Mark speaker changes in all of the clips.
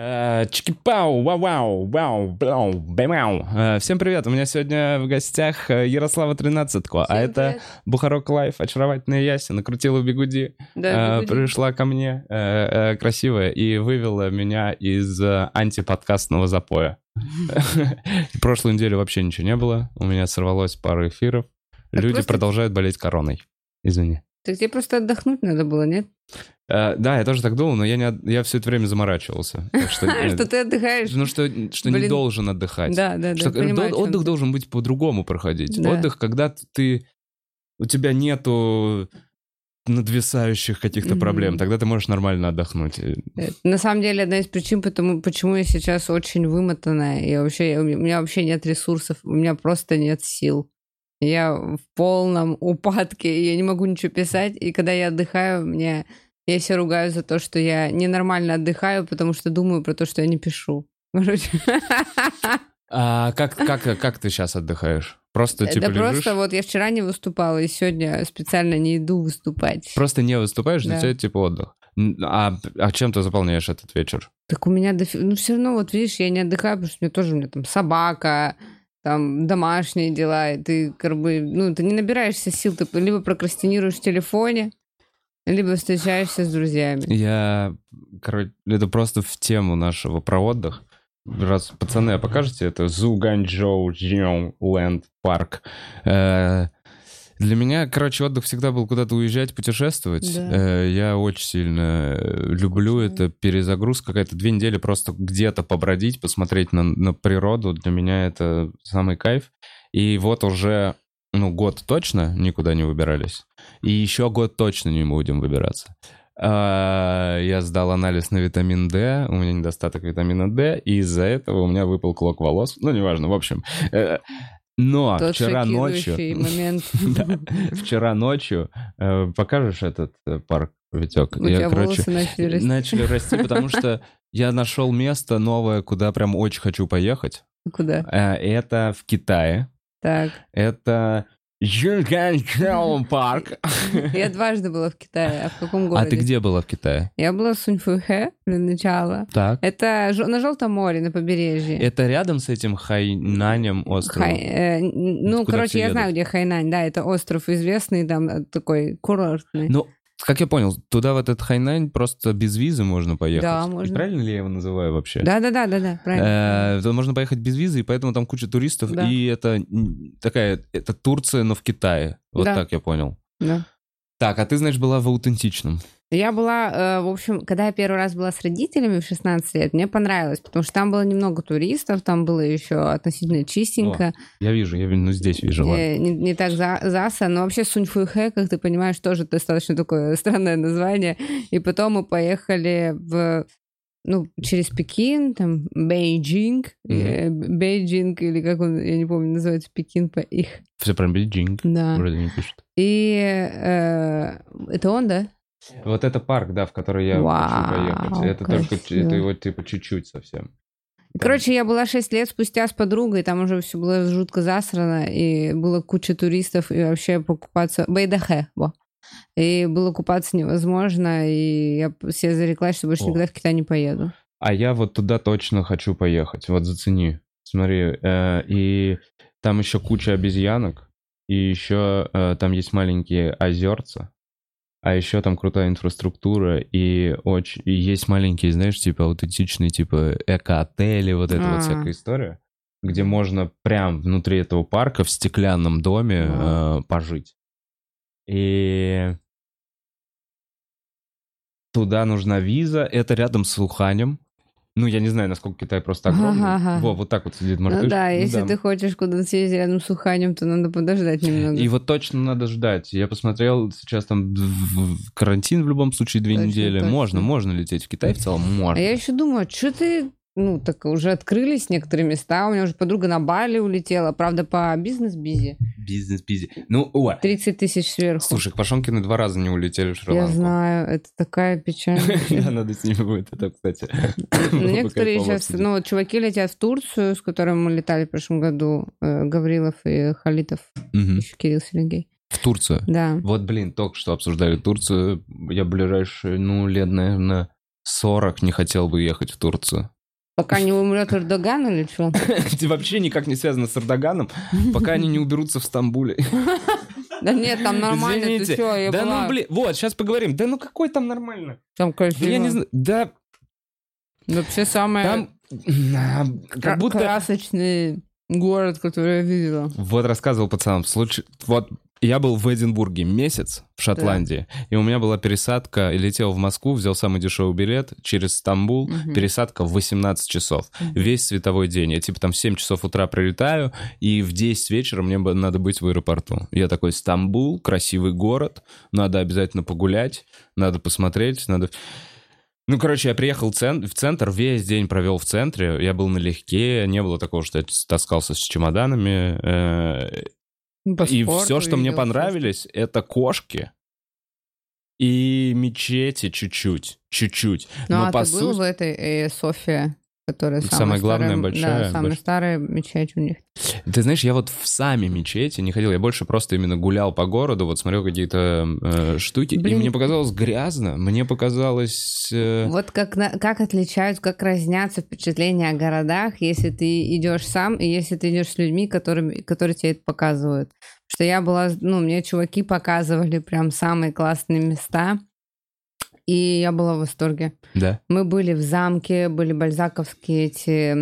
Speaker 1: Э, Чики-пау, вау-вау, вау, вау, бэмау. Э, Всем привет, у меня сегодня в гостях э, Ярослава Тринадцатко, а это. Бухарог Лайв, очаровательная Яся, накрутила бигуди,
Speaker 2: Да, бигуди.
Speaker 1: пришла ко мне красивая и вывела меня из антиподкастного запоя. Прошлую неделю вообще ничего не было, у меня сорвалось пару эфиров, люди продолжают болеть короной. Извини.
Speaker 2: Так тебе просто отдохнуть надо было, нет?
Speaker 1: Э, Да, я тоже так думал, но я, не, я все это время заморачивался. Что, э,
Speaker 2: ты отдыхаешь?
Speaker 1: Ну, что, не должен отдыхать.
Speaker 2: Да, да, да.
Speaker 1: Отдых должен быть по-другому проходить. Отдых, когда ты... У тебя нету надвисающих каких-то проблем, тогда ты можешь нормально отдохнуть.
Speaker 2: Это На самом деле, одна из причин, потому, почему я сейчас очень вымотанная. И вообще, у меня вообще нет ресурсов, у меня просто нет сил. Я в полном упадке, я не могу ничего писать. И когда я отдыхаю, мне я себя ругаю за то, что я ненормально отдыхаю, потому что думаю про то, что я не пишу. Короче.
Speaker 1: А как, как, как ты сейчас отдыхаешь? Просто типа
Speaker 2: да
Speaker 1: лежишь?
Speaker 2: просто вот я вчера не выступала, и сегодня специально не иду выступать.
Speaker 1: Просто не выступаешь, для
Speaker 2: Да.
Speaker 1: тебя типа отдых. А, а чем ты заполняешь этот вечер?
Speaker 2: Так у меня дофи... Ну, все равно, вот видишь, я не отдыхаю, потому что у меня тоже у меня там собака, там домашние дела, и ты как бы, ну, ты не набираешься сил, ты либо прокрастинируешь в телефоне, либо встречаешься с друзьями.
Speaker 1: Я, короче, это просто в тему нашего про отдых. Раз, пацаны, а покажете это? Зуганчжоу Ленд Парк. Э, Для меня, короче, отдых всегда был куда-то уезжать, путешествовать.
Speaker 2: Да.
Speaker 1: Э, Я очень сильно э, люблю это. Перезагрузка какая-то. Две недели просто где-то побродить, посмотреть на, на природу. Для меня это самый кайф. И вот уже, ну, год точно никуда не выбирались. И еще год точно не будем выбираться. А, Я сдал анализ на витамин D, у меня недостаток витамина D, и из-за этого у меня выпал клок волос. Ну, неважно, в общем. Но
Speaker 2: Тот
Speaker 1: вчера ночью...
Speaker 2: момент.
Speaker 1: Вчера ночью э, покажешь этот э, парк, Витек?
Speaker 2: У тебя волосы начали расти.
Speaker 1: Начали расти, потому что я нашел место новое, куда прям очень хочу поехать.
Speaker 2: Куда?
Speaker 1: Э, Это в Китае.
Speaker 2: Так.
Speaker 1: Это Юнганчжоу парк.
Speaker 2: Я дважды была в Китае. А в каком
Speaker 1: А
Speaker 2: городе?
Speaker 1: ты где была в Китае?
Speaker 2: Я была в Суньфухэ для начала.
Speaker 1: Так.
Speaker 2: Это на Желтом море, на побережье.
Speaker 1: Это рядом с этим Хайнанем островом?
Speaker 2: Хай- э, ну,
Speaker 1: Куда
Speaker 2: короче, я знаю,
Speaker 1: едут?
Speaker 2: где Хайнань, да, это остров известный, там э, такой курортный.
Speaker 1: Ну, как я понял, туда в этот Хайнань просто без визы можно поехать.
Speaker 2: Да,
Speaker 1: И
Speaker 2: можно.
Speaker 1: правильно ли я его называю вообще?
Speaker 2: Да, да, да, да, да, правильно.
Speaker 1: Э, Туда можно поехать без визы, и поэтому там куча туристов,
Speaker 2: Да.
Speaker 1: и это такая, это Турция, но в Китае. Вот
Speaker 2: Да.
Speaker 1: так я понял.
Speaker 2: Да.
Speaker 1: Так, а ты, значит, была в аутентичном.
Speaker 2: Я была, э, в общем, когда я первый раз была с родителями в 16 лет, мне понравилось, потому что там было немного туристов, там было еще относительно чистенько,
Speaker 1: Я вижу, я ну здесь вижу, ладно.
Speaker 2: э, не, не так за, заса, но вообще Суньфуйхэ, как ты понимаешь, тоже достаточно такое странное название. И потом мы поехали в ну, через Пекин, там, Beijing, э, Beijing, или как он, я не помню, называется Пекин по их.
Speaker 1: Все прям Beijing,
Speaker 2: Да.
Speaker 1: вроде не пишут.
Speaker 2: И э, это он, да?
Speaker 1: Вот это парк, да, в который я
Speaker 2: Вау,
Speaker 1: хочу поехать. Это только,
Speaker 2: красиво.
Speaker 1: это его типа чуть-чуть совсем.
Speaker 2: Короче, я была 6 лет спустя с подругой, там уже все было жутко засрано, и было куча туристов, и вообще покупаться... Бэйдайхэ, во. И было купаться невозможно, и я себе зареклась, что больше
Speaker 1: О.
Speaker 2: никогда в Китай не поеду.
Speaker 1: А я вот туда точно хочу поехать. Вот зацени. Смотри, э, и там еще куча обезьянок, и еще э, там есть маленькие озерца, а еще там крутая инфраструктура, и очень и есть маленькие, знаешь, типа аутентичные, типа эко-отели, вот эта
Speaker 2: А.
Speaker 1: вот всякая история, где можно прям внутри этого парка в стеклянном доме
Speaker 2: Вау.
Speaker 1: э, пожить. И туда нужна виза, это рядом с Уханем. Ну, я не знаю, насколько Китай просто огромный.
Speaker 2: Ага.
Speaker 1: Во, вот так вот сидит мартыш.
Speaker 2: Ну да, если
Speaker 1: да.
Speaker 2: ты хочешь куда-то съездить рядом с Уханем, то надо подождать немного.
Speaker 1: И вот точно надо ждать. Я посмотрел, сейчас там карантин в любом случае две
Speaker 2: Точно,
Speaker 1: недели.
Speaker 2: точно.
Speaker 1: Можно, можно лететь в Китай в целом, можно.
Speaker 2: А я еще думаю, что ты... Ну, так уже открылись некоторые места. У меня уже подруга на Бали улетела, правда, по бизнес-бизе.
Speaker 1: Бизнес бизи. Ну, о,
Speaker 2: 30 тысяч сверху.
Speaker 1: слушай, Пашонкины два раза не улетели в
Speaker 2: Я
Speaker 1: Шри-Ланку.
Speaker 2: знаю, это такая печаль.
Speaker 1: Надо с ними будет это, кстати.
Speaker 2: Некоторые сейчас, ну, вот чуваки летят в Турцию, с которым мы летали в прошлом году, э, Гаврилов и Халитов, еще Кирилл Сергей.
Speaker 1: В Турцию.
Speaker 2: Да.
Speaker 1: Вот, блин, только что обсуждали Турцию. Я ближайшие, ну, лет, наверное, 40 не хотел бы ехать в Турцию.
Speaker 2: Пока не умрет Эрдоган или что?
Speaker 1: Это вообще никак не связано с Эрдоганом, пока они не уберутся в Стамбуле.
Speaker 2: Да нет, там нормально, ты что, я
Speaker 1: Да
Speaker 2: была...
Speaker 1: ну блин, вот, сейчас поговорим. Да ну какой там нормально?
Speaker 2: Там красиво.
Speaker 1: я не знаю, да
Speaker 2: Вообще самое
Speaker 1: там... Как будто...
Speaker 2: красочный город, который я видела.
Speaker 1: Вот рассказывал пацанам, случай... Вот я был в Эдинбурге месяц в Шотландии, и у меня была пересадка, и летел в Москву, взял самый дешевый билет через Стамбул,
Speaker 2: Мгм.
Speaker 1: пересадка в 18 часов,
Speaker 2: Мгм.
Speaker 1: весь световой день. Я типа там в 7 часов утра прилетаю, и в 10 вечера мне надо быть в аэропорту. Я такой, Стамбул, красивый город, надо обязательно погулять, надо посмотреть, надо... Ну, короче, я приехал в цен- в центр, весь день провел в центре, я был налегке, не было такого, что я таскался с чемоданами.
Speaker 2: Ну, по
Speaker 1: и все, что мне понравились, это кошки и мечети чуть-чуть, чуть-чуть.
Speaker 2: Ну,
Speaker 1: Но
Speaker 2: а
Speaker 1: по
Speaker 2: ты был
Speaker 1: сути...
Speaker 2: в этой э, София, которая
Speaker 1: Самая
Speaker 2: самая,
Speaker 1: главная,
Speaker 2: старая,
Speaker 1: большая,
Speaker 2: Да, самая
Speaker 1: больш-
Speaker 2: старая мечеть у них.
Speaker 1: Ты знаешь, я вот в сами мечети не ходил, я больше просто именно гулял по городу, вот смотрел какие-то э, штуки, и
Speaker 2: Блин.
Speaker 1: мне показалось грязно, мне показалось... э,
Speaker 2: Вот как, на- как отличаются, как разнятся впечатления о городах, если ты идешь сам и если ты идешь с людьми, которыми, которые тебе это показывают. Что я была, ну, мне чуваки показывали прям самые классные места, и я была в восторге.
Speaker 1: Да.
Speaker 2: Мы были в замке, были бальзаковские эти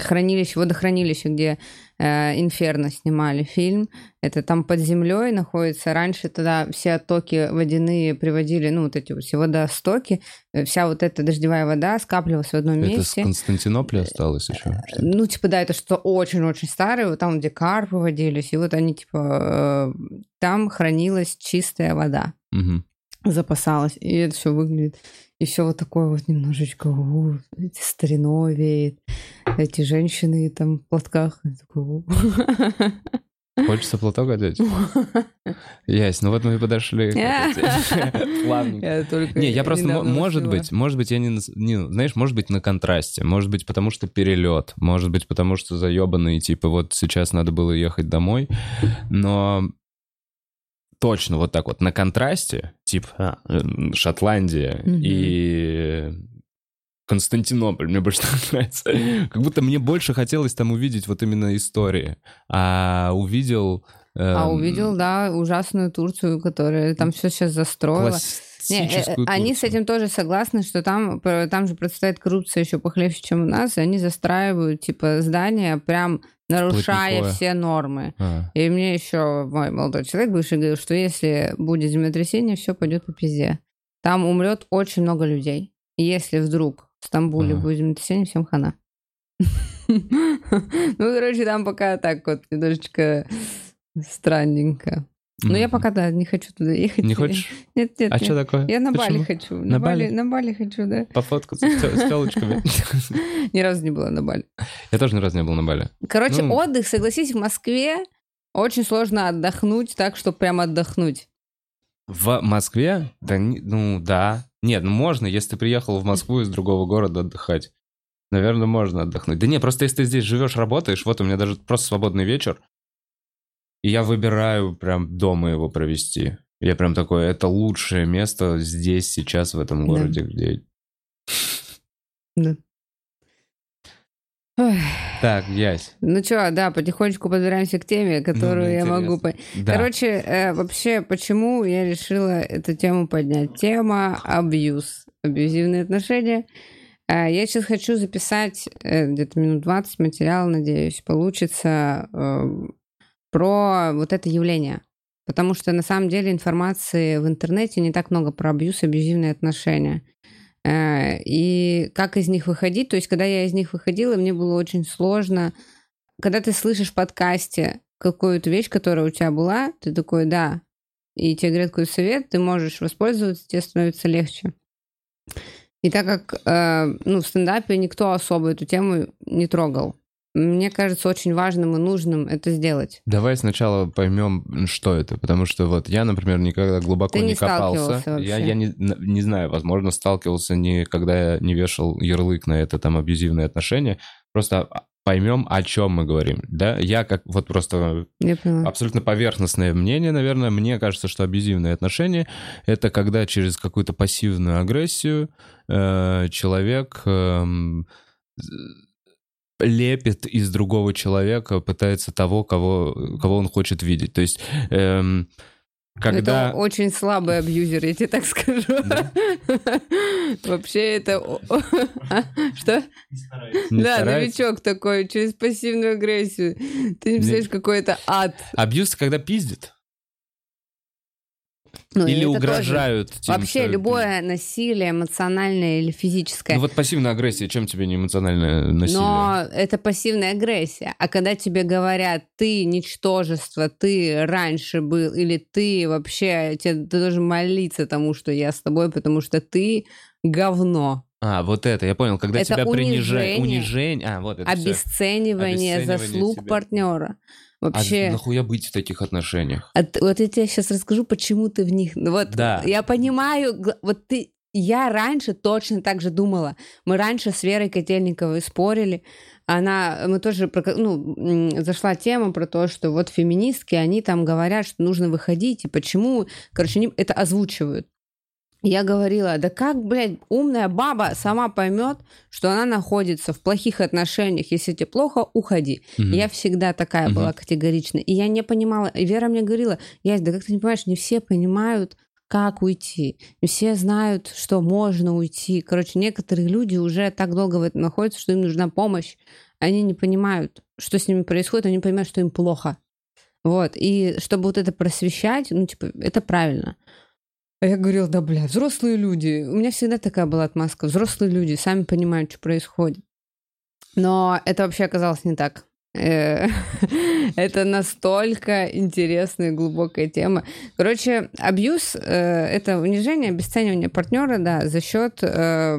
Speaker 2: хранилища, водохранилища, где э, Инферно снимали фильм. Это там под землей находится. Раньше тогда все оттоки водяные приводили, ну, вот эти вот все водостоки, э, вся вот эта дождевая вода скапливалась в одном
Speaker 1: Это с
Speaker 2: месте.
Speaker 1: Константинополя осталось еще? ли?
Speaker 2: Ну, типа, да, это что очень-очень старое, вот там, где карпы водились, и вот они, типа, э, там хранилась чистая вода
Speaker 1: Мгм.
Speaker 2: Запасалась, и это все выглядит. И все вот такое вот немножечко у, эти стариной веет. Эти женщины там в платках.
Speaker 1: Хочется платок одеть? Ясь, ну вот мы и подошли. Плавненько.
Speaker 2: Только
Speaker 1: Не, я просто, может быть, может быть, я не, не, знаешь, может быть, на контрасте, может быть, потому что перелет, может быть, потому что заебанный, типа, вот сейчас надо было ехать домой, но точно вот так вот на контрасте, типа, а, Шотландия
Speaker 2: Мгм.
Speaker 1: и Константинополь, мне больше так нравится. Как будто мне больше хотелось там увидеть вот именно истории, а увидел...
Speaker 2: А
Speaker 1: эм,
Speaker 2: увидел, да, ужасную Турцию, которая там все сейчас застроила. Не, э, они с этим тоже согласны, что там, там же процветает коррупция еще похлеще, чем у нас, и они застраивают, типа, здания, прям нарушая все нормы.
Speaker 1: А.
Speaker 2: И мне еще мой молодой человек бывший говорил, что если будет землетрясение, все пойдет по пизде. Там умрет очень много людей. И если вдруг в Стамбуле
Speaker 1: Ага.
Speaker 2: будет землетрясение, всем хана. Ну, короче, там пока так вот немножечко странненько. Но я
Speaker 1: Мгм.
Speaker 2: пока, да, не хочу туда ехать.
Speaker 1: Не хочешь?
Speaker 2: Нет, нет,
Speaker 1: А
Speaker 2: нет.
Speaker 1: что такое?
Speaker 2: Я на Бали
Speaker 1: Почему?
Speaker 2: хочу.
Speaker 1: На
Speaker 2: На Бали,
Speaker 1: Бали?
Speaker 2: на Бали хочу, да.
Speaker 1: Пофоткаться с телочками.
Speaker 2: Ни разу не была на Бали.
Speaker 1: Я тоже ни разу не был на Бали.
Speaker 2: Короче,
Speaker 1: Ну.
Speaker 2: отдых, согласись, в Москве очень сложно отдохнуть так, чтобы прям отдохнуть.
Speaker 1: В Москве? Да, ну да. Нет, ну можно, если ты приехал в Москву из другого города отдыхать. Наверное, можно отдохнуть. Да не, просто если ты здесь живешь, работаешь, вот у меня даже просто свободный вечер, и я выбираю прям дома его провести. Я прям такой, это лучшее место здесь, сейчас, в этом
Speaker 2: Да.
Speaker 1: городе, где...
Speaker 2: Да. Ой.
Speaker 1: Так, Ясь.
Speaker 2: Ну что, да, потихонечку подбираемся к теме, которую
Speaker 1: мне
Speaker 2: я могу... по-
Speaker 1: Да.
Speaker 2: Короче, э, вообще, почему я решила эту тему поднять? Тема абьюз, абьюзивные отношения. Э, я сейчас хочу записать э, где-то минут 20 материала, надеюсь, получится э, про вот это явление. Потому что на самом деле информации в интернете не так много про абьюз и абьюзивные отношения. Э, И как из них выходить? То есть, когда я из них выходила, мне было очень сложно. Когда ты слышишь в подкасте какую-то вещь, которая у тебя была, ты такой, да, и тебе говорят какой-то совет, ты можешь воспользоваться, тебе становится легче. И так как э, ну, в стендапе никто особо эту тему не трогал, мне кажется очень важным и нужным это сделать.
Speaker 1: Давай сначала поймем, что это, потому что вот я, например, никогда глубоко
Speaker 2: Ты
Speaker 1: не,
Speaker 2: не
Speaker 1: копался.
Speaker 2: вообще?
Speaker 1: Я, я не, не знаю, возможно, сталкивался не когда я не вешал ярлык на это там абьюзивные отношения. Просто поймем, о чем мы говорим. Да, я как вот просто абсолютно поверхностное мнение, наверное. Мне кажется, что абьюзивные отношения это когда через какую-то пассивную агрессию э, человек эм, лепит из другого человека, пытается того, кого, кого он хочет видеть. То есть эм, когда...
Speaker 2: Это очень слабый абьюзер, я тебе так скажу. Вообще это... А? Что?
Speaker 1: не
Speaker 2: Да, новичок такой, через пассивную агрессию. Ты не представляешь, какой это ад.
Speaker 1: Абьюз, когда пиздит.
Speaker 2: Ну,
Speaker 1: Или
Speaker 2: это тоже.
Speaker 1: угрожают. тем,
Speaker 2: Вообще
Speaker 1: что-
Speaker 2: любое насилие, эмоциональное или физическое,
Speaker 1: Ну вот пассивная агрессия, чем тебе не эмоциональное насилие?
Speaker 2: Но это пассивная агрессия. А когда тебе говорят, ты ничтожество, ты раньше был, или ты вообще, тебе, ты должен молиться тому, что я с тобой, потому что ты говно.
Speaker 1: А, вот это, я понял, когда
Speaker 2: Это
Speaker 1: тебя принижают.
Speaker 2: унижение,
Speaker 1: Унижение. А, вот это.
Speaker 2: Обесценивание,
Speaker 1: Обесценивание
Speaker 2: заслуг
Speaker 1: себя.
Speaker 2: партнера.
Speaker 1: А
Speaker 2: Вообще.
Speaker 1: нахуя быть в таких отношениях?
Speaker 2: А т- вот я тебе сейчас расскажу, почему ты в них. Ну Вот
Speaker 1: Да.
Speaker 2: я понимаю, вот ты. Я раньше точно так же думала. Мы раньше с Верой Котельниковой спорили. Она, мы тоже, ну, зашла тема про то, что вот феминистки, они там говорят, что нужно выходить, и почему, короче, они это озвучивают. Я говорила, да как, блядь, умная баба сама поймет, что она находится в плохих отношениях, если тебе плохо, уходи.
Speaker 1: Мгм.
Speaker 2: Я всегда такая
Speaker 1: Мгм.
Speaker 2: была категорична. И я не понимала. И Вера мне говорила, Ясь, да как ты не понимаешь, не все понимают, как уйти. Не все знают, что можно уйти. Короче, некоторые люди уже так долго в этом находятся, что им нужна помощь. Они не понимают, что с ними происходит, они понимают, что им плохо. Вот. И чтобы вот это просвещать, ну, типа, это правильно. А я говорила, да, бля, взрослые люди. У меня всегда такая была отмазка. Взрослые люди сами понимают, что происходит. Но это вообще оказалось не так. Э, Это настолько интересная и глубокая тема. Короче, абьюз э, — это унижение, обесценивание партнера, да, за счет э,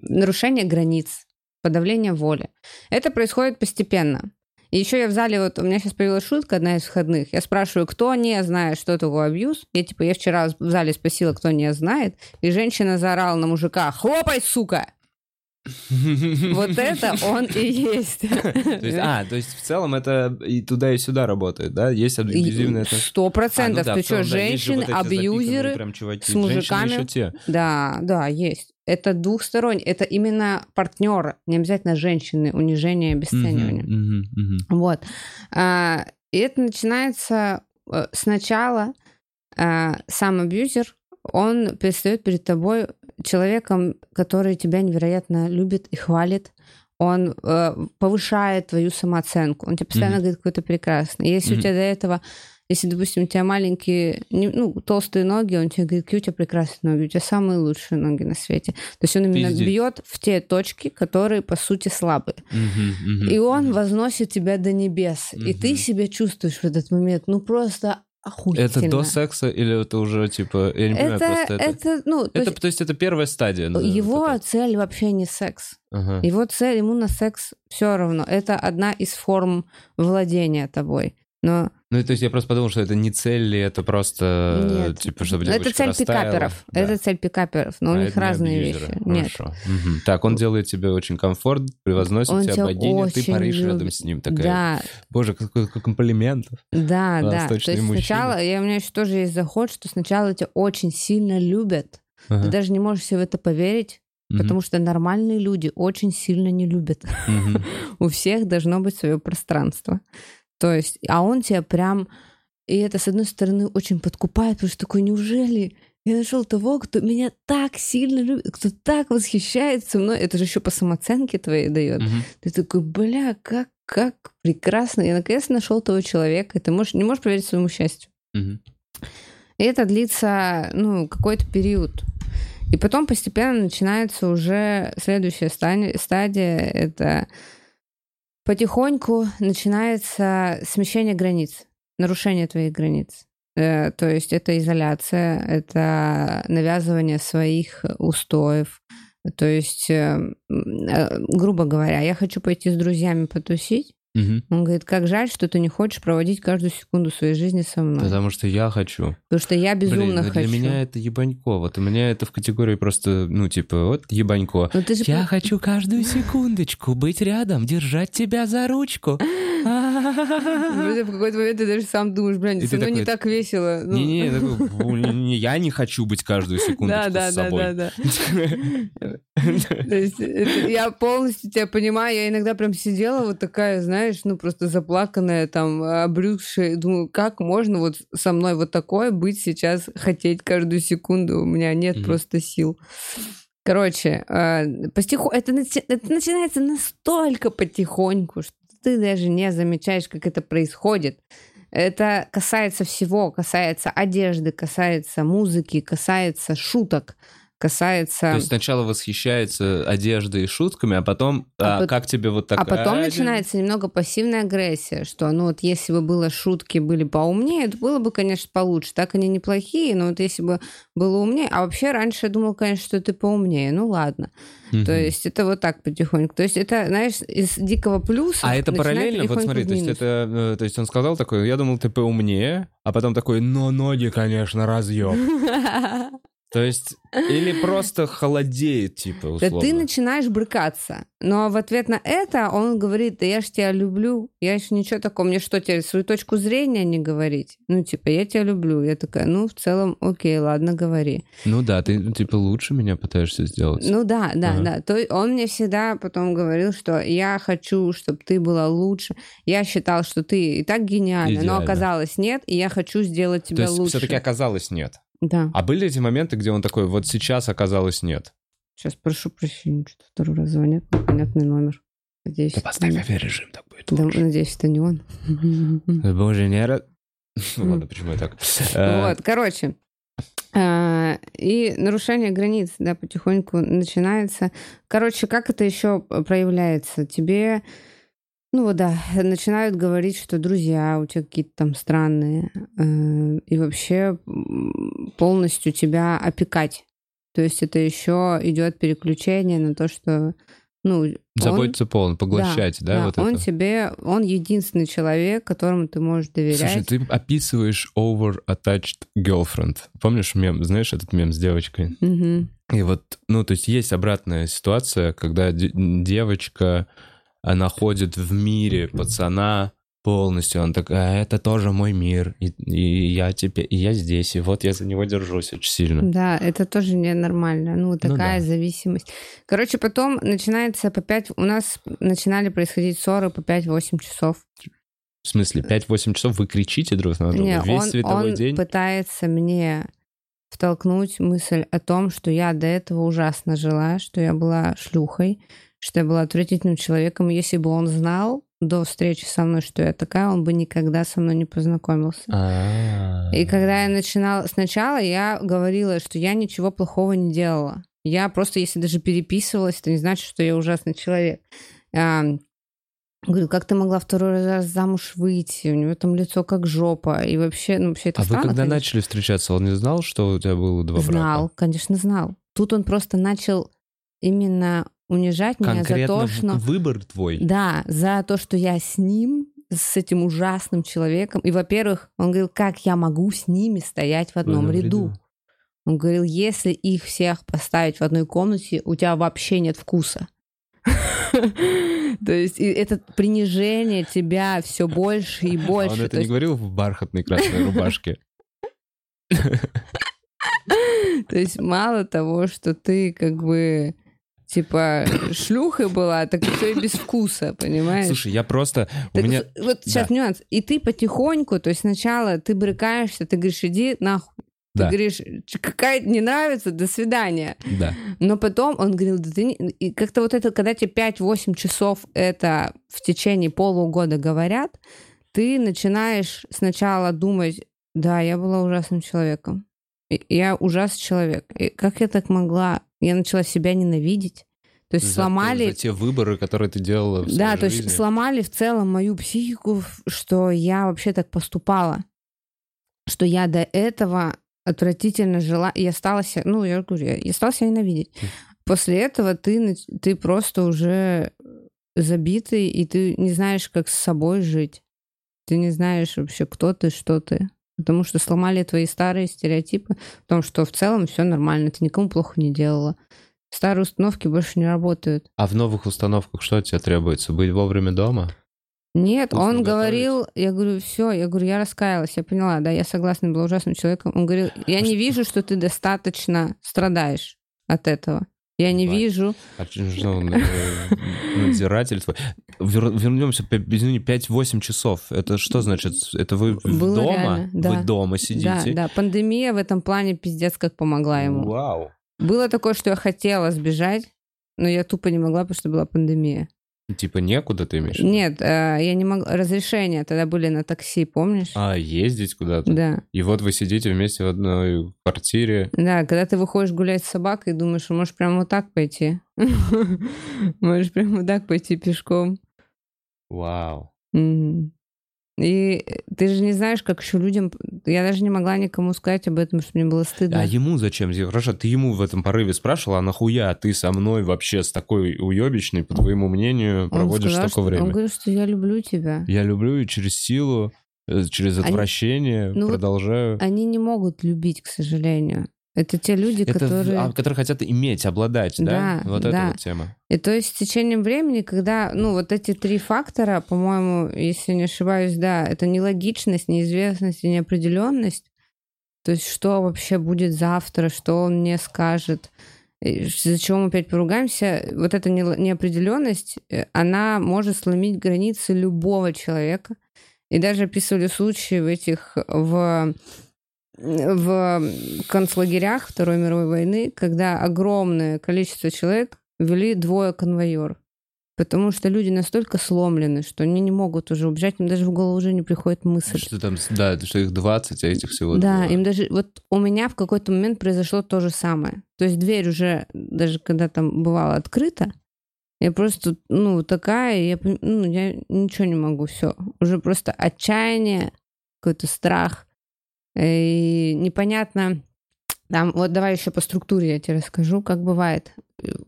Speaker 2: нарушения границ, подавления воли. Это происходит постепенно. И еще я в зале, вот у меня сейчас появилась шутка, одна из входных. Я спрашиваю, кто не знает, что такое абьюз. Я типа, я вчера в зале спросила, кто не знает. И женщина заорала на мужика, хлопай, сука! Вот это он и есть.
Speaker 1: То есть, а, то есть в целом это и туда, и сюда работает, да? Есть абьюзивные отношения.
Speaker 2: Сто процентов.
Speaker 1: А, ну
Speaker 2: Ты что, женщины, абьюзеры, с мужиками. Да, да, есть. Это двухсторонний, это именно партнеры, не обязательно женщины, унижение и обесценивание.
Speaker 1: Мгм, мгм, мгм.
Speaker 2: Вот. А, И это начинается э, сначала а, сам абьюзер, он предстает перед тобой человеком, который тебя невероятно любит и хвалит. Он э, повышает твою самооценку. Он тебе постоянно
Speaker 1: Мгм.
Speaker 2: говорит, какой ты прекрасный. Если
Speaker 1: Мгм.
Speaker 2: у тебя до этого, если, допустим, у тебя маленькие, ну, толстые ноги, он тебе говорит, какие у тебя прекрасные ноги, у тебя самые лучшие ноги на свете. То есть он именно
Speaker 1: Пиздец.
Speaker 2: бьет в те точки, которые, по сути, слабые.
Speaker 1: Мгм, мгм,
Speaker 2: И он
Speaker 1: мгм.
Speaker 2: возносит тебя до небес. И ты себя чувствуешь в этот момент, ну просто охуительно.
Speaker 1: Это до секса или это уже типа, я не понимаю,
Speaker 2: Это,
Speaker 1: просто это...
Speaker 2: это, ну, то
Speaker 1: Это,
Speaker 2: есть
Speaker 1: то есть это первая стадия.
Speaker 2: его
Speaker 1: это.
Speaker 2: цель вообще не секс.
Speaker 1: Ага.
Speaker 2: Его цель, ему на секс все равно. Это одна из форм владения тобой. Но
Speaker 1: Ну, то есть я просто подумал, что это не цель, это просто,
Speaker 2: нет.
Speaker 1: типа, чтобы
Speaker 2: это
Speaker 1: девочка
Speaker 2: цель
Speaker 1: растаяла.
Speaker 2: пикаперов.
Speaker 1: Да.
Speaker 2: Это цель пикаперов. Но
Speaker 1: А
Speaker 2: у
Speaker 1: это
Speaker 2: них разные
Speaker 1: абьюзеры.
Speaker 2: вещи. Нет.
Speaker 1: Хорошо. Мгм. Так, он делает тебе очень комфорт, превозносит
Speaker 2: Он
Speaker 1: тебя богиня, ты паришь рядом
Speaker 2: любит.
Speaker 1: с ним. Такая,
Speaker 2: Да,
Speaker 1: боже, какой, какой комплиментов.
Speaker 2: да, да. То есть
Speaker 1: мужчины.
Speaker 2: сначала, я, у меня еще тоже есть заход, что сначала тебя очень сильно любят. Ты
Speaker 1: Ага.
Speaker 2: даже не можешь себе в это поверить,
Speaker 1: Мгм.
Speaker 2: потому что нормальные люди очень сильно не любят.
Speaker 1: Мгм.
Speaker 2: У всех должно быть свое пространство. То есть, а он тебя прям... И это, с одной стороны, очень подкупает, потому что такой, неужели я нашел того, кто меня так сильно любит, кто так восхищается мной. Это же еще по самооценке твоей дает.
Speaker 1: Мгм.
Speaker 2: Ты такой, бля, как, как прекрасно. Я наконец нашел того человека. И ты можешь, не можешь поверить своему счастью.
Speaker 1: Мгм.
Speaker 2: И это длится, ну, какой-то период. И потом постепенно начинается уже следующая стадия. Это потихоньку начинается смещение границ, нарушение твоих границ. Э, То есть это изоляция, это навязывание своих устоев. То есть, э, м, э, грубо говоря, я хочу пойти с друзьями потусить,
Speaker 1: Мгм.
Speaker 2: Он говорит, как жаль, что ты не хочешь проводить каждую секунду своей жизни со мной.
Speaker 1: Потому что я хочу.
Speaker 2: Потому что я безумно
Speaker 1: Блин, ну
Speaker 2: хочу.
Speaker 1: для меня это ебанько. Вот у меня это в категории просто, ну, типа, вот ебанько.
Speaker 2: Ну ты же
Speaker 1: Я хочу каждую секундочку быть рядом, держать тебя за ручку.
Speaker 2: В какой-то момент ты даже сам думаешь, блин, со мной не так весело. Ну,
Speaker 1: Не-не, я такой, «Фу, не-не, я не хочу быть каждую секундочку с собой.
Speaker 2: да, да. То есть я полностью тебя понимаю. Я иногда прям сидела вот такая, знаешь, ну просто заплаканная, там, обрюзшая. Думаю, как можно вот со мной вот такое быть сейчас, хотеть каждую секунду? У меня нет
Speaker 1: Мгм.
Speaker 2: просто сил. Короче, э, постиху... это, начи- это начинается настолько потихоньку, что ты даже не замечаешь, как это происходит. Это касается всего, касается одежды, касается музыки, касается шуток, касается...
Speaker 1: То есть сначала восхищается одеждой и шутками, а потом,
Speaker 2: А
Speaker 1: а,
Speaker 2: пот-
Speaker 1: как тебе вот так?
Speaker 2: А потом
Speaker 1: «А,
Speaker 2: начинается немного пассивная агрессия, что, ну вот если бы было шутки были поумнее, то было бы, конечно, получше. Так они неплохие, но вот если бы было умнее... А вообще раньше я думала, конечно, что ты поумнее. Ну ладно.
Speaker 1: Мгм.
Speaker 2: То есть это вот так потихоньку. То есть это, знаешь, из дикого плюса...
Speaker 1: А это параллельно, вот смотри, то есть это, э, то есть он сказал такой, я думал, ты поумнее, а потом такой, но ноги, конечно, разъем. То есть, или просто холодеет, типа,
Speaker 2: Да
Speaker 1: условно.
Speaker 2: ты начинаешь брыкаться. Но в ответ на это он говорит, да я ж тебя люблю. Я еще ничего такого. Мне что, тебе свою точку зрения не говорить? Ну, типа, я тебя люблю. Я такая, ну, в целом, окей, ладно, говори.
Speaker 1: Ну да, ты, ну, типа, лучше меня пытаешься сделать.
Speaker 2: Ну да, да,
Speaker 1: Ага.
Speaker 2: да. То есть он мне всегда потом говорил, что я хочу, чтобы ты была лучше. Я считал, что ты и так гениальна, но
Speaker 1: Идеально.
Speaker 2: оказалось нет, и я хочу сделать
Speaker 1: То
Speaker 2: тебя
Speaker 1: есть
Speaker 2: лучше.
Speaker 1: все-таки оказалось нет.
Speaker 2: Да.
Speaker 1: А были эти моменты, где он такой, вот сейчас оказалось нет?
Speaker 2: Сейчас прошу прощения, что второй раз звонят, непонятный номер. Надеюсь,
Speaker 1: Да поставь
Speaker 2: не-
Speaker 1: авиарежим, так будет
Speaker 2: Да,
Speaker 1: лучше.
Speaker 2: надеюсь, это не он.
Speaker 1: Боже, не Ну ладно, почему я так? Э,
Speaker 2: Вот, короче. а, И нарушение границ, да, потихоньку начинается. Короче, как это еще проявляется? Тебе, ну вот да, начинают говорить, что друзья у тебя какие-то там странные, э, и вообще полностью тебя опекать. То есть это еще идет переключение на то, что, ну, он-
Speaker 1: Заботиться полно, поглощать, да, вот
Speaker 2: он
Speaker 1: это?
Speaker 2: тебе, он единственный человек, которому ты можешь доверять.
Speaker 1: Слушай, ты описываешь over-attached girlfriend. Помнишь мем, знаешь этот мем с девочкой?
Speaker 2: Мгм.
Speaker 1: И вот, ну, то есть есть обратная ситуация, когда де- девочка, она ходит в мире пацана полностью, она такая, «А, это тоже мой мир, и, и я теперь, и я здесь, и вот я за него держусь очень сильно.
Speaker 2: Да, это тоже ненормально. Ну, такая
Speaker 1: да.
Speaker 2: зависимость. Короче, потом начинается по 5... У нас начинали происходить ссоры по 5-8 часов.
Speaker 1: В смысле, 5-8 часов вы кричите друг на друга
Speaker 2: Не,
Speaker 1: весь
Speaker 2: он,
Speaker 1: световой
Speaker 2: он
Speaker 1: день?
Speaker 2: пытается мне втолкнуть мысль о том, что я до этого ужасно жила, что я была шлюхой, что я была отвратительным человеком. Если бы он знал до встречи со мной, что я такая, он бы никогда со мной не познакомился.
Speaker 1: А.
Speaker 2: И когда я начинала... Сначала я говорила, что я ничего плохого не делала. Я просто, если даже переписывалась, это не значит, что я ужасный человек. А, Говорю, как ты могла второй раз замуж выйти? У него там лицо как жопа. И вообще, ну вообще это
Speaker 1: А вы
Speaker 2: странно,
Speaker 1: когда
Speaker 2: конечно.
Speaker 1: начали встречаться, он не знал, что у тебя было два
Speaker 2: Знал,
Speaker 1: брата?
Speaker 2: конечно, знал. Тут он просто начал именно унижать меня
Speaker 1: Конкретно
Speaker 2: за то,
Speaker 1: в-
Speaker 2: что...
Speaker 1: выбор твой?
Speaker 2: Да, за то, что я с ним, с этим ужасным человеком. И, во-первых, он говорил, как я могу с ними стоять в одном ряду. Он говорил, если их всех поставить в одной комнате, у тебя вообще нет вкуса. То есть это принижение тебя все больше и
Speaker 1: А
Speaker 2: больше.
Speaker 1: Он
Speaker 2: То
Speaker 1: это не говорил в бархатной красной рубашке?
Speaker 2: То есть мало того, что ты как бы типа шлюхой была, так еще и без вкуса, понимаешь?
Speaker 1: Слушай, я просто... У
Speaker 2: Так
Speaker 1: меня...
Speaker 2: с- вот сейчас нюанс. И ты потихоньку, то есть сначала ты брыкаешься, ты говоришь, иди нахуй. Ты
Speaker 1: Да.
Speaker 2: говоришь, «Ч- какая не нравится, до свидания.
Speaker 1: Да.
Speaker 2: Но потом он говорил, да ты не... И как-то вот это, когда тебе 5-8 часов это в течение полугода говорят, ты начинаешь сначала думать, да, я была ужасным человеком. Я ужасный человек. И как я так могла? Я начала себя ненавидеть. То есть
Speaker 1: За-
Speaker 2: сломали...
Speaker 1: За те выборы, которые ты делала в
Speaker 2: Да, то есть
Speaker 1: жизни.
Speaker 2: сломали в целом мою психику, что я вообще так поступала. Что я до этого отвратительно жила. Я стала себя, ну, я говорю, я, я стала себя ненавидеть. После этого ты, ты просто уже забитый, и ты не знаешь, как с собой жить. Ты не знаешь вообще, кто ты, что ты. Потому что сломали твои старые стереотипы о том, что в целом все нормально, ты никому плохо не делала. Старые установки больше не работают.
Speaker 1: А в новых установках что от тебя требуется? Быть вовремя дома?
Speaker 2: Нет,
Speaker 1: Вкусно
Speaker 2: он
Speaker 1: готовить.
Speaker 2: говорил, я говорю, все, я говорю, я раскаялась, я поняла, да, я согласна, была ужасным человеком. Он говорил, я не вижу, что ты достаточно страдаешь от этого. Я не
Speaker 1: Бать.
Speaker 2: вижу.
Speaker 1: Э, надзиратель твой? Вер- Вернемся, извини, 5-8 часов. Это что значит? Это вы
Speaker 2: Было
Speaker 1: дома?
Speaker 2: реально, да.
Speaker 1: Вы дома
Speaker 2: Да,
Speaker 1: сидите?
Speaker 2: да, пандемия в этом плане пиздец как помогла ему.
Speaker 1: Вау.
Speaker 2: Было такое, что я хотела сбежать, но я тупо не могла, потому что была пандемия.
Speaker 1: Типа некуда ты имеешь?
Speaker 2: Нет, э, я не могла. Разрешения тогда были на такси, помнишь?
Speaker 1: А, ездить куда-то?
Speaker 2: Да.
Speaker 1: И вот вы сидите вместе в одной квартире.
Speaker 2: Да, когда ты выходишь гулять с собакой, думаешь, что можешь прямо вот так пойти. Можешь прямо вот так пойти пешком.
Speaker 1: Вау.
Speaker 2: И ты же не знаешь, как еще людям... Я даже не могла никому сказать об этом, что мне было стыдно.
Speaker 1: А ему зачем? Хорошо, ты ему в этом порыве спрашивал, а нахуя ты со мной вообще с такой уебищной, по твоему мнению, проводишь
Speaker 2: сказал, что-
Speaker 1: времени?
Speaker 2: Он говорит, что я люблю тебя.
Speaker 1: Я люблю и через силу, э, через
Speaker 2: Они-
Speaker 1: отвращение
Speaker 2: Ну вот
Speaker 1: продолжаю.
Speaker 2: Они не могут любить, к сожалению. Это те люди,
Speaker 1: Это
Speaker 2: которые...
Speaker 1: а, которые хотят иметь, обладать, да?
Speaker 2: Да,
Speaker 1: вот
Speaker 2: да.
Speaker 1: эта вот тема.
Speaker 2: И то есть с течением времени, когда, ну, вот эти три фактора, по-моему, если не ошибаюсь, да, это нелогичность, неизвестность и неопределенность. То есть что вообще будет завтра, что он мне скажет, из-за чего мы опять поругаемся. Вот эта неопределенность, э, она может сломить границы любого человека. И даже описывали случаи в этих, в в концлагерях Второй мировой войны, когда огромное количество человек вели двое конвоер. Потому что люди настолько сломлены, что они не могут уже убежать, им даже в голову уже не приходит мысль.
Speaker 1: Что там, да, что их 20, а этих всего
Speaker 2: Да,
Speaker 1: двое.
Speaker 2: им даже... Вот у меня в какой-то момент произошло то же самое. То есть дверь уже, даже когда там бывала открыта, я просто, ну, такая, я, ну, я ничего не могу, все. Уже просто отчаяние, какой-то страх. И непонятно... Там, вот давай еще по структуре я тебе расскажу, как бывает.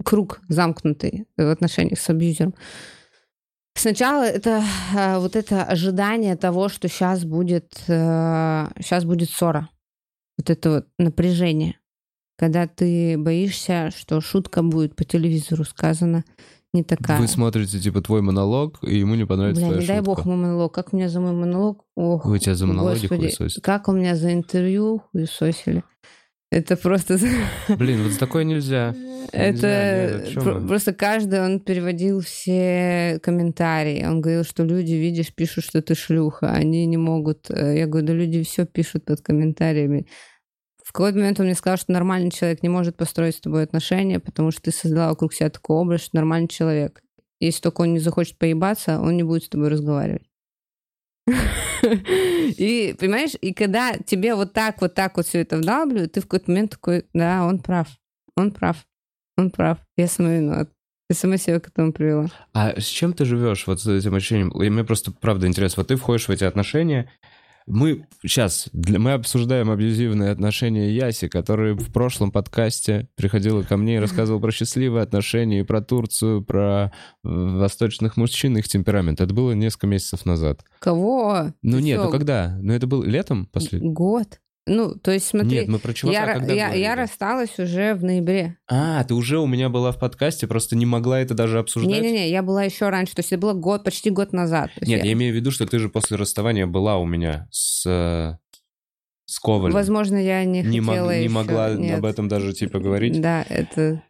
Speaker 2: Круг замкнутый в отношениях с абьюзером. Сначала это э, вот это ожидание того, что сейчас будет, сейчас будет ссора. Вот это вот напряжение. Когда ты боишься, что шутка будет по телевизору сказана не такая.
Speaker 1: Вы смотрите, типа, твой монолог, и ему не понравится
Speaker 2: Бля, не дай
Speaker 1: шутка.
Speaker 2: бог мой монолог. Как у меня за мой монолог? Ох,
Speaker 1: Вы тебя за монологи
Speaker 2: господи,
Speaker 1: хуесосите.
Speaker 2: Как у меня за интервью хуесосили. Это просто...
Speaker 1: Блин, вот за такое нельзя.
Speaker 2: Это
Speaker 1: знаю, нет,
Speaker 2: просто каждый, он переводил все комментарии. Он говорил, что люди, видишь, пишут, что ты шлюха. Они не могут... э, Я говорю, да люди все пишут под комментариями. В какой-то момент он мне сказал, что нормальный человек не может построить с тобой отношения, потому что ты создала вокруг себя такой образ, что нормальный человек. Если только он не захочет поебаться, он не будет с тобой разговаривать. И, понимаешь, и когда тебе вот так, вот так вот все это вдалбливают, ты в какой-то момент такой, да, он прав, он прав, он прав, я сама виноват. Я сама себя к этому привела.
Speaker 1: А с чем ты живешь вот с этим ощущением? И мне просто правда интересно. Вот ты входишь в эти отношения. Мы сейчас, для, мы обсуждаем абьюзивные отношения Яси, которая в прошлом подкасте приходила ко мне и рассказывала про счастливые отношения, и про Турцию, про э, восточных мужчин, их темперамент. Это было несколько месяцев назад.
Speaker 2: Кого?
Speaker 1: Ну
Speaker 2: Ты
Speaker 1: нет,
Speaker 2: чё,
Speaker 1: ну когда? Ну это был летом после?
Speaker 2: Год. Ну, то есть смотри,
Speaker 1: Нет, мы про чувака
Speaker 2: я,
Speaker 1: когда
Speaker 2: я,
Speaker 1: говорили?
Speaker 2: я рассталась уже в ноябре.
Speaker 1: А, ты уже у меня была в подкасте, просто не могла это даже обсуждать?
Speaker 2: Не-не-не, я была еще раньше, то есть это было год, почти год назад.
Speaker 1: Нет,
Speaker 2: я-
Speaker 1: я имею в виду, что ты же после расставания была у меня с, с Ковалем.
Speaker 2: Возможно, я не,
Speaker 1: не, мог-
Speaker 2: хотела
Speaker 1: не
Speaker 2: ещё.
Speaker 1: могла
Speaker 2: Нет.
Speaker 1: об этом даже типа говорить.
Speaker 2: Да, это...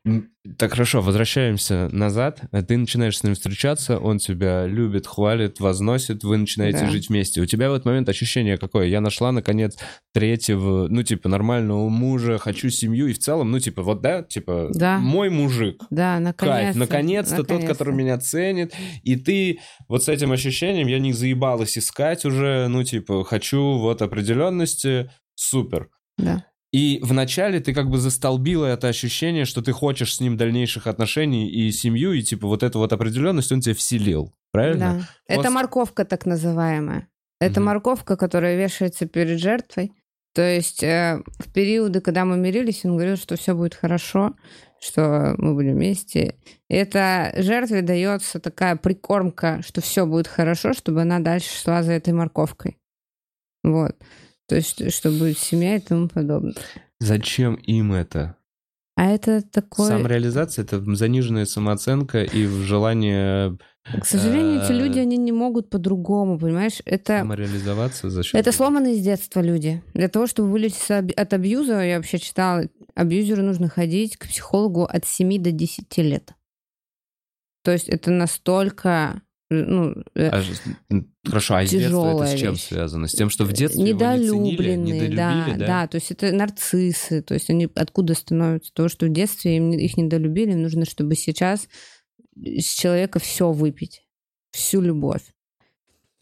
Speaker 1: Так хорошо, возвращаемся назад. Ты начинаешь с ним встречаться, он тебя любит, хвалит, возносит, вы начинаете
Speaker 2: Да.
Speaker 1: жить вместе. У тебя в этот момент ощущение какое? Я нашла, наконец, третьего, ну, типа, нормального мужа, хочу семью, и в целом, ну, типа, вот, да, типа,
Speaker 2: Да.
Speaker 1: мой мужик.
Speaker 2: Да, наконец
Speaker 1: Кайф, наконец-то тот,
Speaker 2: наконец-то.
Speaker 1: который меня ценит. И ты вот с этим ощущением, я не заебалась искать уже, ну, типа, хочу вот определенности, супер.
Speaker 2: Да.
Speaker 1: И вначале ты как бы застолбила это ощущение, что ты хочешь с ним дальнейших отношений и семью, и типа вот эту вот определенность он тебе вселил, правильно?
Speaker 2: Да. Это
Speaker 1: После-
Speaker 2: морковка так называемая. Это
Speaker 1: Мгм.
Speaker 2: морковка, которая вешается перед жертвой. То есть э, в периоды, когда мы мирились, он говорил, что все будет хорошо, что мы будем вместе. Это жертве дается такая прикормка, что все будет хорошо, чтобы она дальше шла за этой морковкой. Вот. То есть, что будет семья и тому подобное.
Speaker 1: Зачем им это?
Speaker 2: А это такое...
Speaker 1: Самореализация — это заниженная самооценка и желание...
Speaker 2: К сожалению, эти
Speaker 1: э,
Speaker 2: люди, они не могут по-другому, понимаешь? Это...
Speaker 1: Самореализоваться за счет...
Speaker 2: Это сломанные с детства люди. Для того, чтобы вылечить об- от абьюза, я вообще читала, абьюзеру нужно ходить к психологу от 7 до 10 лет. То есть это настолько... Ну,
Speaker 1: А Хорошо, а детства это
Speaker 2: Тяжелая
Speaker 1: с чем
Speaker 2: вещь.
Speaker 1: связано? С тем, что в детстве его не ценили,
Speaker 2: недолюбленные, да,
Speaker 1: недолюбили,
Speaker 2: да, То есть это нарциссы, то есть они откуда становятся? То, что в детстве им, их недолюбили, им нужно, чтобы сейчас с человека все выпить, всю любовь.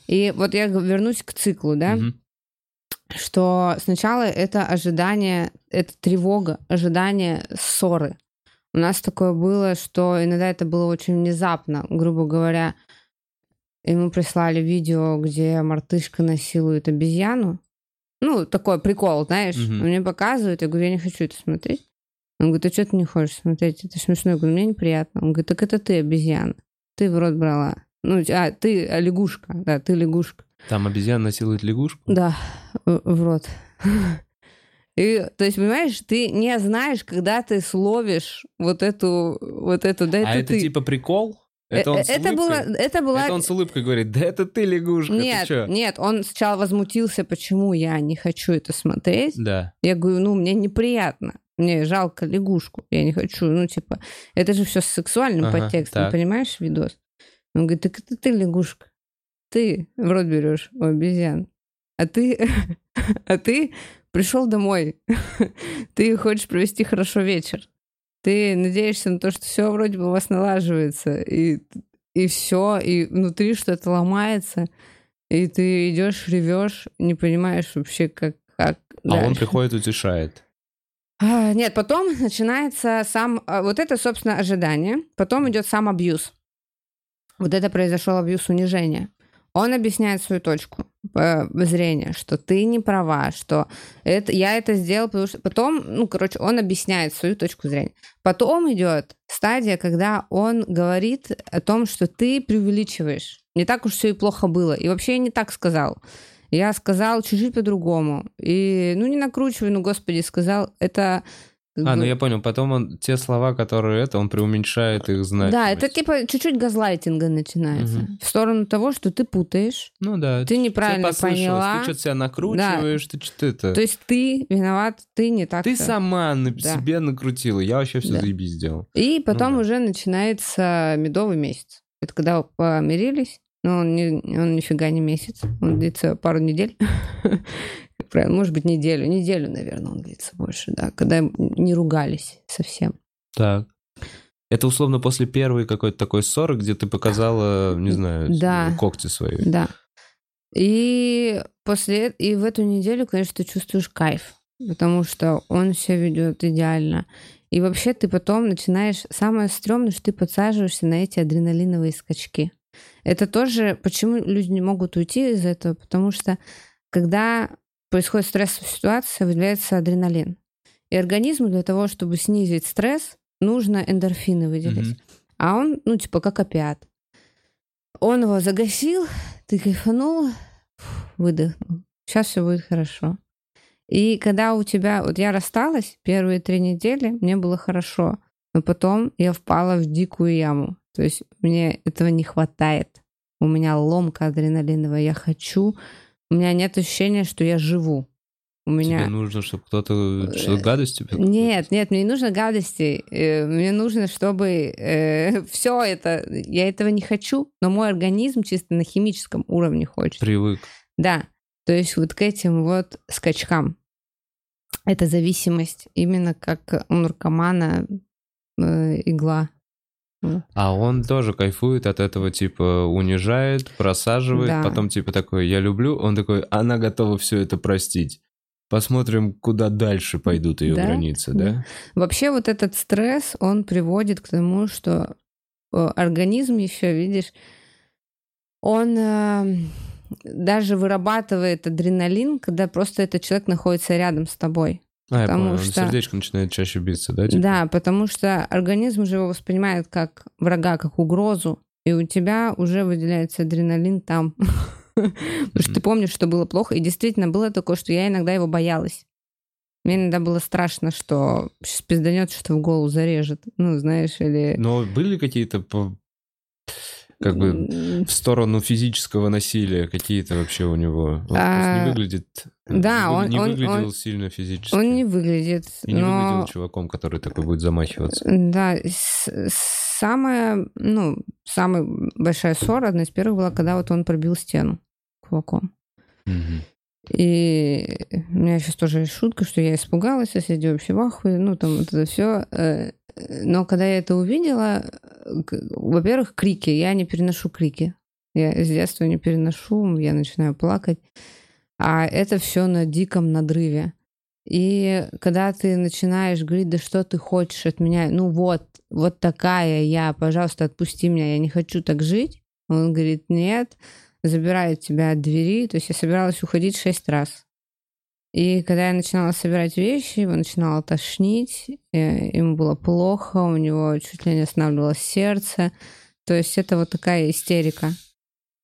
Speaker 2: И вот я вернусь к циклу, да,
Speaker 1: Мгм.
Speaker 2: что сначала это ожидание, это тревога, ожидание ссоры. У нас такое было, что иногда это было очень внезапно, грубо говоря, ему прислали видео, где мартышка насилует обезьяну. Ну, такой прикол, знаешь. Он мне показывает, я говорю, я не хочу это смотреть. Он говорит, а что ты не хочешь смотреть? Это смешно. Я говорю, мне неприятно. Он говорит, так это ты обезьяна. Ты в рот брала. Ну, а, ты а, лягушка. Да, ты лягушка.
Speaker 1: Там обезьяна насилует лягушку?
Speaker 2: Да, в в рот. И, то есть, понимаешь, ты не знаешь, когда ты словишь вот эту, вот эту, да, это
Speaker 1: а это
Speaker 2: ты.
Speaker 1: типа прикол? Это он
Speaker 2: Э,
Speaker 1: с
Speaker 2: это было,
Speaker 1: улыбкой?
Speaker 2: это была
Speaker 1: Это он с улыбкой говорит, да это ты лягушка, ты
Speaker 2: Нет,
Speaker 1: чё?»
Speaker 2: нет, он сначала возмутился, почему я не хочу это смотреть.
Speaker 1: Да.
Speaker 2: Я говорю, ну, мне неприятно. Мне жалко лягушку. Я не хочу. Ну, типа, это же все с сексуальным
Speaker 1: Ага,
Speaker 2: подтекстом,
Speaker 1: так.
Speaker 2: понимаешь, видос? Он говорит, так это ты лягушка. Ты в рот берешь у обезьян. А ты, а ты пришел домой. Ты хочешь провести хорошо вечер. Ты надеешься на то, что все вроде бы у вас налаживается. И, и все, и внутри что-то ломается. И ты идешь, ревешь, не понимаешь вообще, как, как
Speaker 1: А он
Speaker 2: дальше.
Speaker 1: приходит, утешает.
Speaker 2: А, Нет, потом начинается сам... а, Вот это, собственно, ожидание. Потом идет сам абьюз. Вот это произошел абьюз унижения. Он объясняет свою точку зрения, что ты не права, что это, я это сделал, потому что... Потом, ну, короче, он объясняет свою точку зрения. Потом идет стадия, когда он говорит о том, что ты преувеличиваешь. Не так уж все и плохо было. И вообще я не так сказал. Я сказал чуть-чуть по-другому. И, ну, не накручивай, ну, господи, сказал, это...
Speaker 1: А, ну я понял. Потом он те слова, которые это, он преуменьшает их значимость.
Speaker 2: Да, это типа чуть-чуть газлайтинга начинается.
Speaker 1: Мгм.
Speaker 2: В сторону того, что ты путаешь,
Speaker 1: Ну да.
Speaker 2: ты неправильно
Speaker 1: послышалось,
Speaker 2: поняла.
Speaker 1: Ты что-то себя накручиваешь, ты что это...
Speaker 2: То есть ты виноват, ты не так.
Speaker 1: Ты сама на
Speaker 2: Да.
Speaker 1: себе накрутила. Я вообще все
Speaker 2: Да.
Speaker 1: заебись сделал.
Speaker 2: И потом
Speaker 1: да.
Speaker 2: уже начинается медовый месяц. Это когда помирились, но он, не, он нифига не месяц, он длится пару недель. Может быть, неделю. Неделю, наверное, он длится больше, да, когда не ругались совсем.
Speaker 1: Так. Это условно после первой какой-то такой ссоры, где ты показала, не знаю,
Speaker 2: Да.
Speaker 1: когти свои.
Speaker 2: Да. И после и в эту неделю, конечно, ты чувствуешь кайф, потому что он все ведет идеально. И вообще ты потом начинаешь... Самое стрёмное, что ты подсаживаешься на эти адреналиновые скачки. Это тоже... Почему люди не могут уйти из этого? Потому что когда происходит стрессовая ситуация, выделяется адреналин. И организму для того, чтобы снизить стресс, нужно эндорфины выделить.
Speaker 1: Мгм.
Speaker 2: А он, ну, типа, как опиат. Он его загасил, ты кайфанул, выдохнул. Сейчас все будет хорошо. И когда у тебя... Вот я рассталась, первые три недели мне было хорошо, но потом я впала в дикую яму. То есть мне этого не хватает. У меня ломка адреналиновая. Я хочу... У меня нет ощущения, что я живу. У меня...
Speaker 1: Тебе нужно, чтобы кто-то что-то гадость тебе...
Speaker 2: Нет, нет, мне не нужно гадостей. Э, Мне нужно, чтобы все это... Я этого не хочу, но мой организм чисто на химическом уровне хочет.
Speaker 1: Привык.
Speaker 2: Да, то есть вот к этим вот скачкам. Это зависимость, именно как у наркомана э, игла.
Speaker 1: А он тоже кайфует от этого, типа, унижает, просаживает,
Speaker 2: Да.
Speaker 1: потом, типа, такой, я люблю, он такой, она готова все это простить. Посмотрим, куда дальше пойдут ее
Speaker 2: Да,
Speaker 1: границы,
Speaker 2: да.
Speaker 1: да?
Speaker 2: Вообще вот этот стресс, он приводит к тому, что э, организм еще, видишь, он э, даже вырабатывает адреналин, когда просто этот человек находится рядом с тобой.
Speaker 1: А, я
Speaker 2: Потому
Speaker 1: понял,
Speaker 2: что-
Speaker 1: сердечко начинает чаще биться, да? типа?
Speaker 2: Да, потому что организм же его воспринимает как врага, как угрозу, и у тебя уже выделяется адреналин там. Потому что ты помнишь, что было плохо. И действительно было такое, что я иногда его боялась. Мне иногда было страшно, что сейчас пизданет, что в голову зарежет. Ну, знаешь, или...
Speaker 1: Но были какие-то как бы в сторону физического насилия какие-то вообще у него? Он
Speaker 2: А,
Speaker 1: не выглядит...
Speaker 2: да,
Speaker 1: не
Speaker 2: он-
Speaker 1: не
Speaker 2: он-
Speaker 1: выглядел
Speaker 2: он-
Speaker 1: сильно физически.
Speaker 2: Он не выглядит,
Speaker 1: И не
Speaker 2: но...
Speaker 1: выглядел чуваком, который такой будет замахиваться.
Speaker 2: Да, с- самая, ну, самая большая ссора, одна из первых была, когда вот он пробил стену кулаком.
Speaker 1: Мгм.
Speaker 2: И у меня сейчас тоже есть шутка, что я испугалась, соседи вообще в ахуе, ну, там вот это все. Но когда я это увидела, во-первых, крики. Я не переношу крики. Я с детства не переношу, я начинаю плакать. А это все на диком надрыве. И когда ты начинаешь говорить, да что ты хочешь от меня, ну вот, вот такая я, пожалуйста, отпусти меня, я не хочу так жить. Он говорит, нет, забирает тебя от двери. То есть я собиралась уходить шесть раз. И когда я начинала собирать вещи, его начинало тошнить, ему было плохо, у него чуть ли не останавливалось сердце. То есть это вот такая истерика.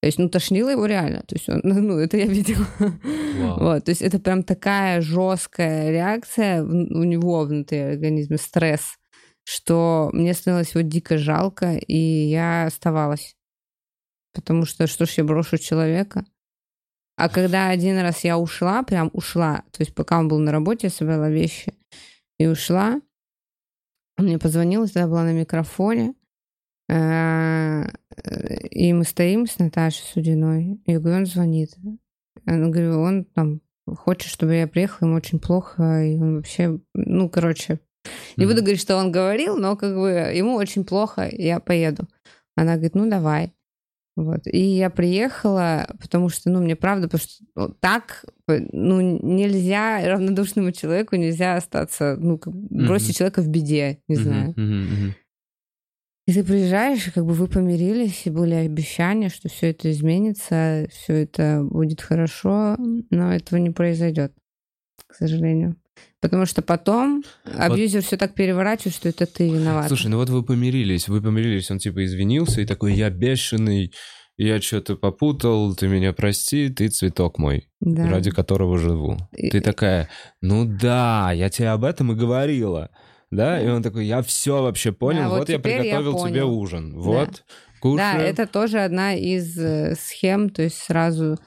Speaker 2: То есть, ну, тошнило его реально. То есть, он, ну, это я видела.
Speaker 1: Вау.
Speaker 2: Вот, то есть это прям такая жесткая реакция у него внутри организма, стресс, что мне становилось его дико жалко, и я оставалась. Потому что что ж я брошу человека? А когда один раз я ушла, прям ушла, то есть пока он был на работе, я собрала вещи и ушла, он мне позвонил, я была на микрофоне, э, и мы стоим с Наташей Судиной, я говорю, он звонит. Я говорю, он там хочет, чтобы я приехала, ему очень плохо, и он вообще, ну, короче, не буду говорить, что он говорил, но как бы ему очень плохо, я поеду. Она говорит, ну, давай. Вот. И я приехала, потому что, ну, мне правда, потому что ну, так, ну, нельзя, равнодушному человеку нельзя остаться, ну, как бросить
Speaker 1: Мгм.
Speaker 2: человека в беде, не
Speaker 1: Мгм,
Speaker 2: знаю.
Speaker 1: мгм, мгм.
Speaker 2: И ты приезжаешь, и как бы вы помирились, и были обещания, что все это изменится, все это будет хорошо, но этого не произойдет, к сожалению. Потому что потом абьюзер все так переворачивает, что это ты виноват.
Speaker 1: Слушай, ну вот вы помирились, вы помирились, он типа извинился и такой, я бешеный, я что-то попутал, ты меня прости, ты цветок мой,
Speaker 2: да.
Speaker 1: ради которого живу.
Speaker 2: И-
Speaker 1: Ты такая, ну да, я тебе об этом и говорила. Да, и он такой, я все вообще понял,
Speaker 2: Да, вот
Speaker 1: вот, я
Speaker 2: теперь я
Speaker 1: приготовил тебе
Speaker 2: понял.
Speaker 1: ужин. Вот, кушай.
Speaker 2: Да, это тоже одна из э, схем, то есть сразу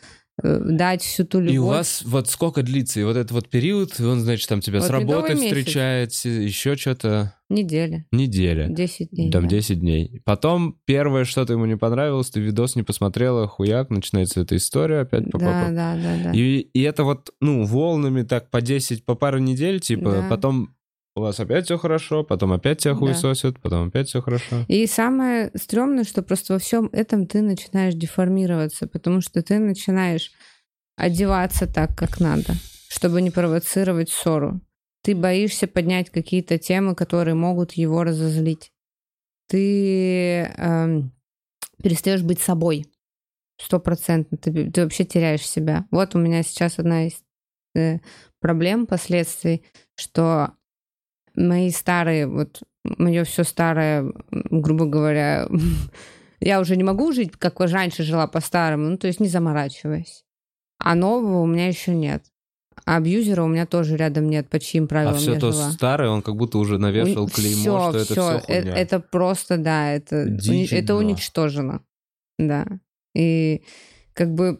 Speaker 2: дать всю ту любовь.
Speaker 1: И у вас вот сколько длится? И вот этот вот период, он, значит, там тебя
Speaker 2: Вот
Speaker 1: с работы
Speaker 2: медовый месяц.
Speaker 1: встречает, еще что-то
Speaker 2: Неделя,
Speaker 1: неделя.
Speaker 2: 10 дней.
Speaker 1: Там
Speaker 2: да.
Speaker 1: 10 дней. Потом первое, что-то ему не понравилось, ты видос не посмотрела, хуяк, начинается эта история опять. па-
Speaker 2: Да, да, да, да.
Speaker 1: И, и это вот, ну, волнами так по 10, по пару недель, типа,
Speaker 2: Да.
Speaker 1: потом у вас опять все хорошо, потом опять тебя
Speaker 2: Да.
Speaker 1: хуесосят, потом опять все хорошо.
Speaker 2: И самое стрёмное, что просто во всем этом ты начинаешь деформироваться, потому что ты начинаешь одеваться так, как надо, чтобы не провоцировать ссору. Ты боишься поднять какие-то темы, которые могут его разозлить. Ты эм, перестаешь быть собой. Стопроцентно. Ты, ты вообще теряешь себя. Вот у меня сейчас одна из э, проблем, последствий, что мои старые, вот мое все старое, грубо говоря, я уже не могу жить, как раньше жила по-старому, ну, то есть не заморачиваясь. А нового у меня еще нет. А абьюзера у меня тоже рядом нет, по чьим
Speaker 1: А
Speaker 2: правилам
Speaker 1: все
Speaker 2: я
Speaker 1: то
Speaker 2: жила.
Speaker 1: старое, он как будто уже навешал клеймо,
Speaker 2: Всё,
Speaker 1: что это
Speaker 2: всё,
Speaker 1: все
Speaker 2: э-
Speaker 1: хуйня.
Speaker 2: Это просто, да, это, уни- это уничтожено. Да. И как бы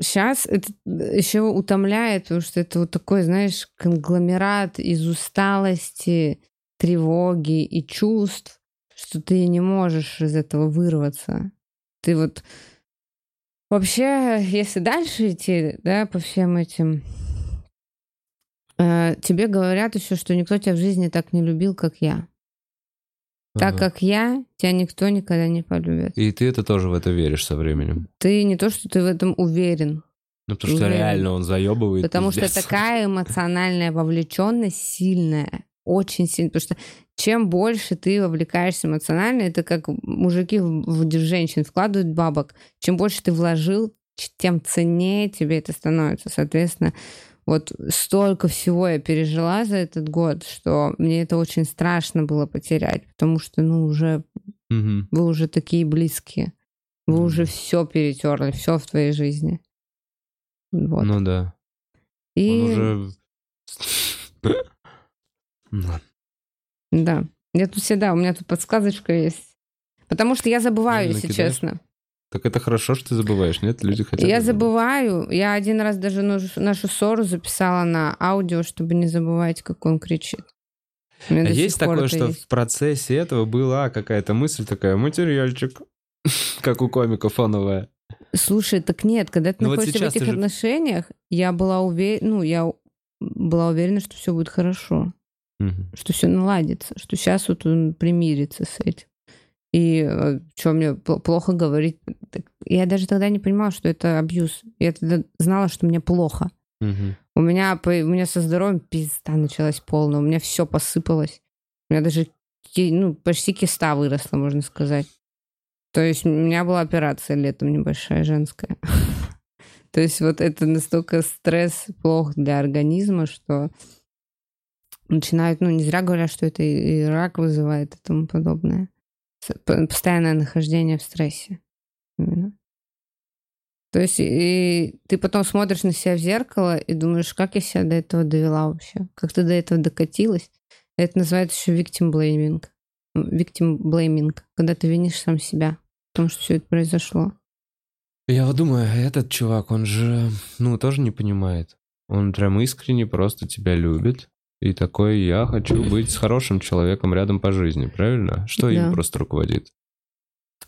Speaker 2: сейчас это еще утомляет, потому что это вот такой, знаешь, конгломерат из усталости, тревоги и чувств, что ты не можешь из этого вырваться. Ты вот вообще, если дальше идти, да, по всем этим, э, тебе говорят еще, что никто тебя в жизни так не любил, как я. Так
Speaker 1: Ага.
Speaker 2: как я, тебя никто никогда не полюбит.
Speaker 1: И ты это тоже в это веришь со временем.
Speaker 2: Ты не то, что ты в этом уверен,
Speaker 1: Ну, потому что
Speaker 2: Уверен.
Speaker 1: реально он заебывает.
Speaker 2: потому что такая эмоциональная вовлеченность сильная, очень сильная. Потому что чем больше ты вовлекаешься эмоционально, это как мужики в женщин вкладывают бабок. Чем больше ты вложил, тем ценнее тебе это становится. Соответственно, вот столько всего я пережила за этот год, что мне это очень страшно было потерять, потому что, ну, уже
Speaker 1: Мгм.
Speaker 2: вы уже такие близкие. Вы
Speaker 1: Мгм.
Speaker 2: уже все перетерли, все в твоей жизни. Вот.
Speaker 1: Ну да.
Speaker 2: И
Speaker 1: Он уже... Ну
Speaker 2: да. Я тут всегда, у меня тут подсказочка есть. Потому что я забываю, если честно.
Speaker 1: Так это хорошо, что ты забываешь, нет? Люди хотят...
Speaker 2: Я забываю. Я один раз даже нашу, ссору записала на аудио, чтобы не забывать, как он кричит.
Speaker 1: А есть такое, что
Speaker 2: есть.
Speaker 1: в процессе этого была какая-то мысль такая, материальчик, как у комика фоновая.
Speaker 2: Слушай, так нет, когда ты
Speaker 1: Ну вот
Speaker 2: находишься
Speaker 1: сейчас
Speaker 2: в этих
Speaker 1: же-
Speaker 2: отношениях, я была уверена, ну, я была уверена, что все будет хорошо,
Speaker 1: Мгм.
Speaker 2: что все наладится, что сейчас вот он примирится с этим. И что мне пл- плохо говорить? Я даже тогда не понимала, что это абьюз. Я тогда знала, что мне плохо.
Speaker 1: Мгм.
Speaker 2: У меня, у меня со здоровьем пизда началась полная. У меня все посыпалось. У меня даже ну, почти киста выросла, можно сказать. То есть у меня была операция летом небольшая, женская. То есть вот это настолько стресс плох для организма, что начинают, ну, не зря говорят, что это и рак вызывает и тому подобное. Постоянное нахождение в стрессе. Именно. То есть и ты потом смотришь на себя в зеркало и думаешь, как я себя до этого довела вообще? Как ты до этого докатилась? Это называется еще victim blaming. Victim blaming, когда ты винишь сам себя в том, что все это произошло.
Speaker 1: Я вот думаю, этот чувак, он же, ну, тоже не понимает. Он прям искренне просто тебя любит. И такой, я хочу быть с хорошим человеком рядом по жизни, правильно? Что им
Speaker 2: Да.
Speaker 1: просто руководит?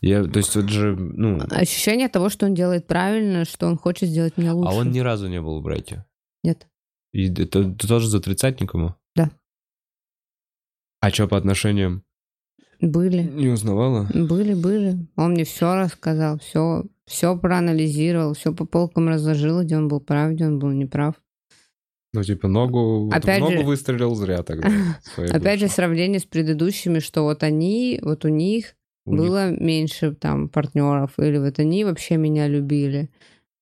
Speaker 1: Я, то есть вот же, ну,
Speaker 2: Ощущение того, что он делает правильно, что он хочет сделать меня лучше.
Speaker 1: а он ни разу не был в браке.
Speaker 2: Нет.
Speaker 1: И это ты тоже за тридцатник ему?
Speaker 2: Да.
Speaker 1: А что по отношениям?
Speaker 2: Были.
Speaker 1: Не узнавала?
Speaker 2: Были, были. Он мне все рассказал, все, все проанализировал, все по полкам разложил, где он был прав, где он был неправ.
Speaker 1: Ну, типа, ногу,
Speaker 2: Опять
Speaker 1: ногу
Speaker 2: же-
Speaker 1: выстрелил зря тогда.
Speaker 2: Опять же, сравнение с предыдущими, что вот они, вот у них
Speaker 1: У них-
Speaker 2: было меньше там партнеров, или вот они вообще меня любили.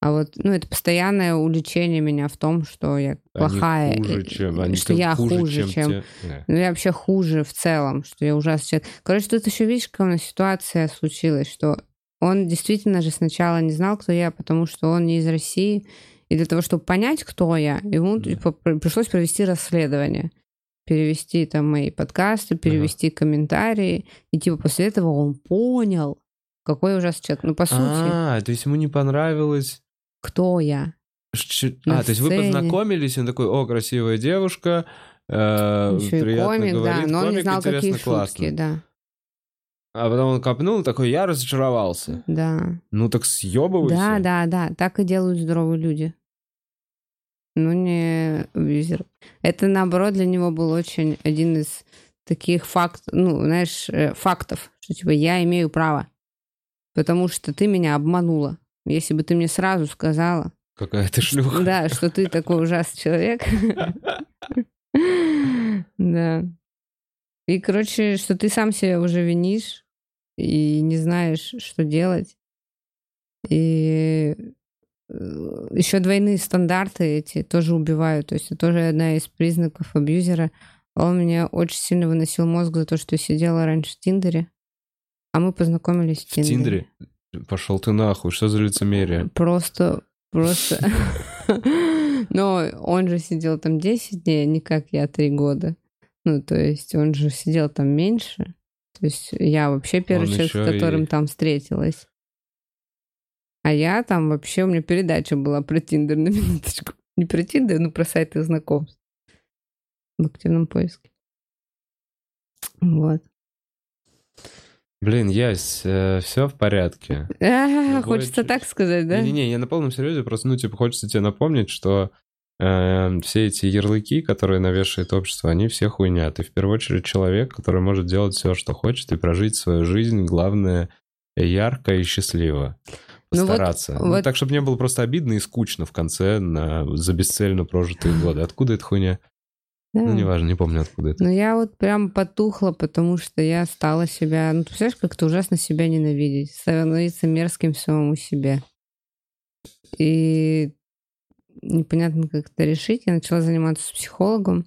Speaker 2: А вот, ну, это постоянное увлечение меня в том, что я
Speaker 1: они
Speaker 2: плохая,
Speaker 1: хуже,
Speaker 2: э,
Speaker 1: чем, они
Speaker 2: что я хуже, чем...
Speaker 1: те- Не.
Speaker 2: Ну, я вообще хуже в целом, что я ужасный человек. Короче, тут еще, видишь, какая у нас ситуация случилась, что он действительно же сначала не знал, кто я, потому что он не из России. И для того, чтобы понять, кто я, ему
Speaker 1: Да.
Speaker 2: типа, при- пришлось провести расследование. Перевести там мои подкасты, перевести комментарии. И типа после этого он понял, какой ужасный человек. Ну, по сути,
Speaker 1: А, то есть ему не понравилось...
Speaker 2: кто я.
Speaker 1: Ш- А, то есть вы познакомились, и он такой, о, красивая девушка, э,
Speaker 2: Еще и
Speaker 1: приятно
Speaker 2: комик, да,
Speaker 1: говорит,
Speaker 2: но он не знал, какие
Speaker 1: классно.
Speaker 2: шутки, да.
Speaker 1: А потом он копнул, такой, я разочаровался.
Speaker 2: Да.
Speaker 1: Ну так съебывайся.
Speaker 2: Да, да, да. Так и делают здоровые люди. Ну, не абьюзер. Это, наоборот, для него был очень один из таких факт, ну, знаешь, э, фактов, что, типа, я имею право, потому что ты меня обманула. Если бы ты мне сразу сказала,
Speaker 1: Какая ты шлюха.
Speaker 2: да, что ты такой ужасный человек. Да. И, короче, что ты сам себя уже винишь и не знаешь, что делать. И еще двойные стандарты эти тоже убивают. То есть это тоже одна из признаков абьюзера. Он меня очень сильно выносил мозг за то, что я сидела раньше в Тиндере, а мы познакомились в
Speaker 1: В
Speaker 2: Тиндере.
Speaker 1: Тиндере? Пошел ты нахуй, что за лицемерие?
Speaker 2: Просто, просто... Но он же сидел там 10 дней, а не как я 3 года. Ну, то есть он же сидел там меньше. То есть я вообще первый
Speaker 1: Он
Speaker 2: человек, с которым
Speaker 1: и-
Speaker 2: там встретилась. А я там вообще, у меня передача была про Тиндер на минуточку. Не про Тиндер, но про сайты знакомств. В активном поиске. Вот.
Speaker 1: Блин, Ясь, все в порядке.
Speaker 2: А, хочется так сказать, да?
Speaker 1: Не-не-не, я на полном серьезе, просто, ну, типа, хочется тебе напомнить, что э, все эти ярлыки, которые навешивает общество, они все хуйня. Ты в первую очередь человек, который может делать все, что хочет, и прожить свою жизнь, главное, ярко и счастливо.
Speaker 2: Ну вот-
Speaker 1: Постараться. Ну,
Speaker 2: вот-
Speaker 1: так, чтобы не было просто обидно и скучно в конце на, за бесцельно прожитые годы. Откуда эта хуйня? Ну,
Speaker 2: Да.
Speaker 1: неважно, не помню, откуда это.
Speaker 2: Ну, я вот прям потухла, потому что я стала себя... Ну, ты представляешь, как-то ужасно себя ненавидеть, становиться мерзким самому себе. И непонятно, как это решить. Я начала заниматься с психологом.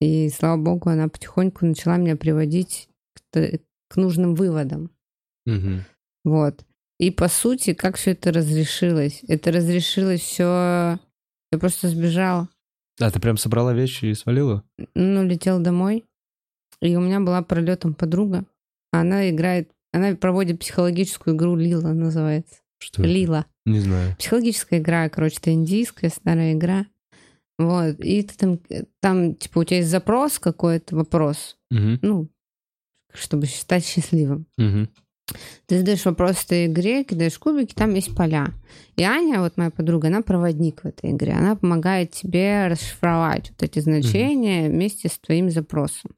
Speaker 2: И, слава богу, она потихоньку начала меня приводить к, к нужным выводам.
Speaker 1: Мгм.
Speaker 2: Вот. И по сути, как все это разрешилось? Это разрешилось все. Я просто сбежала.
Speaker 1: А ты прям собрала вещи и свалила?
Speaker 2: Ну, летела домой. И у меня была пролетом подруга. Она играет, она проводит психологическую игру Лила называется.
Speaker 1: Что это?
Speaker 2: Лила.
Speaker 1: Не знаю.
Speaker 2: Психологическая игра, короче, это индийская старая игра. Вот. И ты там, там, типа, у тебя есть запрос какой-то, вопрос.
Speaker 1: Мгм.
Speaker 2: Ну, чтобы стать счастливым.
Speaker 1: Мгм.
Speaker 2: Ты задаешь вопрос в этой игре, кидаешь кубики, там есть поля. И Аня, вот моя подруга, она проводник в этой игре. Она помогает тебе расшифровать вот эти значения вместе с твоим запросом.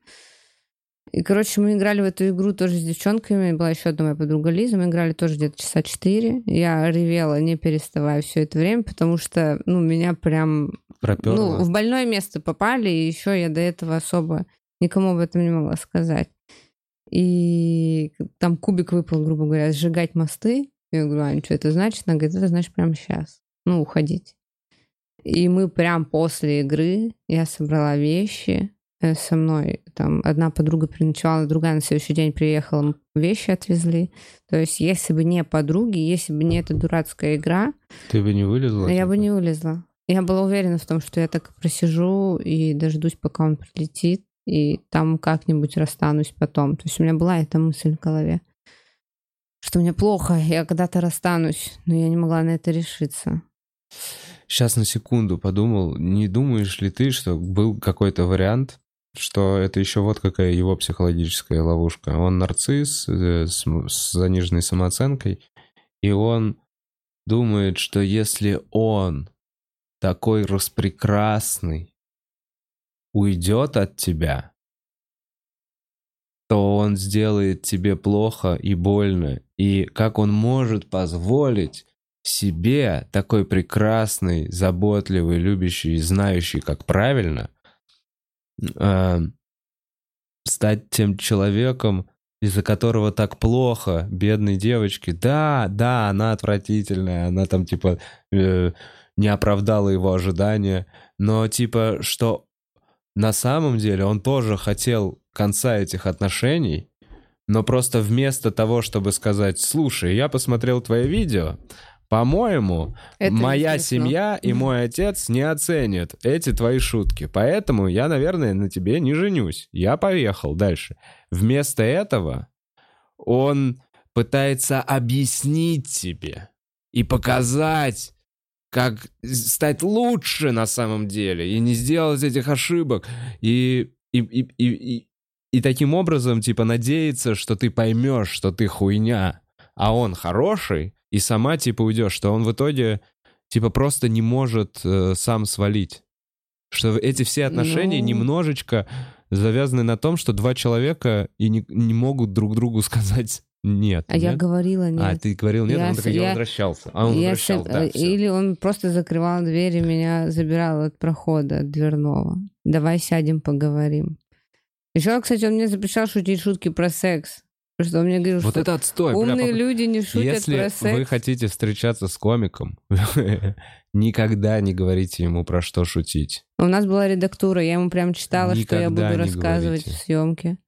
Speaker 2: И, короче, мы играли в эту игру тоже с девчонками. Была еще одна моя подруга Лиза. Мы играли тоже где-то часа четыре. Я ревела, не переставая все это время, потому что, ну, меня прям
Speaker 1: Пропёрло.
Speaker 2: ну, в больное место попали, и еще я до этого особо никому об этом не могла сказать. И там кубик выпал, грубо говоря, сжигать мосты. Я говорю, Ань, что это значит? Она говорит, это значит прямо сейчас. Ну, уходить. И мы прям после игры, я собрала вещи, со мной там одна подруга переночевала, другая на следующий день приехала, вещи отвезли. То есть если бы не подруги, если бы не эта дурацкая игра,
Speaker 1: Ты бы не вылезла?
Speaker 2: я бы не вылезла. Я была уверена в том, что я так просижу и дождусь, пока он прилетит, и там как-нибудь расстанусь потом. То есть у меня была эта мысль в голове, что мне плохо, я когда-то расстанусь, но я не могла на это решиться.
Speaker 1: Сейчас на секунду подумал, не думаешь ли ты, что был какой-то вариант, что это еще вот какая его психологическая ловушка. Он нарцисс э, с, с заниженной самооценкой, и он думает, что если он такой распрекрасный уйдет от тебя, то он сделает тебе плохо и больно. И как он может позволить себе такой прекрасный, заботливый, любящий, и знающий, как правильно, э, стать тем человеком, из-за которого так плохо бедной девочке. Да, да, она отвратительная, она там типа э, не оправдала его ожидания, но типа что на самом деле он тоже хотел конца этих отношений, но просто вместо того, чтобы сказать, слушай, я посмотрел твое видео, по-моему, моя семья и мой отец не оценят эти твои шутки. Поэтому я, наверное, на тебе не женюсь. Я поехал дальше. Вместо этого он пытается объяснить тебе и показать, как стать лучше на самом деле, и не сделать этих ошибок. И, и, и, и, и, и таким образом, типа, надеяться, что ты поймешь, что ты хуйня, а он хороший, и сама, типа, уйдешь, что он в итоге, типа, просто не может э, сам свалить. Что эти все отношения
Speaker 2: Ну.
Speaker 1: немножечко завязаны на том, что два человека и не, не могут друг другу сказать нет.
Speaker 2: А я
Speaker 1: нет?
Speaker 2: говорила нет.
Speaker 1: А, ты говорил нет,
Speaker 2: Я
Speaker 1: он
Speaker 2: с-
Speaker 1: такой, я,
Speaker 2: я-
Speaker 1: возвращался. А он
Speaker 2: Я
Speaker 1: возвращал,
Speaker 2: сам-
Speaker 1: да,
Speaker 2: э,
Speaker 1: всё.
Speaker 2: Или он просто закрывал дверь и меня забирал от прохода от дверного. Давай сядем, поговорим. Еще, кстати, он мне запрещал шутить шутки про секс. Что он мне говорил,
Speaker 1: Вот
Speaker 2: что
Speaker 1: это отстой, бля,
Speaker 2: умные
Speaker 1: поп-
Speaker 2: люди не шутят
Speaker 1: Если
Speaker 2: про секс.
Speaker 1: вы хотите встречаться с комиком, никогда не говорите ему про что шутить.
Speaker 2: У нас была редактура, я ему прям читала, что я буду
Speaker 1: Никогда
Speaker 2: рассказывать
Speaker 1: говорите.
Speaker 2: в съемке.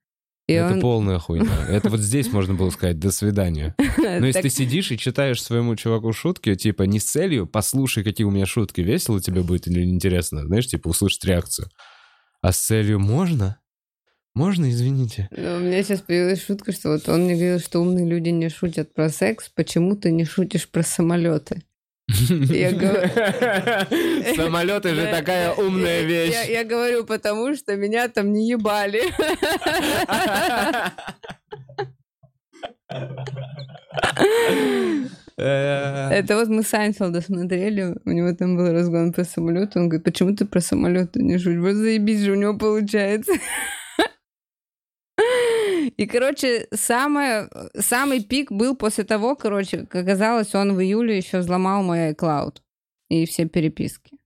Speaker 2: И
Speaker 1: это
Speaker 2: он...
Speaker 1: полная хуйня. Это вот здесь можно было сказать «до свидания». Но если ты сидишь и читаешь своему чуваку шутки, типа не с целью «послушай, какие у меня шутки, весело тебе будет или интересно», знаешь, типа услышать реакцию, а с целью «можно? Можно, извините?»
Speaker 2: Ну, У меня сейчас появилась шутка, что вот он мне говорил, что умные люди не шутят про секс, почему ты не шутишь про самолеты? Я говорю-
Speaker 1: Самолеты же такая умная вещь.
Speaker 2: Я, я говорю, потому что меня там не ебали.
Speaker 1: Э,
Speaker 2: Это вот мы Сайнфелда смотрели, у него там был разгон про самолеты, он говорит, почему ты про самолеты не шутишь? Вот заебись же у него получается. И, короче, самое, самый пик был после того, короче, как оказалось, он в июле еще взломал мой iCloud и все переписки.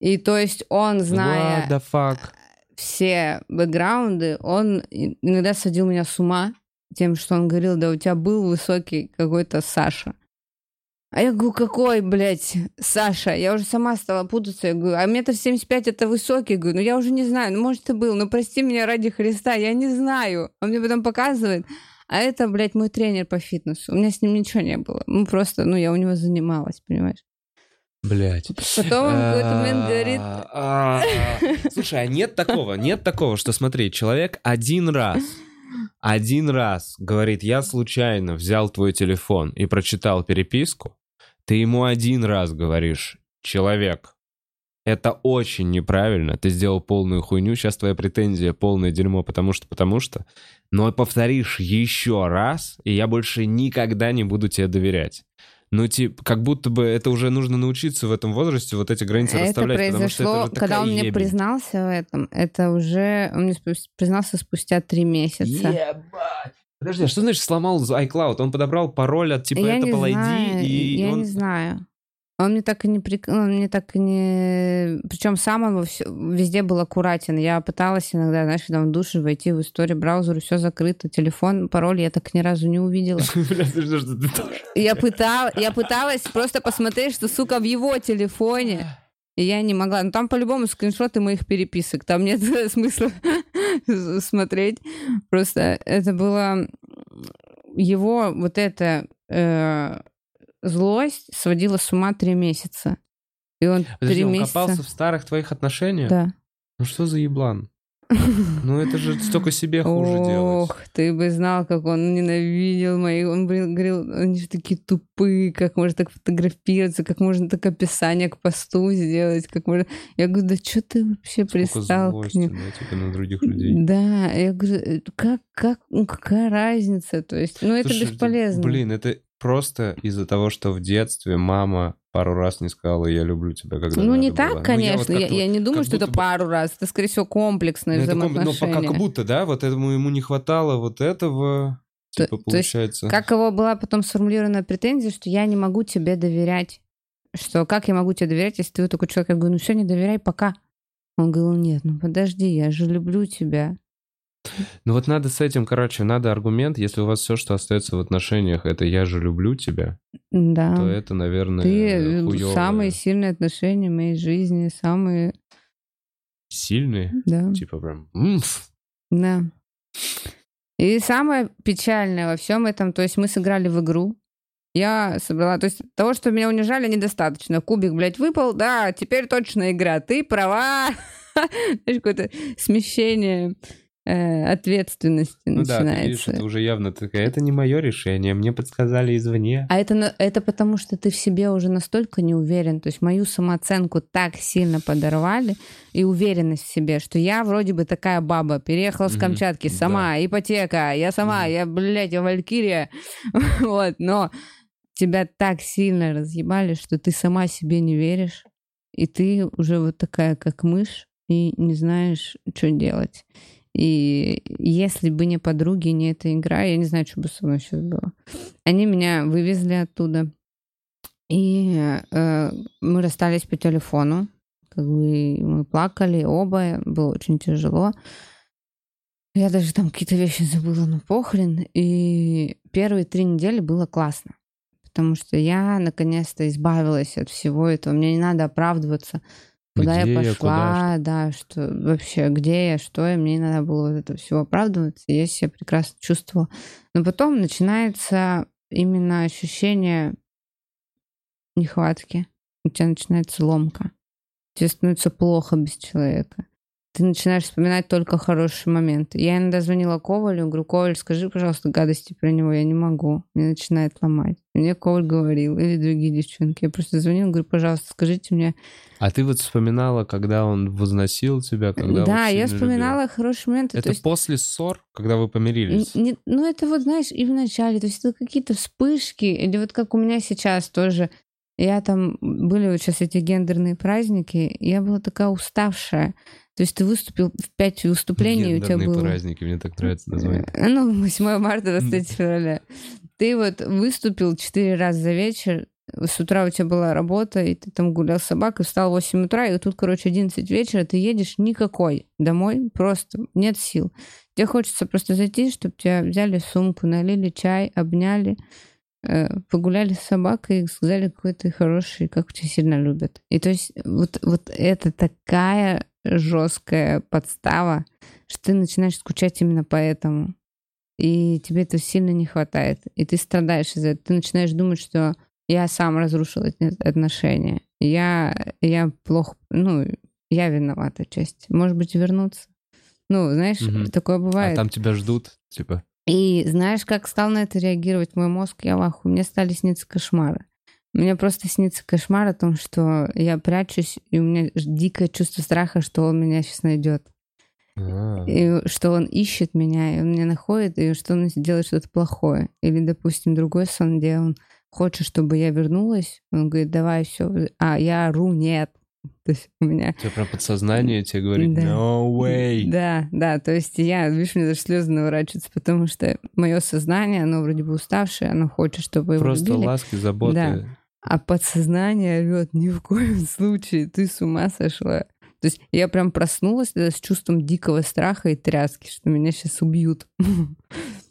Speaker 2: И то есть он, зная
Speaker 1: fuck?
Speaker 2: все бэкграунды, он иногда сводил меня с ума тем, что он говорил, да у тебя был высокий какой-то Саша. А я говорю, какой, блядь, Саша? Я уже сама стала путаться. Я говорю, а метр семьдесят пять это высокий. Я говорю, ну я уже не знаю, ну может и был, но прости меня ради Христа, я не знаю. Он мне потом показывает. А это, блядь, мой тренер по фитнесу. У меня с ним ничего не было. Ну просто, ну я у него занималась, понимаешь?
Speaker 1: Блять.
Speaker 2: Потом он в какой-то момент говорит...
Speaker 1: А, Слушай, а нет такого, нет такого, что смотри, человек один раз, один раз говорит, я случайно взял твой телефон и прочитал переписку, ты ему один раз говоришь, человек, это очень неправильно, ты сделал полную хуйню, сейчас твоя претензия полное дерьмо, потому что, потому что, но повторишь еще раз, и я больше никогда не буду тебе доверять. Ну, типа, как будто бы это уже нужно научиться в этом возрасте вот эти границы
Speaker 2: это
Speaker 1: расставлять, потому что это
Speaker 2: произошло, когда он мне
Speaker 1: ебень.
Speaker 2: признался в этом. Это уже... Он мне признался спустя три месяца.
Speaker 1: Ебать! Подожди, а что значит сломал iCloud? Он подобрал пароль от типа
Speaker 2: я
Speaker 1: Apple ID,
Speaker 2: знаю,
Speaker 1: и
Speaker 2: я
Speaker 1: он...
Speaker 2: не знаю. Он мне так и не прик... он мне так и не... Причем сам он всё- везде был аккуратен. Я пыталась иногда, знаешь, когда в душе войти в историю браузера, все закрыто, телефон, пароль я так ни разу не увидела. Я, пытал... я пыталась просто посмотреть, что, сука, в его телефоне. И я не могла. Ну, там по-любому скриншоты моих переписок. Там нет смысла смотреть. Просто это было... Его вот эта э, злость сводила с ума три месяца. И он
Speaker 1: Подожди,
Speaker 2: три
Speaker 1: он
Speaker 2: месяца...
Speaker 1: копался в старых твоих отношениях?
Speaker 2: Да.
Speaker 1: Ну что за еблан? Ну это же столько себе хуже делать.
Speaker 2: Ох, ты бы знал, как он ненавидел мои. Он говорил, они же такие тупые, как можно так фотографироваться, как можно так описание к посту сделать, как можно... Я говорю, да что ты вообще
Speaker 1: Сколько
Speaker 2: пристал к ним?
Speaker 1: да, типа на других людей.
Speaker 2: Да, я говорю, «Э, как, как, ну какая разница? То есть, ну это
Speaker 1: Слушай,
Speaker 2: бесполезно.
Speaker 1: Блин, это просто из-за того, что в детстве мама пару раз не сказала «я люблю тебя», когда
Speaker 2: ну, не
Speaker 1: надо было.
Speaker 2: так,
Speaker 1: Ну,
Speaker 2: конечно.
Speaker 1: вот
Speaker 2: я, я не думаю, что это
Speaker 1: бы-
Speaker 2: пару раз. Это, скорее всего, комплексное
Speaker 1: Ну, это комби- ну,
Speaker 2: взаимоотношение.
Speaker 1: как будто, да, вот этому ему не хватало вот этого,
Speaker 2: То-
Speaker 1: типа,
Speaker 2: то есть
Speaker 1: получается.
Speaker 2: Как его была потом сформулирована претензия, что я не могу тебе доверять. Что как я могу тебе доверять, если ты вот такой человек? Я говорю, ну все, не доверяй, пока. Он говорил, нет, ну подожди, я же люблю тебя.
Speaker 1: Ну вот надо с этим, короче, надо аргумент, если у вас все, что остается в отношениях, это «я же люблю тебя»,
Speaker 2: Да.
Speaker 1: то это, наверное,
Speaker 2: ты э,
Speaker 1: хуёвое.
Speaker 2: самые сильные отношения в моей жизни, самые,
Speaker 1: Сильные,
Speaker 2: да,
Speaker 1: типа прям
Speaker 2: да. И самое печальное во всем этом, то есть мы сыграли в игру, я собрала, то есть того, что меня унижали, недостаточно. Кубик, блядь, выпал, да, теперь точно игра. Ты права. Знаешь, какое-то смещение ответственности
Speaker 1: Ну да, ты видишь,
Speaker 2: начинается.
Speaker 1: это уже явно такая, это не мое решение, мне подсказали извне.
Speaker 2: А это, на- это потому, что ты в себе уже настолько не уверен. То есть мою самооценку так сильно подорвали и уверенность в себе, что я вроде бы такая баба. Переехала с Камчатки сама, ипотека, я сама, я, блядь, я валькирия. вот, но тебя так сильно разъебали, что ты сама себе не веришь, и ты уже вот такая, как мышь, и не знаешь, что делать. И если бы не подруги, не эта игра, я не знаю, что бы со мной сейчас было. Они меня вывезли оттуда. И э, мы расстались по телефону. Как бы мы плакали оба, было очень тяжело. Я даже там какие-то вещи забыла, ну похрен. И первые три недели было классно. Потому что я наконец-то избавилась от всего этого. Мне не надо оправдываться, куда
Speaker 1: Где
Speaker 2: я
Speaker 1: я,
Speaker 2: пошла, да, что вообще, где я, что я, мне не надо было вот это все оправдываться. Я себя прекрасно чувствовала. Но потом начинается именно ощущение нехватки. У тебя начинается ломка. Тебе становится плохо без человека. Ты начинаешь вспоминать только хорошие моменты. Я иногда звонила Ковалю, говорю, Коваль, скажи, пожалуйста, гадости про него. Я не могу. Мне начинает ломать. Мне Коваль говорил, или другие девчонки. Я просто звонила, говорю, пожалуйста, скажите мне.
Speaker 1: А ты вот вспоминала, когда он возносил тебя, когда
Speaker 2: да, я вспоминала
Speaker 1: любил?
Speaker 2: хорошие моменты.
Speaker 1: Это
Speaker 2: то есть
Speaker 1: после ссор, когда вы помирились?
Speaker 2: Н- не- ну, это вот, знаешь, и в начале, то есть это какие-то вспышки, или вот как у меня сейчас тоже. Я там, были вот сейчас эти гендерные праздники, я была такая уставшая. То есть ты выступил в пять выступлений, у тебя было...
Speaker 1: праздники, мне так нравится название.
Speaker 2: Ну, 8 марта, 23 февраля. Ты вот выступил четыре раза за вечер, с утра у тебя была работа, и ты там гулял с собакой, встал в 8 утра, и тут, короче, 11 вечера, ты едешь никакой домой, просто нет сил. Тебе хочется просто зайти, чтобы тебя взяли сумку, налили чай, обняли, э, погуляли с собакой и сказали, какой ты хороший, как тебя сильно любят. И то есть вот, вот это такая жесткая подстава, что ты начинаешь скучать именно поэтому. И тебе это сильно не хватает. И ты страдаешь из-за этого. Ты начинаешь думать, что я сам разрушил эти отношения. Я, я плохо, ну, я виновата часть. Может быть, вернуться. Ну, знаешь, угу. такое бывает.
Speaker 1: А там тебя ждут, типа.
Speaker 2: И знаешь, как стал на это реагировать мой мозг? Я в Мне стали сниться кошмары. Мне просто снится кошмар о том, что я прячусь, и у меня дикое чувство страха, что он меня сейчас найдет. А. И что он ищет меня, и он меня находит, и что он делает что-то плохое. Или, допустим, другой сон, где он хочет, чтобы я вернулась. Он говорит, давай все. А я ору, нет. То есть у меня...
Speaker 1: Тебе про подсознание тебе говорит, да. no way.
Speaker 2: Да, да, то есть я, видишь, мне даже слезы наворачиваются, потому что мое сознание, оно вроде бы уставшее, оно хочет, чтобы его
Speaker 1: Просто
Speaker 2: любили.
Speaker 1: ласки, заботы. Да.
Speaker 2: А подсознание орет, ни в коем случае, ты с ума сошла. То есть я прям проснулась с чувством дикого страха и тряски, что меня сейчас убьют.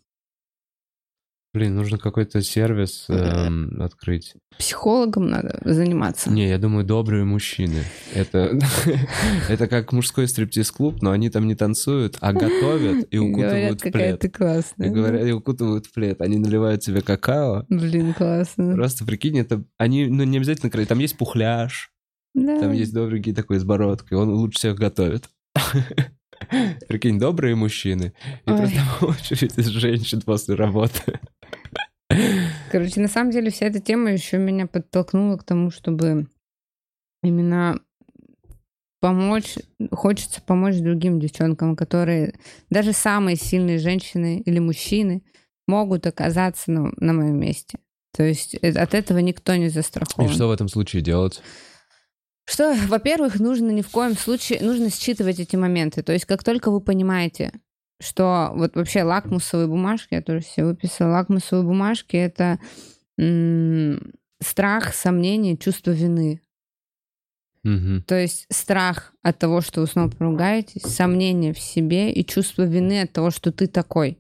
Speaker 1: Блин, нужно какой-то сервис эм, открыть.
Speaker 2: Психологом надо заниматься.
Speaker 1: Не, я думаю, добрые мужчины. Это, это как мужской стриптиз-клуб, но они там не танцуют, а готовят и укутывают
Speaker 2: говорят, в плед. ты классная.
Speaker 1: И, говорят, и укутывают в плед. Они наливают себе какао.
Speaker 2: Блин, классно.
Speaker 1: Просто прикинь, это... Они, ну, не обязательно... Там есть пухляж, да. там есть добренький такой с бородкой, он лучше всех готовит. Прикинь, добрые мужчины. И Ой. просто очередь из женщин после работы.
Speaker 2: Короче, на самом деле вся эта тема еще меня подтолкнула к тому, чтобы именно помочь, хочется помочь другим девчонкам, которые даже самые сильные женщины или мужчины могут оказаться на, на моем месте. То есть э, от этого никто не застрахован.
Speaker 1: И что в этом случае делать?
Speaker 2: Что, во-первых, нужно ни в коем случае, нужно считывать эти моменты. То есть как только вы понимаете, что вот вообще лакмусовые бумажки, я тоже все выписала, лакмусовые бумажки — это страх, сомнение, чувство вины.
Speaker 1: Угу.
Speaker 2: То есть страх от того, что вы снова поругаетесь, сомнение в себе и чувство вины от того, что ты такой.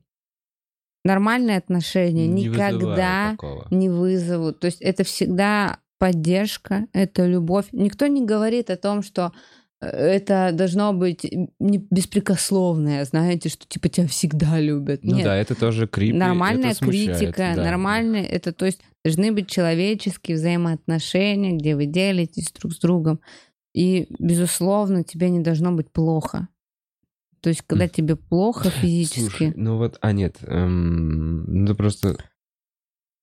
Speaker 2: Нормальные отношения не никогда не вызовут. То есть это всегда поддержка, это любовь. Никто не говорит о том, что это должно быть не беспрекословное, знаете, что типа тебя всегда любят.
Speaker 1: Ну
Speaker 2: Нет.
Speaker 1: да, это тоже крипи.
Speaker 2: Нормальная
Speaker 1: это смущает,
Speaker 2: критика,
Speaker 1: да.
Speaker 2: нормальная, это то есть должны быть человеческие взаимоотношения, где вы делитесь друг с другом. И, безусловно, тебе не должно быть плохо. То есть, когда тебе плохо физически...
Speaker 1: Слушай, ну вот, а нет, эм, ну просто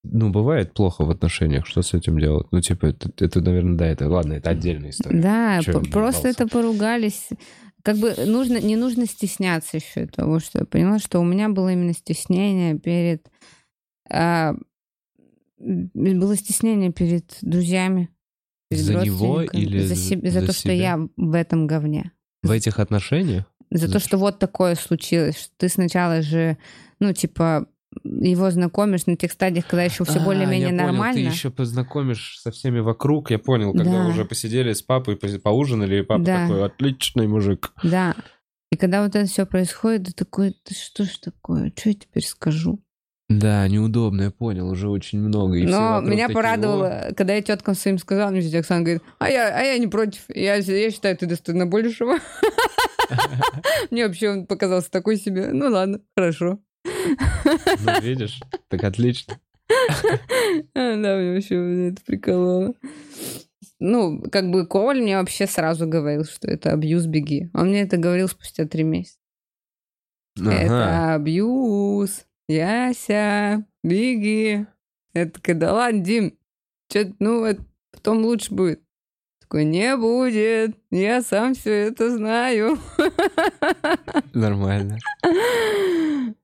Speaker 1: ну, бывает плохо в отношениях, что с этим делать? Ну, типа, это, это наверное, да, это, ладно, это отдельная история.
Speaker 2: Да, просто это поругались. Как бы нужно, не нужно стесняться еще того, что я поняла, что у меня было именно стеснение перед... А, было стеснение перед друзьями, перед
Speaker 1: за него или
Speaker 2: за, себе, за, за то, себя? что я в этом говне.
Speaker 1: В этих отношениях?
Speaker 2: За, за то, что вот такое случилось. Что ты сначала же, ну, типа, его знакомишь на тех стадиях, когда еще все а, более-менее нормально.
Speaker 1: Понял, ты еще познакомишь со всеми вокруг, я понял, когда да. уже посидели с папой, поужинали, и папа да. такой, отличный мужик.
Speaker 2: Да. И когда вот это все происходит, ты такой, да что ж такое, что я теперь скажу?
Speaker 1: Да, неудобно, я понял, уже очень много. И
Speaker 2: Но меня порадовало, его... когда я теткам своим сказала, мне тетя Оксана говорит, а я, а я не против, я, я считаю, ты достойна большего. Мне вообще он показался такой себе, ну ладно, хорошо.
Speaker 1: Ну, видишь, так отлично.
Speaker 2: Да, мне вообще это прикололо. Ну, как бы Коваль мне вообще сразу говорил, что это абьюз, беги. Он мне это говорил спустя три месяца. Это абьюз. Яся, беги. Это когда, ладно, Дим, что ну, это потом лучше будет. Такой, не будет, я сам все это знаю.
Speaker 1: Нормально.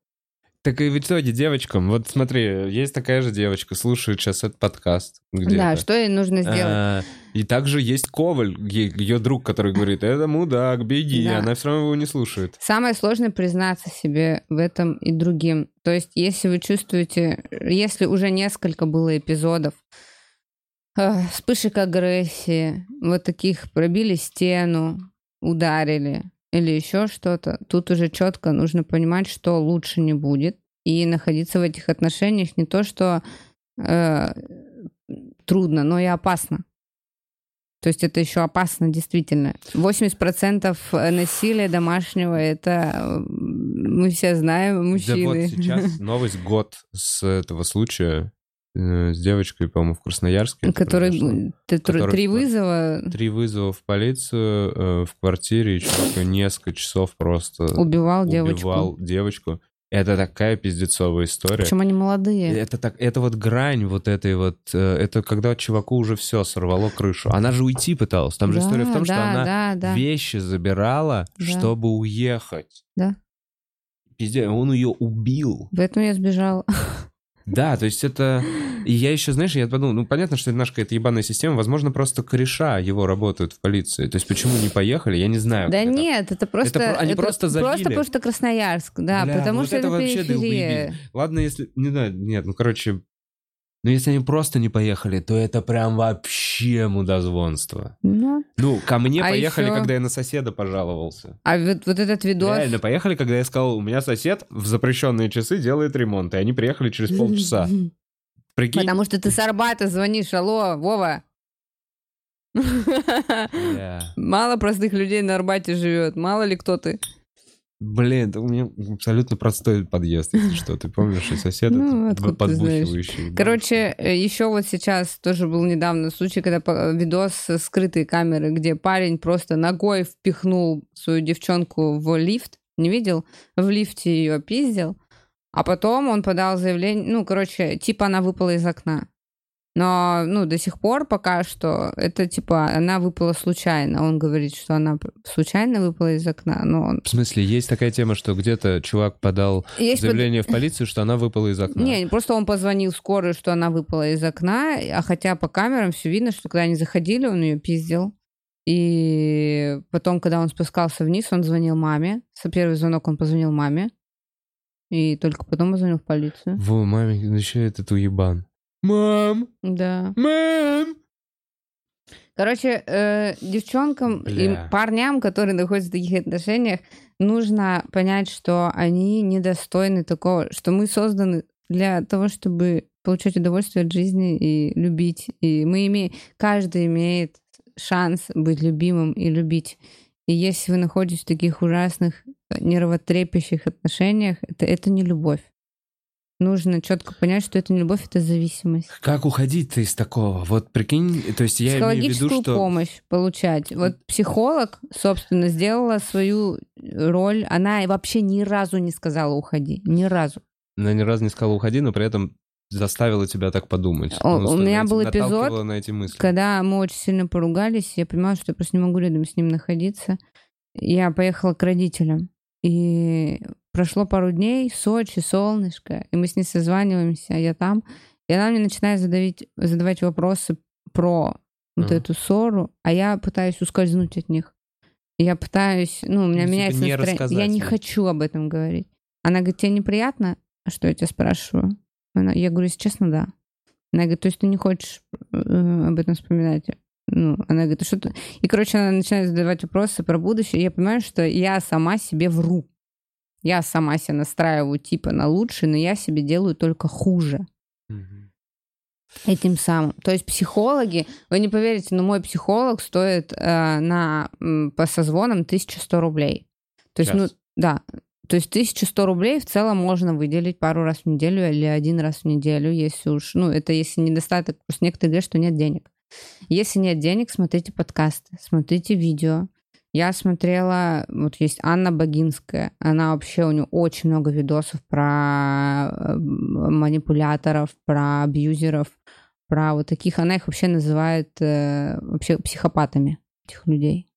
Speaker 1: Так и в итоге девочкам, вот смотри, есть такая же девочка, слушает сейчас этот подкаст.
Speaker 2: Да, что ей нужно сделать? А,
Speaker 1: и также есть Коваль, ее друг, который говорит, это мудак, беги, да. она все равно его не слушает.
Speaker 2: Самое сложное признаться себе в этом и другим. То есть, если вы чувствуете, если уже несколько было эпизодов, э, вспышек агрессии, вот таких пробили стену, ударили, или еще что-то, тут уже четко нужно понимать, что лучше не будет. И находиться в этих отношениях не то, что э, трудно, но и опасно. То есть это еще опасно, действительно. 80% насилия домашнего это э, мы все знаем, мужчины.
Speaker 1: Да вот сейчас новость год с этого случая э, с девочкой, по-моему, в Красноярске.
Speaker 2: Который, который три вызова.
Speaker 1: Три вызова в полицию э, в квартире, и чувак несколько часов просто
Speaker 2: убивал,
Speaker 1: убивал
Speaker 2: девочку.
Speaker 1: девочку. Это такая пиздецовая история.
Speaker 2: Причем они молодые.
Speaker 1: Это, так, это вот грань вот этой вот... Э, это когда чуваку уже все сорвало крышу. Она же уйти пыталась. Там же
Speaker 2: Да,
Speaker 1: история в том, что
Speaker 2: да,
Speaker 1: она
Speaker 2: да, да.
Speaker 1: вещи забирала,
Speaker 2: Да.
Speaker 1: чтобы уехать.
Speaker 2: Да.
Speaker 1: Пиздец, он ее убил.
Speaker 2: Поэтому я сбежала.
Speaker 1: Да, то есть это... И я еще, знаешь, я подумал, ну, понятно, что это наша какая-то ебаная система, возможно, просто кореша его работают в полиции. То есть почему не поехали, я не знаю.
Speaker 2: Да
Speaker 1: это.
Speaker 2: нет, это просто...
Speaker 1: про- они
Speaker 2: это
Speaker 1: просто забили.
Speaker 2: Просто потому что Красноярск, да,
Speaker 1: Бля,
Speaker 2: потому
Speaker 1: вот
Speaker 2: что
Speaker 1: это
Speaker 2: это,
Speaker 1: вообще
Speaker 2: периферия.
Speaker 1: Ладно, если... Не знаю, нет, ну, короче... Ну, если они просто не поехали, то это прям вообще мудозвонство.
Speaker 2: Ну,
Speaker 1: Ну, ко мне
Speaker 2: А
Speaker 1: поехали,
Speaker 2: еще-
Speaker 1: когда я на соседа пожаловался.
Speaker 2: а вот, вот этот видос...
Speaker 1: Реально, поехали, когда я сказал, у меня сосед в запрещенные часы делает ремонт, и они приехали через полчаса. Прикинь?
Speaker 2: Потому что ты с Арбата звонишь, алло, Вова. Мало простых людей на Арбате живет, мало ли кто ты.
Speaker 1: Блин, у меня абсолютно простой подъезд, если что. Ты помнишь, и сосед
Speaker 2: Ну,
Speaker 1: подбухивающий.
Speaker 2: Короче, еще вот сейчас тоже был недавно случай, когда по- видос с скрытой камеры, где парень просто ногой впихнул свою девчонку в лифт, не видел? В лифте ее пиздил, а потом он подал заявление, ну, короче, типа она выпала из окна. Но, ну, до сих пор пока что это, типа, она выпала случайно. Он говорит, что она случайно выпала из окна, но он...
Speaker 1: В смысле, есть такая тема, что где-то чувак подал
Speaker 2: Есть под-
Speaker 1: заявление в полицию, что она выпала из окна.
Speaker 2: Не, просто он позвонил в скорую, что она выпала из окна, а хотя по камерам все видно, что когда они заходили, он ее пиздил. И потом, когда он спускался вниз, он звонил маме. Со первый звонок он позвонил маме. И только потом позвонил в полицию.
Speaker 1: Во, маме, еще этот уебан. Мам!
Speaker 2: Да.
Speaker 1: Мам!
Speaker 2: Короче, э, девчонкам
Speaker 1: Бля.
Speaker 2: и парням, которые находятся в таких отношениях, нужно понять, что они недостойны такого, что мы созданы для того, чтобы получать удовольствие от жизни и любить. И мы имеем, каждый имеет шанс быть любимым и любить. И если вы находитесь в таких ужасных, нервотрепещущих отношениях, это, это не любовь. Нужно четко понять, что это не любовь, это зависимость.
Speaker 1: Как уходить-то из такого? Вот прикинь, то есть я имею в виду,
Speaker 2: психологическую
Speaker 1: что...
Speaker 2: помощь получать. Вот психолог, собственно, сделала свою роль. Она вообще ни разу не сказала уходи. Ни разу.
Speaker 1: Она ни разу не сказала уходи, но при этом заставила тебя так подумать.
Speaker 2: О,
Speaker 1: Ну,
Speaker 2: у меня был эпизод,
Speaker 1: на эти мысли.
Speaker 2: Когда мы очень сильно поругались, я понимала, что я просто не могу рядом с ним находиться. Я поехала к родителям. И прошло пару дней, Сочи, солнышко, и мы с ней созваниваемся, а я там. И она мне начинает задавить, задавать вопросы про вот
Speaker 1: Ага.
Speaker 2: эту ссору, а я пытаюсь ускользнуть от них. Я пытаюсь, ну, у меня
Speaker 1: Ну, типа,
Speaker 2: меняется
Speaker 1: не
Speaker 2: настроение. Я не хочу об этом говорить. Она говорит, тебе неприятно, что я тебя спрашиваю? Она- я говорю, если честно, да. Она говорит, то есть ты не хочешь э, об этом вспоминать? Ну, она говорит, «А что ты... И, короче, она начинает задавать вопросы про будущее. И я понимаю, что я сама себе вру. Я сама себя настраиваю типа на лучше, но я себе делаю только хуже
Speaker 1: Мгм.
Speaker 2: этим самым. То есть психологи, вы не поверите, но мой психолог стоит э, на, по созвонам 1100 рублей. То есть, ну, да, то есть 1100 рублей в целом можно выделить пару раз в неделю или один раз в неделю, если уж, ну, это если недостаток, просто некоторые говорят, что нет денег. Если нет денег, смотрите подкасты, смотрите видео. Я смотрела, вот есть Анна Богинская, она вообще, у нее очень много видосов про э, манипуляторов, про абьюзеров, про вот таких, она их вообще называет э, вообще психопатами, этих людей,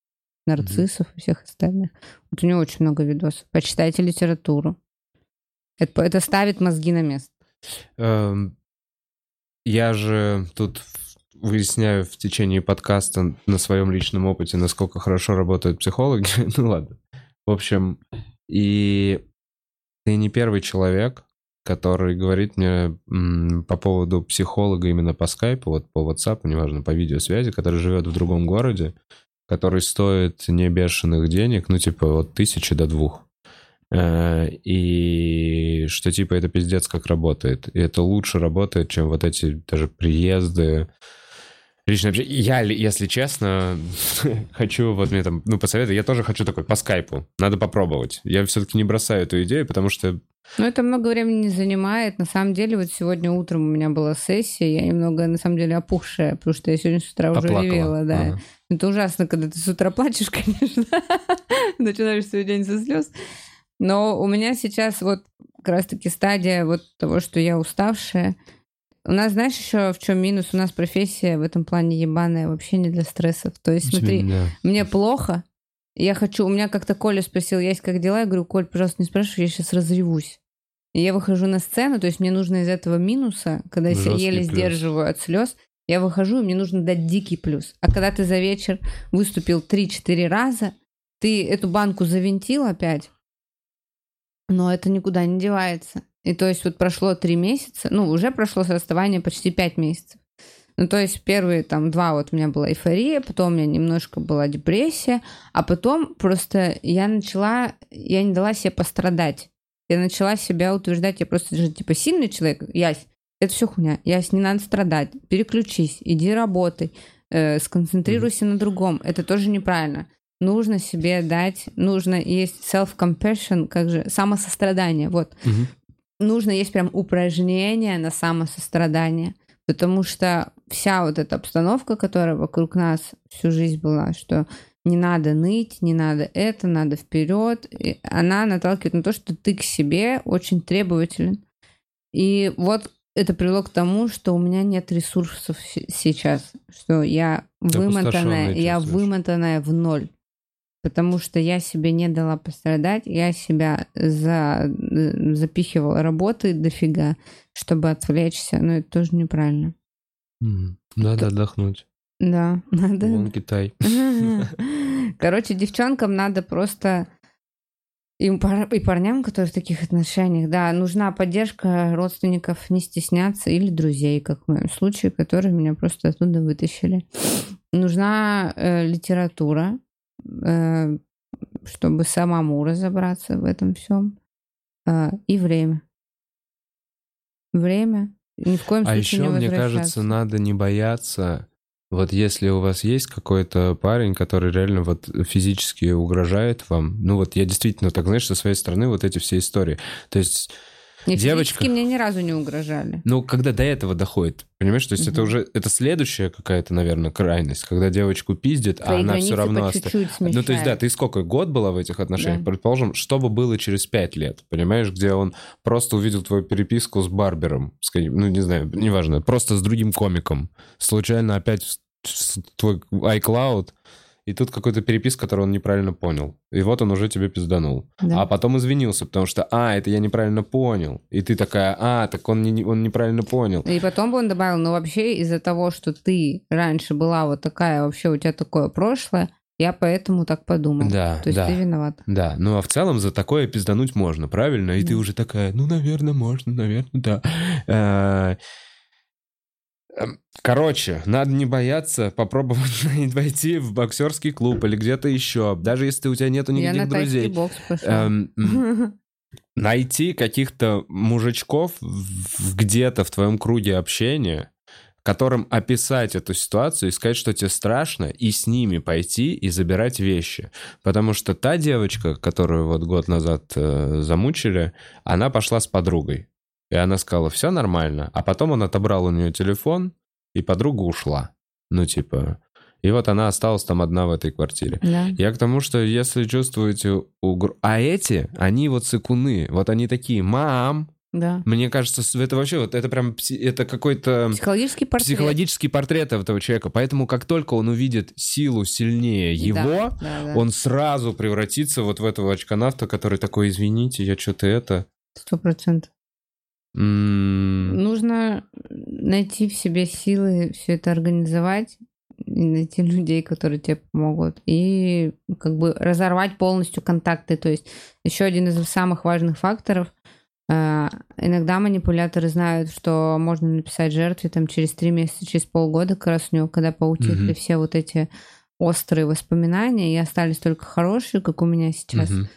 Speaker 2: нарциссов и всех остальных. Вот у нее очень много видосов. Почитайте литературу. Это, это ставит мозги на место.
Speaker 1: Эм, Я же тут выясняю в течение подкаста на своем личном опыте, насколько хорошо работают психологи. ну ладно. В общем, и ты не первый человек, который говорит мне по поводу психолога именно по скайпу, вот по WhatsApp, неважно, по видеосвязи, который живет в другом городе, который стоит не бешеных денег, ну типа от тысячи до двух. Э, и что типа это пиздец как работает. И это лучше работает, чем вот эти даже приезды, общение. Я, если честно, хочу, вот мне там, ну, посоветовать, я тоже хочу такой по скайпу. Надо попробовать. Я все-таки не бросаю эту идею, потому что
Speaker 2: ну, это много времени не занимает. На самом деле, вот сегодня утром у меня была сессия, я немного, на самом деле, опухшая, потому что я сегодня с утра Поплакала. уже ревела, да. Ага. Это ужасно, когда ты с утра плачешь, конечно. Начинаешь свой день со слез. Но у меня сейчас вот как раз-таки стадия вот того, что я уставшая. У нас, знаешь, еще в чем минус? У нас профессия в этом плане ебаная, вообще не для стрессов. То есть, смотри, да. мне плохо, я хочу... У меня как-то Коля спросил, есть как дела? Я говорю, Коль, пожалуйста, не спрашивай, я сейчас разревусь. И я выхожу на сцену, то есть мне нужно из этого минуса, когда я себя еле плюс. сдерживаю от слез, я выхожу, и мне нужно дать дикий плюс. А когда ты за вечер выступил 3-4 раза, ты эту банку завинтил опять, но это никуда не девается. И то есть вот прошло три месяца, ну, уже прошло с расставания почти пять месяцев. Ну, то есть первые там два вот у меня была эйфория, потом у меня немножко была депрессия, а потом просто я начала, я не дала себе пострадать. Я начала себя утверждать, я просто же типа сильный человек, Ясь, это все хуйня, Ясь, не надо страдать, переключись, иди работай, э, сконцентрируйся mm-hmm. на другом, это тоже неправильно. Нужно себе дать, нужно есть self-compassion, как же, самосострадание, вот. Mm-hmm нужно есть прям упражнение на самосострадание, потому что вся вот эта обстановка, которая вокруг нас всю жизнь была, что не надо ныть, не надо это, надо вперед, она наталкивает на то, что ты к себе очень требователен. И вот это привело к тому, что у меня нет ресурсов сейчас, что я вымотанная, я вымотанная в ноль потому что я себе не дала пострадать, я себя за, запихивала работы дофига, чтобы отвлечься, но это тоже неправильно.
Speaker 1: Mm. Надо это... отдохнуть.
Speaker 2: Да, надо.
Speaker 1: Вон Китай.
Speaker 2: Короче, девчонкам надо просто и, и парням, которые в таких отношениях, да, нужна поддержка родственников, не стесняться, или друзей, как в моем случае, которые меня просто оттуда вытащили. Нужна э, литература, Э, чтобы самому разобраться в этом всем. Э, и время. Время. Ни в коем
Speaker 1: а
Speaker 2: случае
Speaker 1: еще,
Speaker 2: не
Speaker 1: мне кажется, надо не бояться. Вот если у вас есть какой-то парень, который реально вот физически угрожает вам, ну вот я действительно так, знаешь, со своей стороны вот эти все истории. То есть
Speaker 2: не, Девочка... мне ни разу не угрожали.
Speaker 1: Ну, когда до этого доходит, понимаешь? То есть угу. это уже, это следующая какая-то, наверное, крайность, когда девочку пиздит, а она все равно... остается. ну, то есть, да, ты сколько, год была в этих отношениях? Да. Предположим, что бы было через пять лет, понимаешь? Где он просто увидел твою переписку с Барбером, ну, не знаю, неважно, просто с другим комиком. Случайно опять твой iCloud и тут какой-то перепис, который он неправильно понял. И вот он уже тебе пизданул. Да. А потом извинился, потому что, а, это я неправильно понял. И ты такая, а, так он, не, он неправильно понял.
Speaker 2: И потом бы он добавил, ну вообще из-за того, что ты раньше была вот такая, вообще у тебя такое прошлое, я поэтому так подумал.
Speaker 1: Да,
Speaker 2: То есть
Speaker 1: да,
Speaker 2: ты виноват.
Speaker 1: Да, ну а в целом за такое пиздануть можно, правильно? И да. ты уже такая, ну, наверное, можно, наверное, да. Эм, короче, надо не бояться попробовать войти в боксерский клуб или где-то еще, даже если у тебя нету никаких Я на друзей.
Speaker 2: Бокс эм,
Speaker 1: найти каких-то мужичков где-то в твоем круге общения, которым описать эту ситуацию и сказать, что тебе страшно, и с ними пойти и забирать вещи. Потому что та девочка, которую вот год назад э, замучили, она пошла с подругой. И она сказала, все нормально. А потом он отобрал у нее телефон, и подруга ушла. Ну, типа... И вот она осталась там одна в этой квартире.
Speaker 2: Да.
Speaker 1: Я к тому, что если чувствуете угрозу... А эти, они вот цикуны. Вот они такие, мам,
Speaker 2: да.
Speaker 1: Мне кажется, это вообще вот это прям это какой-то
Speaker 2: психологический портрет.
Speaker 1: психологический портрет этого человека. Поэтому как только он увидит силу сильнее его, да, да, да. он сразу превратится вот в этого очконавта, который такой, извините, я что-то это.
Speaker 2: Сто процентов. Нужно найти в себе силы все это организовать, и найти людей, которые тебе помогут, и как бы разорвать полностью контакты. То есть еще один из самых важных факторов э, Иногда манипуляторы знают, что можно написать жертве там через три месяца, через полгода, как раз у него, когда поутихли mm-hmm. все вот эти острые воспоминания, и остались только хорошие, как у меня сейчас. Mm-hmm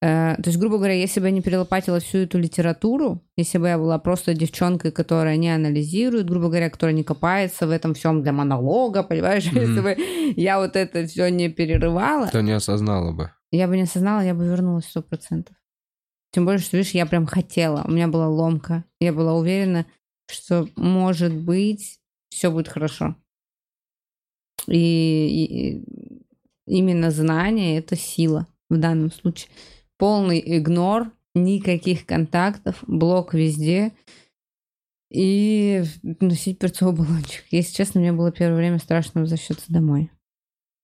Speaker 2: то есть, грубо говоря, если бы я не перелопатила всю эту литературу, если бы я была просто девчонкой, которая не анализирует, грубо говоря, которая не копается в этом всем для монолога, понимаешь, mm-hmm. если бы я вот это все не перерывала...
Speaker 1: То не осознала бы.
Speaker 2: Я бы не осознала, я бы вернулась сто процентов. Тем более, что, видишь, я прям хотела, у меня была ломка. Я была уверена, что, может быть, все будет хорошо. И, и именно знание — это сила в данном случае полный игнор, никаких контактов, блок везде и носить перцовый баллончик. Если честно, мне было первое время страшно возвращаться домой.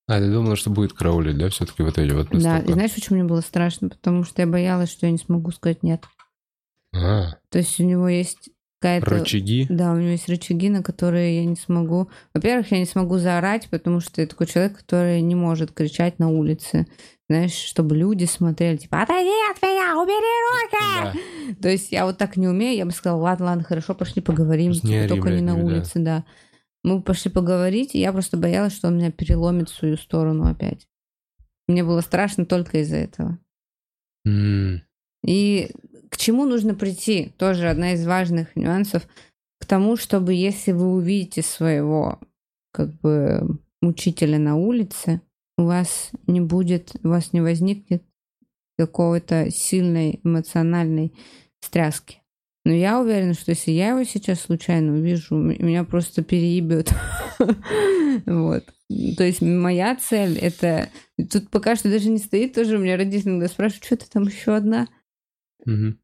Speaker 1: А, ты думала, что будет караулить, да, все-таки вот эти вот
Speaker 2: Да, и знаешь, почему мне было страшно? Потому что я боялась, что я не смогу сказать «нет».
Speaker 1: А.
Speaker 2: То есть у него есть какая-то...
Speaker 1: Рычаги?
Speaker 2: Да, у него есть рычаги, на которые я не смогу... Во-первых, я не смогу заорать, потому что я такой человек, который не может кричать на улице знаешь, чтобы люди смотрели, типа, отойди от меня, убери руки! Да. То есть я вот так не умею, я бы сказала, ладно, ладно, хорошо, пошли поговорим, типа, только не на улице, да. да. Мы пошли поговорить, и я просто боялась, что он меня переломит в свою сторону опять. Мне было страшно только из-за этого.
Speaker 1: Mm.
Speaker 2: И к чему нужно прийти? Тоже одна из важных нюансов. К тому, чтобы если вы увидите своего как бы учителя на улице, у вас не будет, у вас не возникнет какого-то сильной эмоциональной стряски. Но я уверена, что если я его сейчас случайно увижу, меня просто переебет. Вот. То есть моя цель это... Тут пока что даже не стоит тоже, у меня родители иногда спрашивают, что ты там еще одна?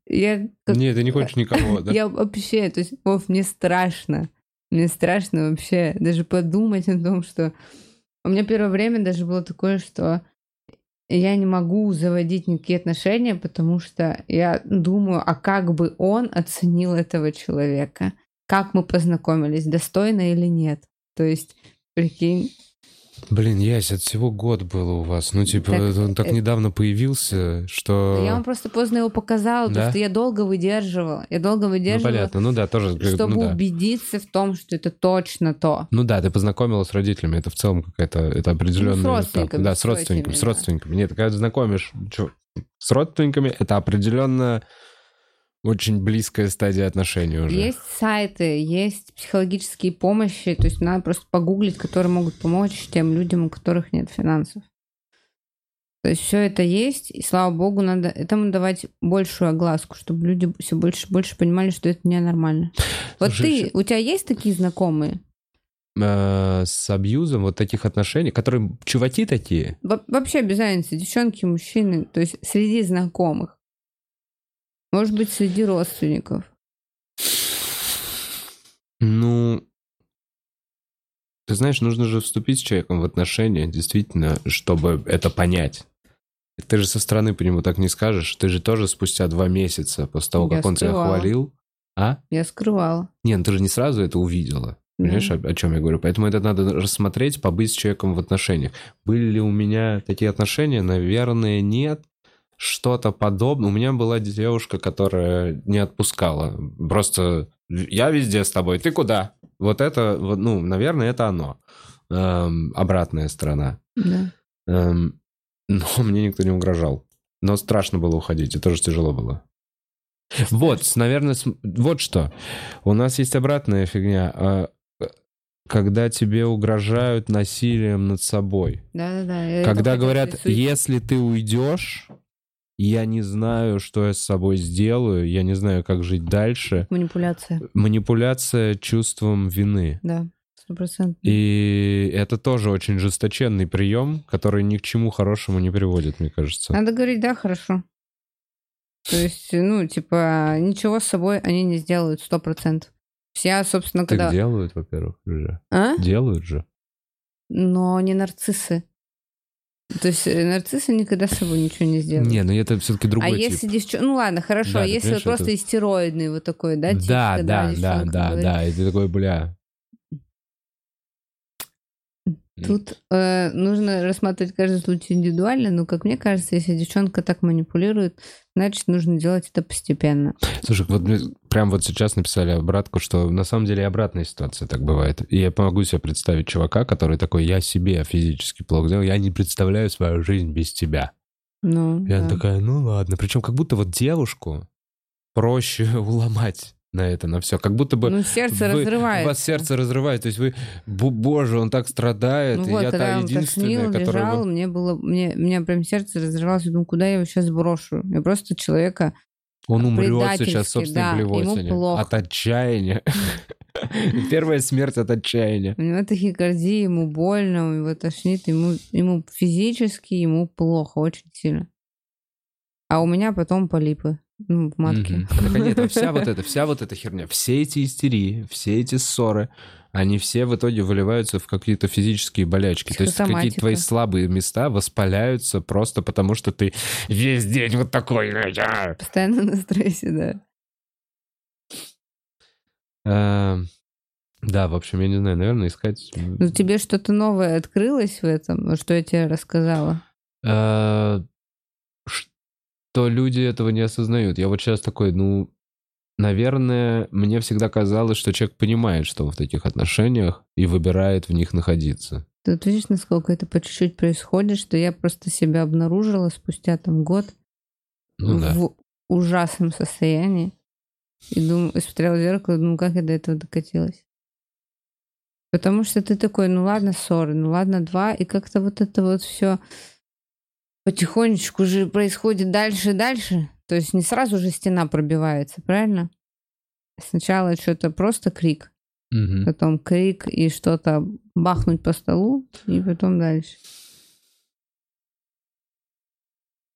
Speaker 1: Я как... Нет, ты не хочешь никого, да?
Speaker 2: Я вообще, то есть, Вов, мне страшно. Мне страшно вообще даже подумать о том, что у меня первое время даже было такое, что я не могу заводить никакие отношения, потому что я думаю, а как бы он оценил этого человека? Как мы познакомились, достойно или нет? То есть, прикинь,
Speaker 1: Блин, Ясь, от всего год было у вас. Ну, типа, так, он так это... недавно появился, что...
Speaker 2: Я вам просто поздно его показала, да? потому что я долго выдерживала. Я долго ну, выдерживала.
Speaker 1: Ну, понятно, ну да, тоже...
Speaker 2: Чтобы
Speaker 1: ну, да.
Speaker 2: убедиться в том, что это точно то.
Speaker 1: Ну да, ты познакомилась с родителями, это в целом какая-то, это определенный... Ну,
Speaker 2: с родственниками.
Speaker 1: Да, с родственниками, с родственниками. Нет, когда знакомишь что, с родственниками, это определенно очень близкая стадия отношений уже.
Speaker 2: Есть сайты, есть психологические помощи, то есть надо просто погуглить, которые могут помочь тем людям, у которых нет финансов. То есть все это есть, и слава богу, надо этому давать большую огласку, чтобы люди все больше и больше понимали, что это ненормально. Вот Слушай, ты, у тебя есть такие знакомые?
Speaker 1: Э, с абьюзом вот таких отношений, которые чуваки такие?
Speaker 2: Во вообще без разницы, девчонки, мужчины, то есть среди знакомых. Может быть, среди родственников.
Speaker 1: Ну, ты знаешь, нужно же вступить с человеком в отношения, действительно, чтобы это понять. Ты же со стороны по нему так не скажешь. Ты же тоже спустя два месяца после того, как Я он скрывала. тебя хвалил. А?
Speaker 2: Я скрывала.
Speaker 1: Не, ну ты же не сразу это увидела. Понимаешь, mm-hmm. о, о чем я говорю? Поэтому это надо рассмотреть, побыть с человеком в отношениях. Были ли у меня такие отношения? Наверное, нет что-то подобное. У меня была девушка, которая не отпускала. Просто я везде с тобой, ты куда? Вот это, ну, наверное, это оно. Эм, обратная сторона.
Speaker 2: Да.
Speaker 1: Эм, но мне никто не угрожал. Но страшно было уходить, и тоже тяжело было. Вот, наверное, вот что. У нас есть обратная фигня. А, когда тебе угрожают насилием над собой.
Speaker 2: Да-да-да.
Speaker 1: Когда говорят, если ты уйдешь, я не знаю, что я с собой сделаю, я не знаю, как жить дальше.
Speaker 2: Манипуляция.
Speaker 1: Манипуляция чувством вины.
Speaker 2: Да, сто процентов.
Speaker 1: И это тоже очень жесточенный прием, который ни к чему хорошему не приводит, мне кажется.
Speaker 2: Надо говорить, да, хорошо. То есть, ну, типа, ничего с собой они не сделают, сто процентов. Все, собственно,
Speaker 1: когда... Так делают, во-первых, уже.
Speaker 2: А?
Speaker 1: Делают же.
Speaker 2: Но не нарциссы. То есть э, нарциссы никогда с собой ничего не сделают.
Speaker 1: Не, ну это все-таки другой
Speaker 2: а
Speaker 1: тип.
Speaker 2: если девчонка... Ну ладно, хорошо, да, если вот просто это... истероидный вот такой, да, тип,
Speaker 1: Да, да, да, да, да, и ты такой, бля,
Speaker 2: Тут э, нужно рассматривать каждый случай индивидуально, но, как мне кажется, если девчонка так манипулирует, значит, нужно делать это постепенно.
Speaker 1: Слушай, вот мне прям вот сейчас написали обратку, что на самом деле обратная ситуация так бывает. И я помогу себе представить чувака, который такой, я себе физически плохо делал, я не представляю свою жизнь без тебя.
Speaker 2: Ну,
Speaker 1: И она
Speaker 2: да.
Speaker 1: такая, ну ладно. Причем как будто вот девушку проще уломать на это, на все. Как будто бы
Speaker 2: Ну, сердце
Speaker 1: вы-
Speaker 2: разрывается.
Speaker 1: У вас сердце разрывает. То есть вы, боже, он так страдает,
Speaker 2: Ну
Speaker 1: и
Speaker 2: вот,
Speaker 1: я та единственная,
Speaker 2: тошнил,
Speaker 1: которая...
Speaker 2: лежал,
Speaker 1: бы-
Speaker 2: мне было, мне, меня прям сердце разрывалось, я думаю, куда я его сейчас брошу? Я просто человека,
Speaker 1: Он умрет сейчас собственной
Speaker 2: да,
Speaker 1: блевотине. От отчаяния. Первая смерть от отчаяния.
Speaker 2: у него тахикардия, ему больно, его тошнит, ему, ему физически, ему плохо, очень сильно. А у меня потом полипы ну, в матке.
Speaker 1: Мгм. Так а нет, а вся вот эта, вся вот эта херня, все эти истерии, все эти ссоры, они все в итоге выливаются в какие-то физические болячки. То есть какие-то твои слабые места воспаляются просто потому, что ты весь день вот такой. «Я».
Speaker 2: Постоянно на стрессе, да.
Speaker 1: А, Да, в общем, я не знаю, наверное, искать...
Speaker 2: Ну, тебе что-то новое открылось в этом, что я тебе рассказала?
Speaker 1: А, Что люди этого не осознают. Я вот сейчас такой, ну, наверное, мне всегда казалось, что человек понимает, что он в таких отношениях и выбирает в них находиться.
Speaker 2: Ты вот видишь, насколько это по чуть-чуть происходит, что я просто себя обнаружила спустя там год
Speaker 1: Ну да.
Speaker 2: в ужасном состоянии. И думаю, и смотрела в зеркало, и думаю, как я до этого докатилась. Потому что ты такой, ну ладно, ссоры, ну ладно, два, и как-то вот это вот все потихонечку же происходит дальше и дальше. То есть не сразу же стена пробивается, правильно? Сначала что-то просто крик,
Speaker 1: Мгм.
Speaker 2: потом крик и что-то бахнуть по столу, и потом дальше.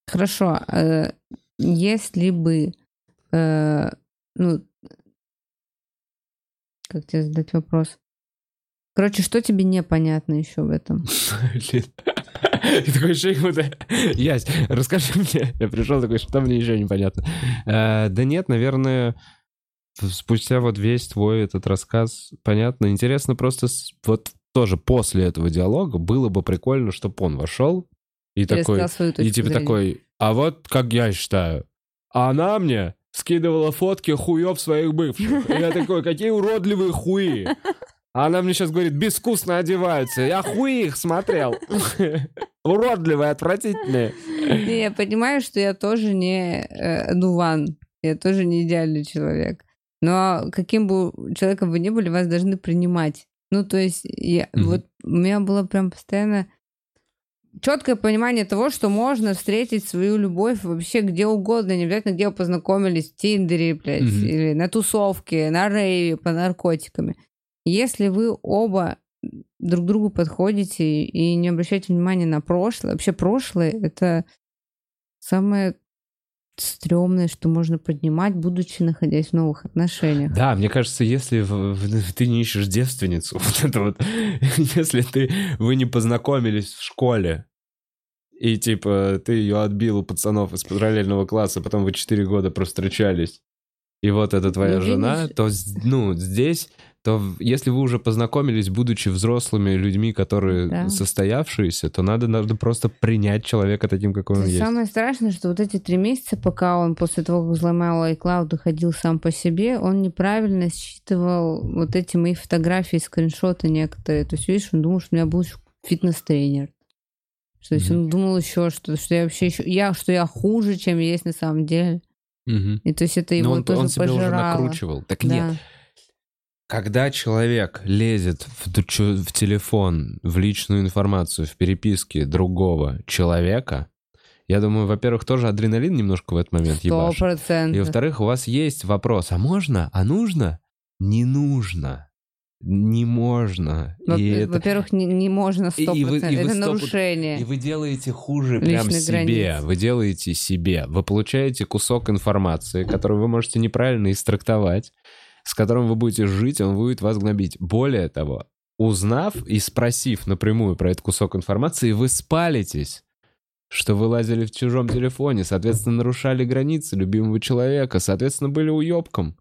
Speaker 2: Хорошо. э, если бы, э, ну, как тебе задать вопрос? Короче, что тебе непонятно еще в этом?
Speaker 1: Блин. И как будто... Ясь, расскажи мне. Я пришел такой, что мне еще непонятно. Э, Да нет, наверное, спустя вот весь твой этот рассказ, понятно. Интересно просто вот тоже после этого диалога было бы прикольно, чтобы он вошел и такой... И типа такой, а вот как я считаю, она мне скидывала фотки хуев своих бывших. И я такой, какие уродливые хуи. А она мне сейчас говорит, безвкусно одеваются. Я хуи их смотрел. Уродливые, отвратительные.
Speaker 2: Не, я понимаю, что я тоже не э, дуван. Я тоже не идеальный человек. Но каким бы человеком вы ни были, вас должны принимать. Ну, то есть, я,
Speaker 1: Мгм.
Speaker 2: вот у меня было прям постоянно четкое понимание того, что можно встретить свою любовь вообще где угодно, не обязательно где вы познакомились, в Тиндере, блядь,
Speaker 1: Мгм.
Speaker 2: или на тусовке, на рейве, по наркотиками. Если вы оба друг другу подходите и не обращаете внимания на прошлое, вообще прошлое — это самое стрёмное, что можно поднимать, будучи находясь в новых отношениях.
Speaker 1: Да, мне кажется, если в- в- ты не ищешь девственницу, вот это вот, если ты, вы не познакомились в школе, и типа ты ее отбил у пацанов из параллельного класса, потом вы 4 года провстречались, и вот это твоя
Speaker 2: Ну,
Speaker 1: жена,
Speaker 2: видишь-
Speaker 1: то ну, здесь, то если вы уже познакомились, будучи взрослыми людьми, которые
Speaker 2: Да.
Speaker 1: состоявшиеся, то надо, надо просто принять человека таким, какой он есть.
Speaker 2: Самое страшное, что вот эти три месяца, пока он после того, как взломал iCloud, ходил сам по себе, он неправильно считывал вот эти мои фотографии, скриншоты некоторые. То есть, видишь, он думал, что у меня был ещё фитнес-тренер. То есть
Speaker 1: Мгм.
Speaker 2: он думал еще, что, что я вообще еще, я, что я хуже, чем есть на самом деле.
Speaker 1: Мгм.
Speaker 2: И то есть это его
Speaker 1: Но он,
Speaker 2: тоже
Speaker 1: он себя уже
Speaker 2: пожирало.
Speaker 1: накручивал. Так
Speaker 2: Да.
Speaker 1: нет, Когда человек лезет в, в телефон, в личную информацию, в переписке другого человека, я думаю, во-первых, тоже адреналин немножко в этот момент
Speaker 2: Сто
Speaker 1: ебашит. И во-вторых, у вас есть вопрос, а можно, а нужно? Не нужно. Не можно.
Speaker 2: Во-
Speaker 1: И это-
Speaker 2: Во-первых, не, не можно
Speaker 1: И-
Speaker 2: сто
Speaker 1: и вы- и
Speaker 2: процентов.
Speaker 1: вы
Speaker 2: Это
Speaker 1: сто-
Speaker 2: нарушение.
Speaker 1: И вы делаете хуже прям
Speaker 2: Личных
Speaker 1: себе.
Speaker 2: границ.
Speaker 1: Вы делаете себе. Вы получаете кусок информации, который вы можете неправильно истрактовать, с которым вы будете жить, он будет вас гнобить. Более того, узнав и спросив напрямую про этот кусок информации, вы спалитесь что вы лазили в чужом телефоне, соответственно, нарушали границы любимого человека, соответственно, были уебком.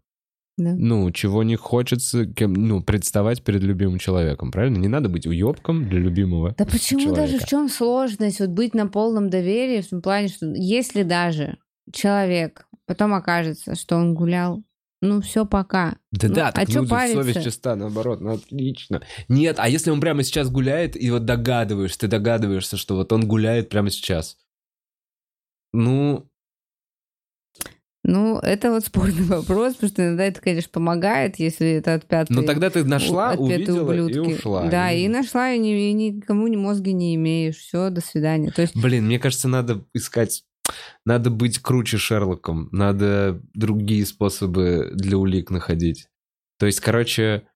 Speaker 2: Да.
Speaker 1: Ну, чего не хочется кем, ну, представать перед любимым человеком, правильно? Не надо быть уебком для любимого
Speaker 2: Да почему
Speaker 1: человека.
Speaker 2: даже в чем сложность вот быть на полном доверии в том плане, что если даже человек потом окажется, что он гулял, ну все пока.
Speaker 1: Да
Speaker 2: Ну,
Speaker 1: да,
Speaker 2: а
Speaker 1: так ну,
Speaker 2: париться?
Speaker 1: совесть чиста, наоборот, ну отлично. Нет, а если он прямо сейчас гуляет, и вот догадываешься, ты догадываешься, что вот он гуляет прямо сейчас. Ну,
Speaker 2: Ну, это вот спорный вопрос, потому что иногда это, конечно, помогает, если это отпятые...
Speaker 1: ну тогда ты нашла,
Speaker 2: отпетые
Speaker 1: увидела
Speaker 2: ублюдки.
Speaker 1: и ушла.
Speaker 2: Да, и нашла, и, ни- и никому ни мозги не имеешь. Все, до свидания. То есть,
Speaker 1: Блин, мне кажется, надо искать... Надо быть круче Шерлоком. Надо другие способы для улик находить. То есть, короче,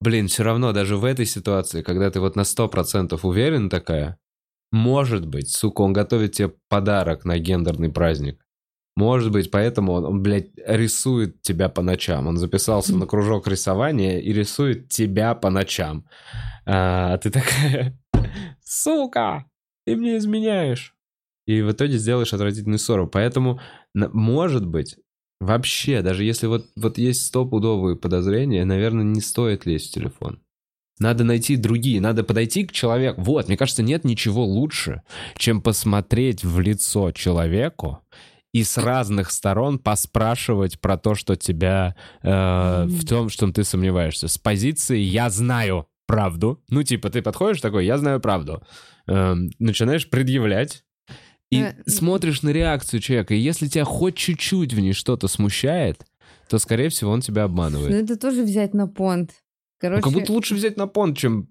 Speaker 1: блин, все равно даже в этой ситуации, когда ты вот на 100% уверен такая, может быть, сука, он готовит тебе подарок на гендерный праздник. Может быть, поэтому он, он, блядь, рисует тебя по ночам. Он записался на кружок рисования и рисует тебя по ночам. А ты такая, сука, ты мне изменяешь. И в итоге сделаешь отвратительную ссору. Поэтому, может быть, вообще, даже если вот, вот есть стопудовые подозрения, наверное, не стоит лезть в телефон. Надо найти другие, надо подойти к человеку. Вот, мне кажется, нет ничего лучше, чем посмотреть в лицо человеку и с разных сторон поспрашивать про то, что тебя э, в том, что ты сомневаешься. С позиции «я знаю правду». Ну, типа, ты подходишь такой «я знаю правду». Эм, начинаешь предъявлять и
Speaker 2: Э,
Speaker 1: смотришь на реакцию человека. И если тебя хоть чуть-чуть в ней что-то смущает, то, скорее всего, он тебя
Speaker 2: ну,
Speaker 1: обманывает.
Speaker 2: это тоже взять на понт.
Speaker 1: Ну,
Speaker 2: Короче,
Speaker 1: как будто лучше взять на понт, чем...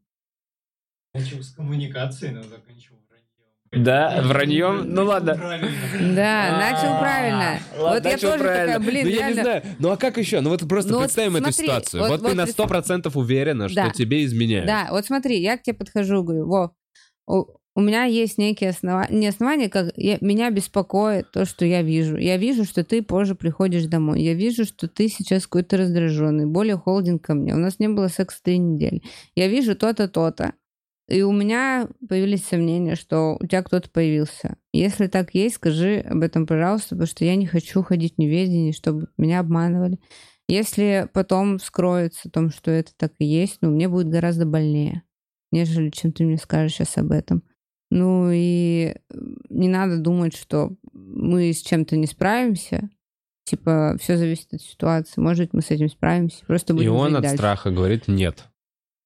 Speaker 3: Начал с коммуникации, но закончил враньем.
Speaker 1: Да, враньем? Ну ладно.
Speaker 3: Правильно.
Speaker 2: да, начал
Speaker 1: А,
Speaker 2: правильно.
Speaker 1: ладно,
Speaker 2: вот я
Speaker 1: начал
Speaker 2: тоже
Speaker 1: правильно.
Speaker 2: такая, блин,
Speaker 1: Ну, я не знаю. Ну, а как еще? Ну, вот просто
Speaker 2: Ну,
Speaker 1: представим эту ситуацию.
Speaker 2: вот-
Speaker 1: ты на
Speaker 2: представь-
Speaker 1: 100% уверена, что тебе изменяют.
Speaker 2: Да, вот смотри, я к тебе подхожу, говорю, во, у, меня есть некие основания, не основания, как я- меня беспокоит то, что я вижу. Я вижу, что ты позже приходишь домой. Я вижу, что ты сейчас какой-то раздраженный, более холоден ко мне. У нас не было секса три недели. Я вижу то-то, то-то. И у меня появились сомнения, что у тебя кто-то появился. Если так есть, скажи об этом, пожалуйста, потому что я не хочу ходить в неведении, чтобы меня обманывали. Если потом вскроется о том, что это так и есть, ну, мне будет гораздо больнее, нежели чем ты мне скажешь сейчас об этом. Ну и не надо думать, что мы с чем-то не справимся. Типа, все зависит от ситуации. Может быть, мы с этим справимся. Просто
Speaker 1: И
Speaker 2: будем
Speaker 1: он
Speaker 2: жить
Speaker 1: от
Speaker 2: дальше.
Speaker 1: страха говорит «нет».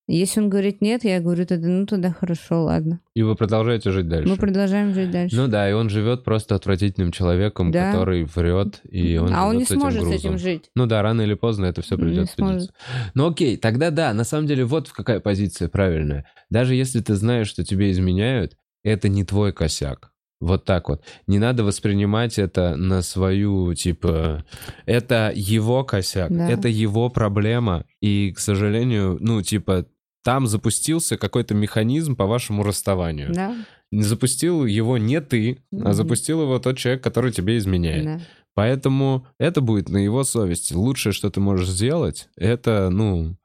Speaker 2: Если он говорит нет, я говорю тогда, ну тогда хорошо, ладно.
Speaker 1: И вы продолжаете жить дальше.
Speaker 2: Мы продолжаем жить дальше.
Speaker 1: Ну да, и он живет просто отвратительным человеком,
Speaker 2: Да.
Speaker 1: который врет, и он
Speaker 2: а он не
Speaker 1: с
Speaker 2: сможет с
Speaker 1: грузом.
Speaker 2: этим жить.
Speaker 1: Ну да, рано или поздно это все
Speaker 2: Не
Speaker 1: придет в
Speaker 2: сможет.
Speaker 1: Ну окей, тогда да, на самом деле вот какая позиция правильная. Даже если ты знаешь, что тебе изменяют, это не твой косяк. Вот так вот. Не надо воспринимать это на свою, типа, это его косяк,
Speaker 2: Да.
Speaker 1: это его проблема. И, к сожалению, ну, типа, там запустился какой-то механизм по вашему расставанию.
Speaker 2: Да,
Speaker 1: Не Запустил его не ты, а
Speaker 2: Мгм.
Speaker 1: запустил его тот человек, который тебе изменяет.
Speaker 2: да.
Speaker 1: Поэтому это будет на его совести. Лучшее, что ты можешь сделать, это, ну...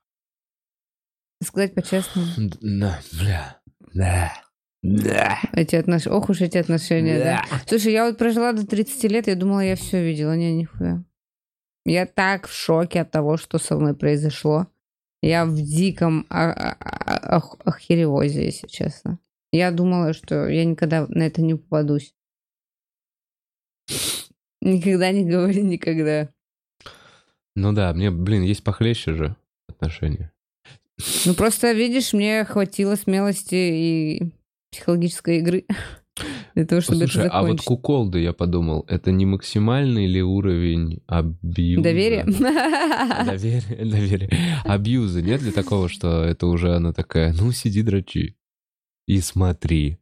Speaker 2: Сказать по-честному.
Speaker 1: д- На, бля, да, да,
Speaker 2: Эти отношения. Ох уж эти отношения, да. Слушай, я вот прожила до 30 лет, я думала, я все видела. Не, нихуя. Я так в шоке от того, что со мной произошло. Я в диком ах- охеревозе, если честно. Я думала, что я никогда на это не попадусь. Никогда не говори никогда.
Speaker 1: Ну да, мне, блин, есть похлеще же отношения.
Speaker 2: Ну просто, видишь, мне хватило смелости и психологической игры для того, чтобы
Speaker 1: Слушай,
Speaker 2: это
Speaker 1: а вот куколды, я подумал, это не максимальный ли уровень абьюза?
Speaker 2: Доверие?
Speaker 1: Доверие, доверие. Абьюза. Нет ли такого, что это уже она такая, ну сиди дрочи и смотри.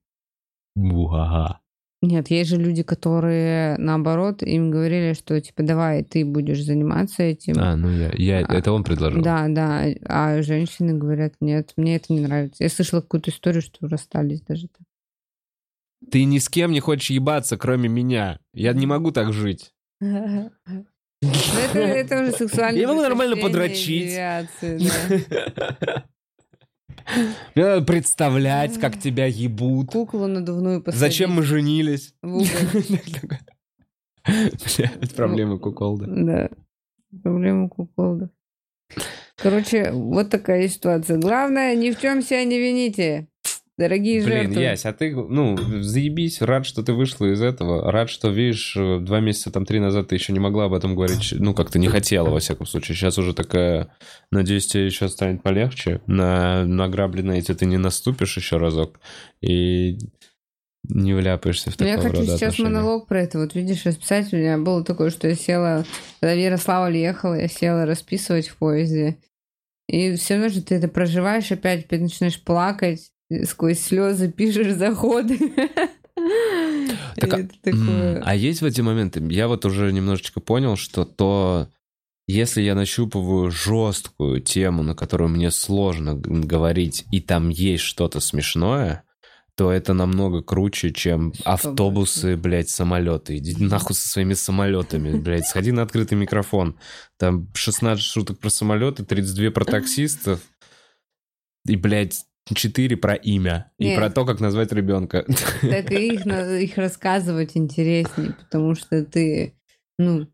Speaker 1: Буага.
Speaker 2: Нет, есть же люди, которые наоборот, им говорили, что типа давай ты будешь заниматься этим.
Speaker 1: А, ну я, я,
Speaker 2: А,
Speaker 1: это он предложил.
Speaker 2: Да, да. А женщины говорят, нет, мне это не нравится. Я слышала какую-то историю, что расстались даже так.
Speaker 1: Ты ни с кем не хочешь ебаться, кроме меня. Я не могу так жить.
Speaker 2: Ну, Это, это уже сексуальное
Speaker 1: Я могу нормально подрочить.
Speaker 2: девиация, да.
Speaker 1: Мне надо представлять, как тебя ебут.
Speaker 2: Куклу надувную посадить
Speaker 1: Зачем мы женились? Блядь, проблемы куколда.
Speaker 2: Да. Проблема куколда. Короче, вот такая ситуация. Главное, ни в чем себя не вините. Дорогие
Speaker 1: Блин,
Speaker 2: жертвы.
Speaker 1: Ясь, а ты, ну, заебись, рад, что ты вышла из этого, рад, что, видишь, э, два месяца, там, три назад ты еще не могла об этом говорить, ну, как-то не хотела, во всяком случае. Сейчас уже такая, надеюсь, тебе еще станет полегче. На, на грабли на эти ты не наступишь еще разок. И не вляпаешься в
Speaker 2: Ну, я
Speaker 1: такого
Speaker 2: хочу
Speaker 1: рода
Speaker 2: сейчас
Speaker 1: отношения.
Speaker 2: монолог про это вот видишь расписать. У меня было такое, что я села, когда Ярославль ехала, я села расписывать в поезде. И все равно же ты это проживаешь опять, опять начинаешь плакать, сквозь слезы пишешь заходы.
Speaker 1: Так, а-
Speaker 2: такое.
Speaker 1: А есть в эти моменты, я вот уже немножечко понял, что то, если я нащупываю жесткую тему, на которую мне сложно говорить, и там есть что-то смешное, то это намного круче, чем автобусы, блядь, самолеты. Иди нахуй со своими самолетами, блядь. Сходи на открытый микрофон. Там 16 шуток про самолеты, 32 про таксистов. И, блядь, 4 про имя. И
Speaker 2: Нет.
Speaker 1: про то, как назвать ребенка.
Speaker 2: Так и их их рассказывать интереснее, потому что ты, ну,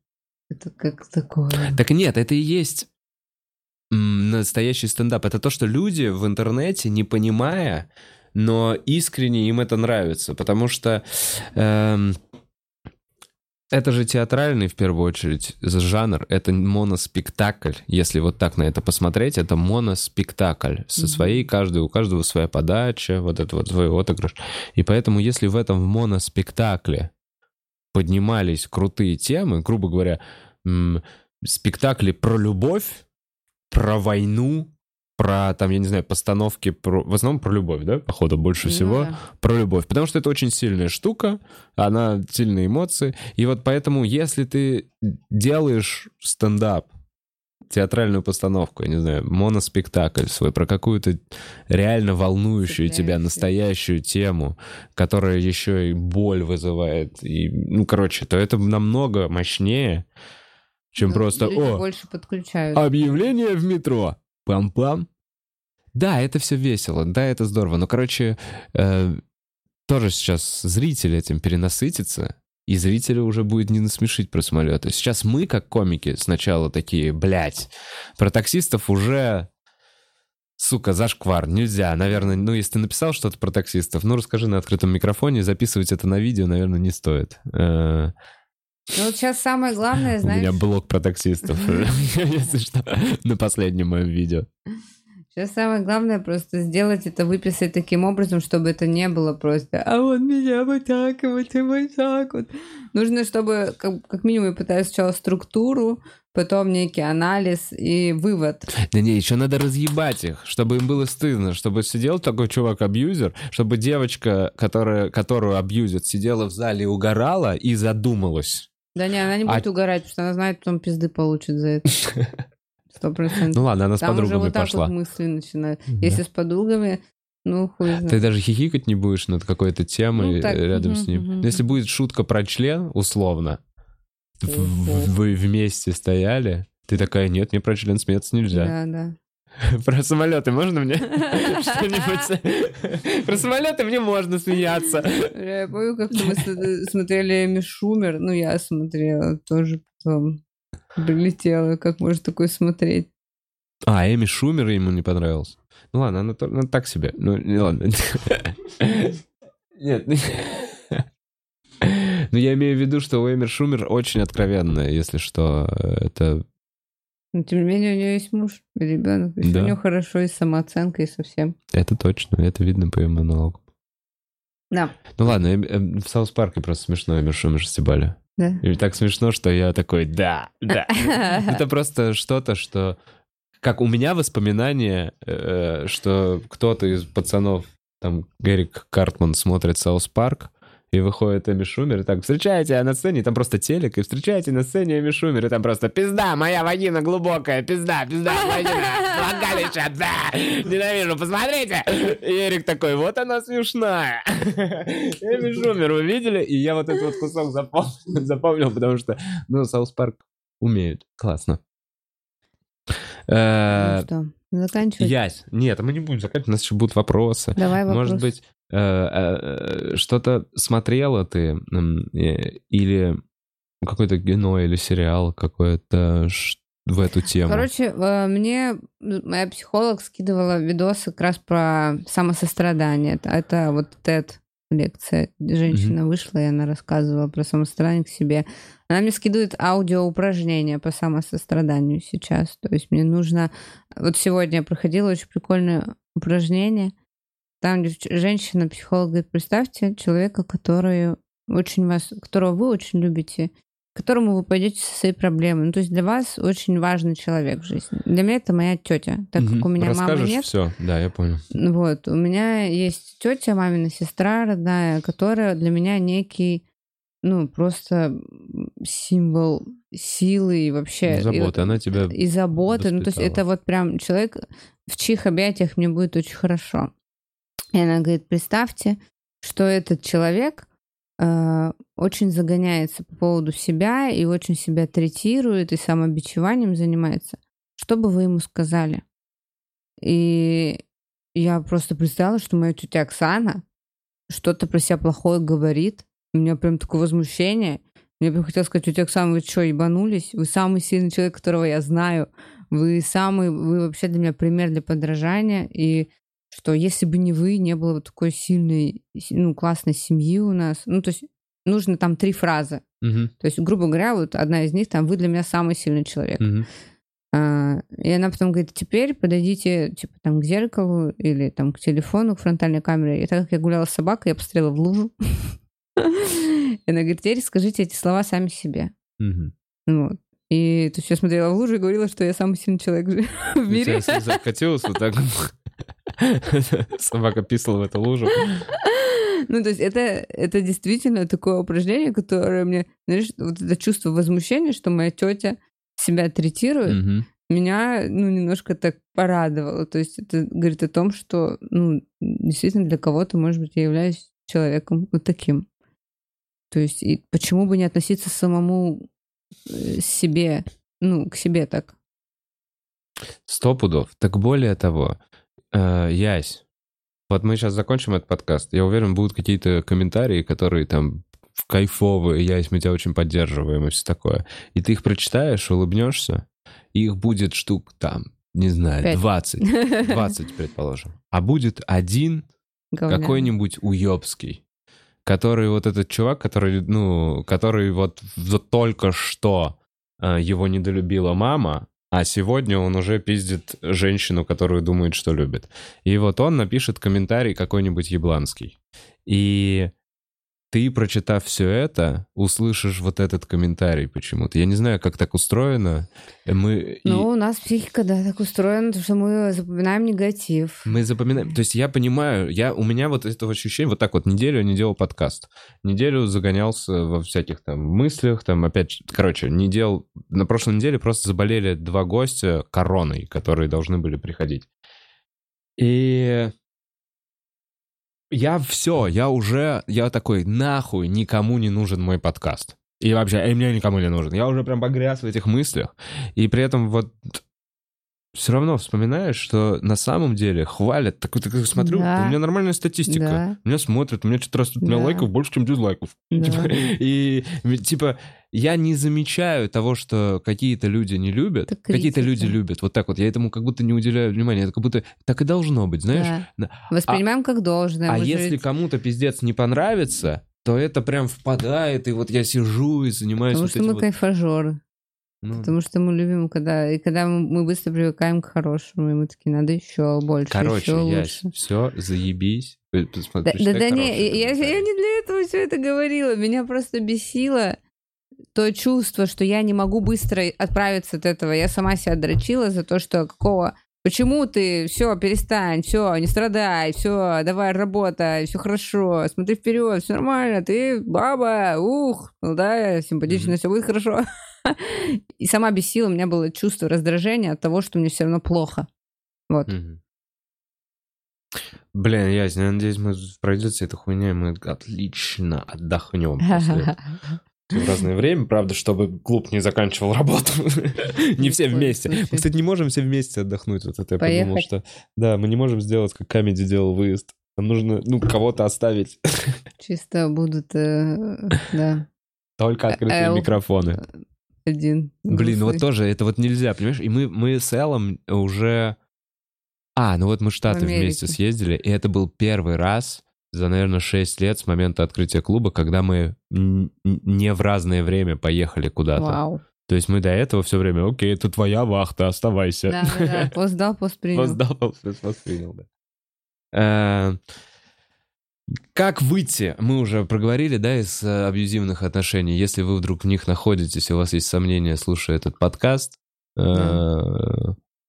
Speaker 2: это как такое.
Speaker 1: Так нет, это и есть настоящий стендап. Это то, что люди в интернете, не понимая, но искренне им это нравится. Потому что эм, это же театральный, в первую очередь, жанр. Это моноспектакль. Если вот так на это посмотреть, это моноспектакль. Со своей, каждый, у каждого своя подача, вот это вот свой отыгрыш. И поэтому, если в этом моноспектакле поднимались крутые темы, грубо говоря, спектакли про любовь, про войну, про, там, я не знаю, постановки, про... в основном про любовь, да, походу, больше
Speaker 2: Ну
Speaker 1: всего,
Speaker 2: да.
Speaker 1: про любовь, потому что это очень сильная штука, она сильные эмоции, и вот поэтому, если ты делаешь стендап, театральную постановку, я не знаю, моноспектакль свой, про какую-то реально волнующую тебя настоящую тему, которая еще и боль вызывает, и, ну, короче, то это намного мощнее, чем
Speaker 2: Ну,
Speaker 1: просто «О,
Speaker 2: больше подключают.
Speaker 1: Объявление в метро. Пам-пам. Да, это все весело, да, это здорово. Но, короче, э, тоже сейчас зритель этим перенасытится, и зрителя уже будет не насмешить про самолеты. Сейчас мы, как комики, сначала такие, блядь, про таксистов уже... Сука, зашквар, нельзя. Наверное, ну, если ты написал что-то про таксистов, ну, расскажи на открытом микрофоне, записывать это на видео, наверное, не стоит.
Speaker 2: Ну вот сейчас самое главное,
Speaker 1: У меня
Speaker 2: знаешь,
Speaker 1: блог про таксистов, если что, на последнем моем видео.
Speaker 2: сейчас самое главное просто сделать это, выписать таким образом, чтобы это не было просто, а вот меня вот так, вот и вот так вот. Нужно, чтобы, как, как минимум, я пытаюсь сначала структуру, потом некий анализ и вывод.
Speaker 1: Да не, еще надо разъебать их, чтобы им было стыдно, чтобы сидел такой чувак-абьюзер, чтобы девочка, которая, которую абьюзят, сидела в зале и угорала и задумалась.
Speaker 2: Да не, она не
Speaker 1: А-
Speaker 2: будет угорать, потому что она знает, потом пизды получит за это. Сто процентов.
Speaker 1: Ну ладно, она с
Speaker 2: Там уже
Speaker 1: подругами
Speaker 2: вот так
Speaker 1: пошла.
Speaker 2: вот мысли начинают.
Speaker 1: Да.
Speaker 2: Если с подругами, ну хуй знает.
Speaker 1: Ты даже хихикать не будешь над какой-то темой
Speaker 2: Ну, так,
Speaker 1: рядом
Speaker 2: мгм,
Speaker 1: с ним.
Speaker 2: мгм.
Speaker 1: Но если будет шутка про член, условно, вы вместе стояли, ты такая, нет, мне про член смеяться нельзя.
Speaker 2: Да, да.
Speaker 1: Про самолеты можно мне что-нибудь? Про самолеты мне можно смеяться.
Speaker 2: Я помню, как мы с- смотрели Эми Шумер, ну, я смотрела, тоже потом прилетела, как можно такое смотреть.
Speaker 1: А, Эми Шумер ему не понравился. Ну ладно, она, она так себе. Ну, не ладно. Нет. ну- Ну, я имею в виду, что у Эми Шумер очень откровенная, если что. Это...
Speaker 2: Но, тем не менее, у нее есть муж ребенок.
Speaker 1: Да.
Speaker 2: У нее хорошо и с самооценкой, и со всем.
Speaker 1: Это точно, это видно по ее монологу.
Speaker 2: Да,
Speaker 1: Ну ладно, Эми- эм, в Саус Парке просто смешно Эми Шумер стебали.
Speaker 2: да.
Speaker 1: И так смешно, что я такой, да, да. Это просто что-то, что... Как у меня воспоминание, э, что кто-то из пацанов, там, Эрик Картман смотрит Саус Парк, и выходит Эми Шумер, и так, встречайте, а на сцене, там просто телек, и встречайте на сцене Эми Шумер, и там просто пизда, моя вагина глубокая, пизда, пизда, вагина, влагалище, да, ненавижу, посмотрите. И Эрик такой, вот она смешная. Эми Шумер, вы видели? И я вот этот вот кусок запом- запомнил, потому что, ну, Саус Парк умеют, классно.
Speaker 2: Ну
Speaker 1: Э,
Speaker 2: что, заканчивать?
Speaker 1: Ясь, нет, мы не будем заканчивать, у нас еще будут вопросы.
Speaker 2: Давай вопрос.
Speaker 1: Может быть, что-то смотрела ты э, или какое-то кино или сериал какое-то в эту тему?
Speaker 2: Короче, э, мне моя психолог скидывала видосы как раз про самосострадание. Это, вот TED лекция. Женщина вышла, и она рассказывала про самосострадание к себе. Она мне скидывает аудио упражнения по самосостраданию сейчас. То есть мне нужно... Вот сегодня я проходила очень прикольное упражнение. Там женщина-психолог говорит, представьте человека, который очень вас, которого вы очень любите, к которому вы пойдете со своей проблемой. Ну, то есть для вас очень важный человек в жизни. Для меня это моя тетя, так как у меня мамы
Speaker 1: Расскажешь
Speaker 2: нет.
Speaker 1: все, да, я понял.
Speaker 2: Вот, у меня есть тетя, мамина сестра родная, которая для меня некий, ну, просто символ силы и вообще... и
Speaker 1: Забота,
Speaker 2: вот-
Speaker 1: она тебя...
Speaker 2: и заботы. Ну, то есть
Speaker 1: воспитала.
Speaker 2: это вот прям человек, в чьих объятиях мне будет очень хорошо. И она говорит, представьте, что этот человек э, очень загоняется по поводу себя и очень себя третирует и самобичеванием занимается. Что бы вы ему сказали? И я просто представила, что моя тетя Оксана что-то про себя плохое говорит. У меня прям такое возмущение. Мне бы хотелось сказать, тетя Оксана, вы что, ебанулись? Вы самый сильный человек, которого я знаю. Вы самый, вы вообще для меня пример для подражания. И что если бы не вы, не было вот такой сильной, ну, классной семьи у нас. Ну, то есть нужно там три фразы.
Speaker 1: Мгм,
Speaker 2: То есть, грубо говоря, вот одна из них там «Вы для меня самый сильный человек».
Speaker 1: мгм.
Speaker 2: А, и она потом говорит, теперь подойдите, типа, там, к зеркалу или там к телефону, к фронтальной камере. И так как я гуляла с собакой, я посмотрела в лужу. И она говорит, теперь скажите эти слова сами себе. Вот. И то есть я смотрела в лужу и говорила, что я самый сильный человек в мире.
Speaker 1: катилась вот так. Собака писала в эту лужу.
Speaker 2: Ну, то есть это, это действительно такое упражнение, которое мне, знаешь, вот это чувство возмущения, что моя тетя себя третирует,
Speaker 1: Мгм.
Speaker 2: меня, ну, немножко так порадовало. То есть это говорит о том, что, ну, действительно для кого-то, может быть, я являюсь человеком вот таким. То есть и почему бы не относиться самому э, себе, ну, к себе так?
Speaker 1: Сто пудов. Так более того, э, Ясь, вот мы сейчас закончим этот подкаст. Я уверен, будут какие-то комментарии, которые там кайфовые, Ясь, мы тебя очень поддерживаем и все такое. И ты их прочитаешь, улыбнешься, и их будет штук там, не знаю,
Speaker 2: Пять.
Speaker 1: 20. 20, предположим. А будет один какой-нибудь уебский, который вот этот чувак, который, ну, который вот, вот только что э, его недолюбила мама, а сегодня он уже пиздит женщину, которую думает, что любит. И вот он напишет комментарий какой-нибудь ебланский. И ты, прочитав все это, услышишь вот этот комментарий почему-то. Я не знаю, как так устроено. Мы, и-
Speaker 2: Ну, у нас психика, да, так устроена, потому что мы запоминаем негатив.
Speaker 1: Мы запоминаем. То есть я понимаю, я, у меня вот это ощущение, вот так вот неделю не делал подкаст. Неделю загонялся во всяких там мыслях, там опять, короче, не делал... На прошлой неделе просто заболели два гостя короной, которые должны были приходить. И я все, я уже, я такой, нахуй никому не нужен мой подкаст. И вообще, и мне никому не нужен. Я уже прям погряз в этих мыслях. И при этом вот все равно вспоминаешь, что на самом деле хвалят. Так, так смотрю,
Speaker 2: Да.
Speaker 1: у меня нормальная статистика.
Speaker 2: Да.
Speaker 1: Меня смотрят, у меня что-то растут, у меня
Speaker 2: Да.
Speaker 1: лайков больше, чем дизлайков.
Speaker 2: Да.
Speaker 1: Типа, И типа я не замечаю того, что какие-то люди не любят, какие-то люди любят. Вот так вот. Я этому как будто не уделяю внимания. Это как будто так и должно быть, знаешь?
Speaker 2: Да. Воспринимаем как должное.
Speaker 1: А
Speaker 2: же
Speaker 1: если
Speaker 2: ведь-
Speaker 1: кому-то пиздец не понравится, то это прям впадает, и вот я сижу и занимаюсь
Speaker 2: Потому
Speaker 1: вот
Speaker 2: что
Speaker 1: этим
Speaker 2: мы
Speaker 1: вот-
Speaker 2: кайфажоры.
Speaker 1: Ну,
Speaker 2: Потому что мы любим, когда... И когда мы, быстро привыкаем к хорошему, и мы такие, надо еще больше,
Speaker 1: Короче,
Speaker 2: еще лучше.
Speaker 1: все, заебись. Посмотри,
Speaker 2: Да, да, да не, я, я не для этого все это говорила. Меня просто бесило то чувство, что я не могу быстро отправиться от этого. Я сама себя дрочила за то, что какого... Почему ты? Все, перестань, все, не страдай, все, давай работай, все хорошо, смотри вперед, все нормально, ты баба, ух, молодая, симпатичная,
Speaker 1: Мгм.
Speaker 2: все будет хорошо. И сама бесила, у меня было чувство раздражения от того, что мне все равно плохо. Вот.
Speaker 1: Мгм. Блин, Ясь, я надеюсь, мы пройдется эта хуйня, и мы отлично отдохнем после в разное время, правда, чтобы клуб не заканчивал работу. Не все вместе. Мы, кстати, не можем все вместе отдохнуть. Вот это я подумал,
Speaker 2: Поехать.
Speaker 1: что... Да, мы не можем сделать, как Камеди делал выезд. Нам нужно, ну, кого-то оставить.
Speaker 2: Чисто будут, э, да,
Speaker 1: Только открытые
Speaker 2: Эл.
Speaker 1: микрофоны.
Speaker 2: Один.
Speaker 1: Блин, ну вот тоже, это вот нельзя, понимаешь? И мы, мы с Эллом уже... А, ну вот мы в Штаты
Speaker 2: В
Speaker 1: вместе съездили, и это был первый раз за, наверное, 6 лет с момента открытия клуба, когда мы не в разное время поехали куда-то.
Speaker 2: Вау.
Speaker 1: То есть мы до этого все время, окей, это твоя вахта, оставайся.
Speaker 2: Да, да, да. Пост дал, пост принял.
Speaker 1: Пост дал, пост- пост принял, да. Как выйти? Мы уже проговорили, да, из э, абьюзивных отношений. Если вы вдруг в них находитесь, у вас есть сомнения, слушая этот подкаст, э,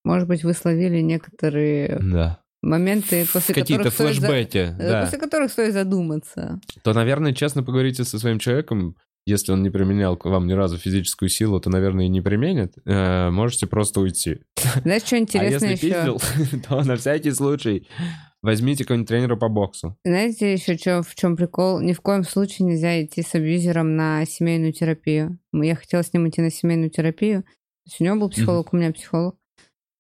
Speaker 2: Может быть, вы словили некоторые
Speaker 1: да,
Speaker 2: моменты, после
Speaker 1: какие-то
Speaker 2: которых, стоит за- э,
Speaker 1: да,
Speaker 2: после которых стоит задуматься.
Speaker 1: то, наверное, честно поговорите со своим человеком. Если он не применял к вам ни разу физическую силу, то, наверное, и не применит. Э, Можете просто уйти.
Speaker 2: Знаешь, что
Speaker 1: А
Speaker 2: интересно
Speaker 1: если
Speaker 2: еще?
Speaker 1: пиздил, то на всякий случай возьмите какого-нибудь тренера по боксу.
Speaker 2: Знаете еще чё, в чем прикол? Ни в коем случае нельзя идти с абьюзером на семейную терапию. Я хотела с ним идти на семейную терапию. То есть у него был психолог, у меня психолог.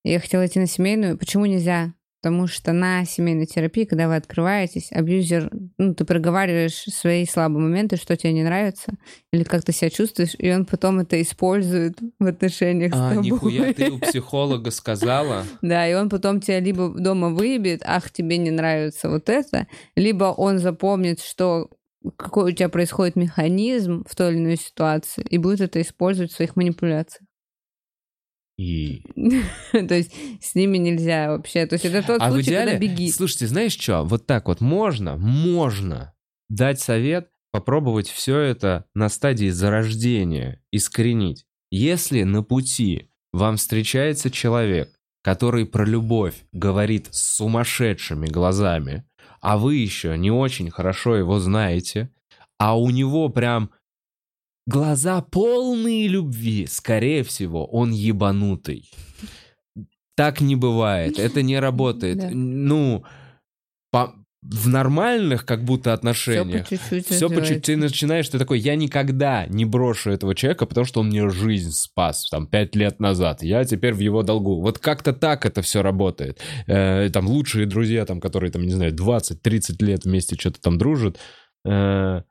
Speaker 2: Я хотела идти на семейную. Почему нельзя? Потому что на семейной терапии, когда вы открываетесь, абьюзер, ну, ты проговариваешь свои слабые моменты, что тебе не нравится, или как ты себя чувствуешь, и он потом это использует в отношениях с
Speaker 1: А,
Speaker 2: тобой.
Speaker 1: нихуя, ты у психолога сказала?
Speaker 2: Да, и он потом тебя либо дома выебет, ах, тебе не нравится вот это, либо он запомнит, что какой у тебя происходит механизм в той или иной ситуации, и будет это использовать в своих манипуляциях.
Speaker 1: И...
Speaker 2: То есть с ними нельзя вообще. То есть это тот
Speaker 1: А
Speaker 2: случай,
Speaker 1: идеале,
Speaker 2: когда беги.
Speaker 1: слушайте, знаешь что, вот так вот можно, можно дать совет, попробовать все это на стадии зарождения, искоренить. Если на пути вам встречается человек, который про любовь говорит с сумасшедшими глазами, а вы еще не очень хорошо его знаете, а у него прям глаза полные любви, скорее всего, он ебанутый. Так не бывает, это не работает.
Speaker 2: Да.
Speaker 1: Ну, по- в нормальных как будто
Speaker 2: Все по
Speaker 1: отношениях
Speaker 2: чуть-чуть.
Speaker 1: все по ты начинаешь, ты такой, я никогда не брошу этого человека, потому что он мне жизнь спас, там, пять лет назад, я теперь в его долгу. Вот как-то так это все работает. Э, там, лучшие друзья, там, которые, там, не знаю, 20-30 лет вместе что-то там дружат, э,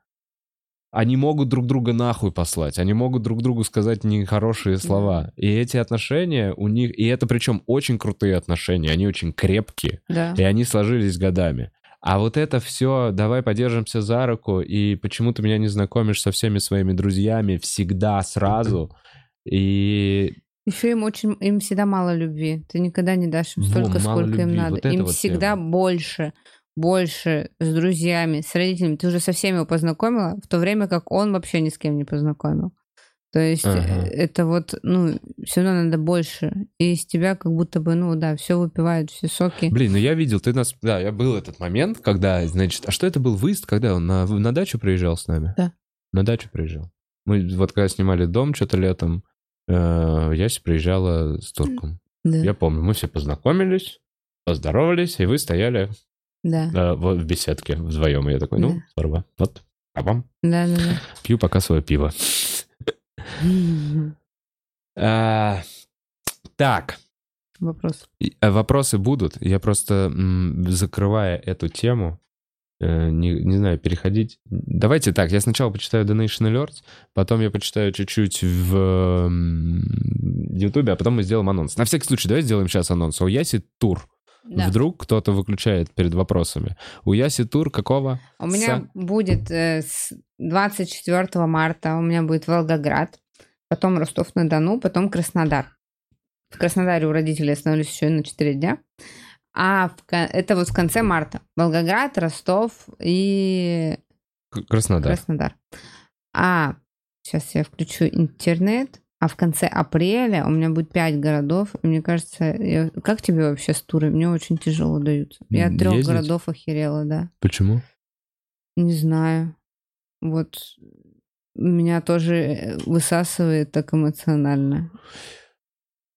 Speaker 1: они могут друг друга нахуй послать, они могут друг другу сказать нехорошие слова. И эти отношения у них, и это причем очень крутые отношения, они очень крепкие.
Speaker 2: Да.
Speaker 1: И они сложились годами. А вот это все, давай подержимся за руку, и почему ты меня не знакомишь со всеми своими друзьями всегда, сразу. И
Speaker 2: Еще им очень, им всегда мало любви. Ты никогда не дашь им
Speaker 1: Во,
Speaker 2: столько,
Speaker 1: мало
Speaker 2: сколько им
Speaker 1: любви.
Speaker 2: надо.
Speaker 1: Вот
Speaker 2: им
Speaker 1: вот
Speaker 2: всегда
Speaker 1: тема.
Speaker 2: больше, больше с друзьями, с родителями. Ты уже со всеми его познакомила, в то время как он вообще ни с кем не познакомил. То есть
Speaker 1: Ага.
Speaker 2: э, это вот, ну, все равно надо больше. И из тебя как будто бы, ну да, все выпивают, все соки.
Speaker 1: Блин, ну я видел, ты нас... Да, я был этот момент, когда, значит... А что это был выезд, когда он на, на дачу приезжал с нами?
Speaker 2: Да.
Speaker 1: На дачу приезжал. Мы вот когда снимали дом что-то летом, э, Яся приезжала с турком.
Speaker 2: Да,
Speaker 1: Я помню, мы все познакомились, поздоровались, и вы стояли
Speaker 2: да,
Speaker 1: э, вот в беседке вдвоем. И я такой, ну,
Speaker 2: Да.
Speaker 1: здорово, вот, а вам?
Speaker 2: да, да, да.
Speaker 1: Пью пока свое пиво. А, Так,
Speaker 2: Вопрос.
Speaker 1: Э, Вопросы будут. Я просто, закрывая эту тему, э, не, не знаю, переходить. Давайте так, я сначала почитаю Donation Alerts, потом я почитаю чуть-чуть в Ютубе, а потом мы сделаем анонс. На всякий случай, давай сделаем сейчас анонс. У Яси тур.
Speaker 2: Да.
Speaker 1: Вдруг кто-то выключает перед вопросами. У Яси тур какого?
Speaker 2: У меня будет э, с 24 марта у меня будет Волгоград, потом Ростов-на-Дону, потом Краснодар. В Краснодаре у родителей остановлюсь еще на 4 дня. А в это вот в конце марта. Волгоград, Ростов и
Speaker 1: Краснодар.
Speaker 2: Краснодар. А сейчас я включу интернет. А в конце апреля у меня будет 5 городов. Мне кажется, я- как тебе вообще с туры? Мне очень тяжело даются. Я от трех городов охерела, да.
Speaker 1: Почему?
Speaker 2: Не знаю. Вот меня тоже э, высасывает так эмоционально.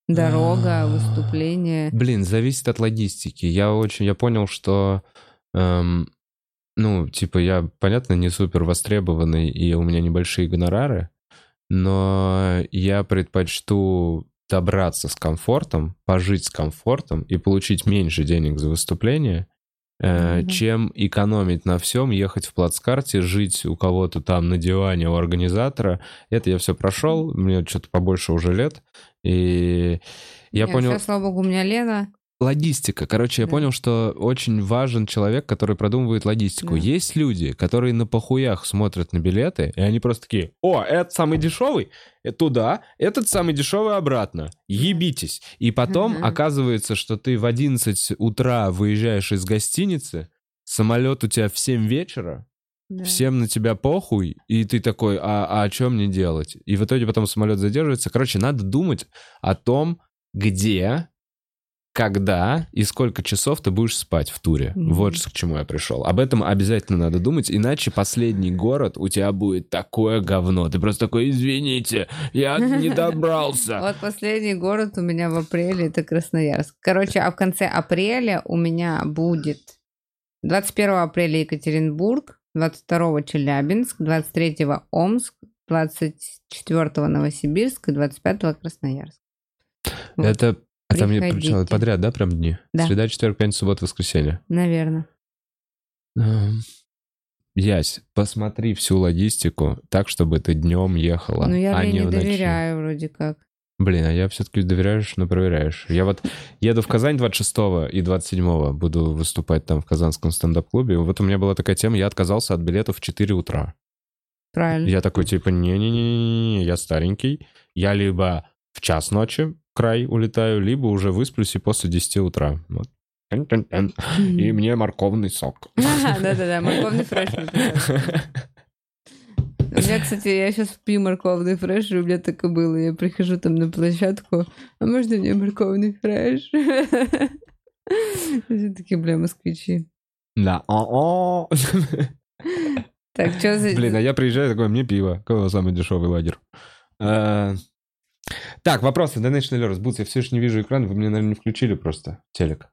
Speaker 2: Дорога,
Speaker 1: А.
Speaker 2: выступление.
Speaker 1: Блин, зависит от логистики. Я очень, я понял, что, эм, ну, типа, я, понятно, не супер востребованный, и у меня небольшие гонорары, но я предпочту добраться с комфортом, пожить с комфортом и получить меньше денег за выступление,
Speaker 2: Мгм.
Speaker 1: чем экономить на всем, ехать в плацкарте, жить у кого-то там на диване у организатора. Это я все прошел, мне что-то побольше уже лет, и я
Speaker 2: Нет,
Speaker 1: понял...
Speaker 2: Сейчас, слава богу, у меня Лена.
Speaker 1: Логистика. Короче, я
Speaker 2: Да.
Speaker 1: понял, что очень важен человек, который продумывает логистику.
Speaker 2: Да.
Speaker 1: Есть люди, которые на похуях смотрят на билеты, и они просто такие, о, это самый дешевый, э, туда, этот самый дешевый обратно, ебитесь. И потом
Speaker 2: Мгм.
Speaker 1: оказывается, что ты в 11 утра выезжаешь из гостиницы, самолет у тебя в 7 вечера,
Speaker 2: Да.
Speaker 1: всем на тебя похуй, и ты такой, а, а о чем мне делать? И в итоге потом самолет задерживается. Короче, надо думать о том, где, когда и сколько часов ты будешь спать в туре.
Speaker 2: Мгм.
Speaker 1: Вот к чему я пришел. Об этом обязательно надо думать, иначе последний город у тебя будет такое говно. Ты просто такой, извините, я не добрался.
Speaker 2: Вот последний город у меня в апреле это Красноярск. Короче, а в конце апреля у меня будет 21 апреля Екатеринбург, 22 Челябинск, 23 Омск, 24 Новосибирск и 25 Красноярск. Вот,
Speaker 1: Это... а там
Speaker 2: Приходите.
Speaker 1: прочитал, подряд, да, прям дни?
Speaker 2: Да.
Speaker 1: Среда, четверг, пятница, суббота, воскресенье.
Speaker 2: Наверное.
Speaker 1: Ясь, посмотри всю логистику так, чтобы ты днем ехала,
Speaker 2: Но я
Speaker 1: а не в ночи.
Speaker 2: доверяю вроде как.
Speaker 1: Блин, а я все-таки доверяешь, но проверяешь. Я вот еду в Казань 26 и 27 буду выступать там в Казанском стендап-клубе. Вот у меня была такая тема, я отказался от билетов в 4 утра.
Speaker 2: Правильно.
Speaker 1: Я такой, типа, не-не-не, я старенький. Я либо в час ночи край улетаю, либо уже высплюсь и после 10 утра. Вот. И мне морковный сок.
Speaker 2: Да-да-да, морковный фреш. У меня, кстати, я сейчас пью морковный фреш, и у меня так и было. Я прихожу там на площадку, а можно мне морковный фреш? Все такие, бля, москвичи.
Speaker 1: Да.
Speaker 2: Так, что за...
Speaker 1: Блин, а я приезжаю такой, мне пиво. Какой у вас самый дешевый лагерь? Так, вопросы. Donation Alerts. Бутс, я все еще не вижу экран. Вы мне, наверное, не включили просто телек.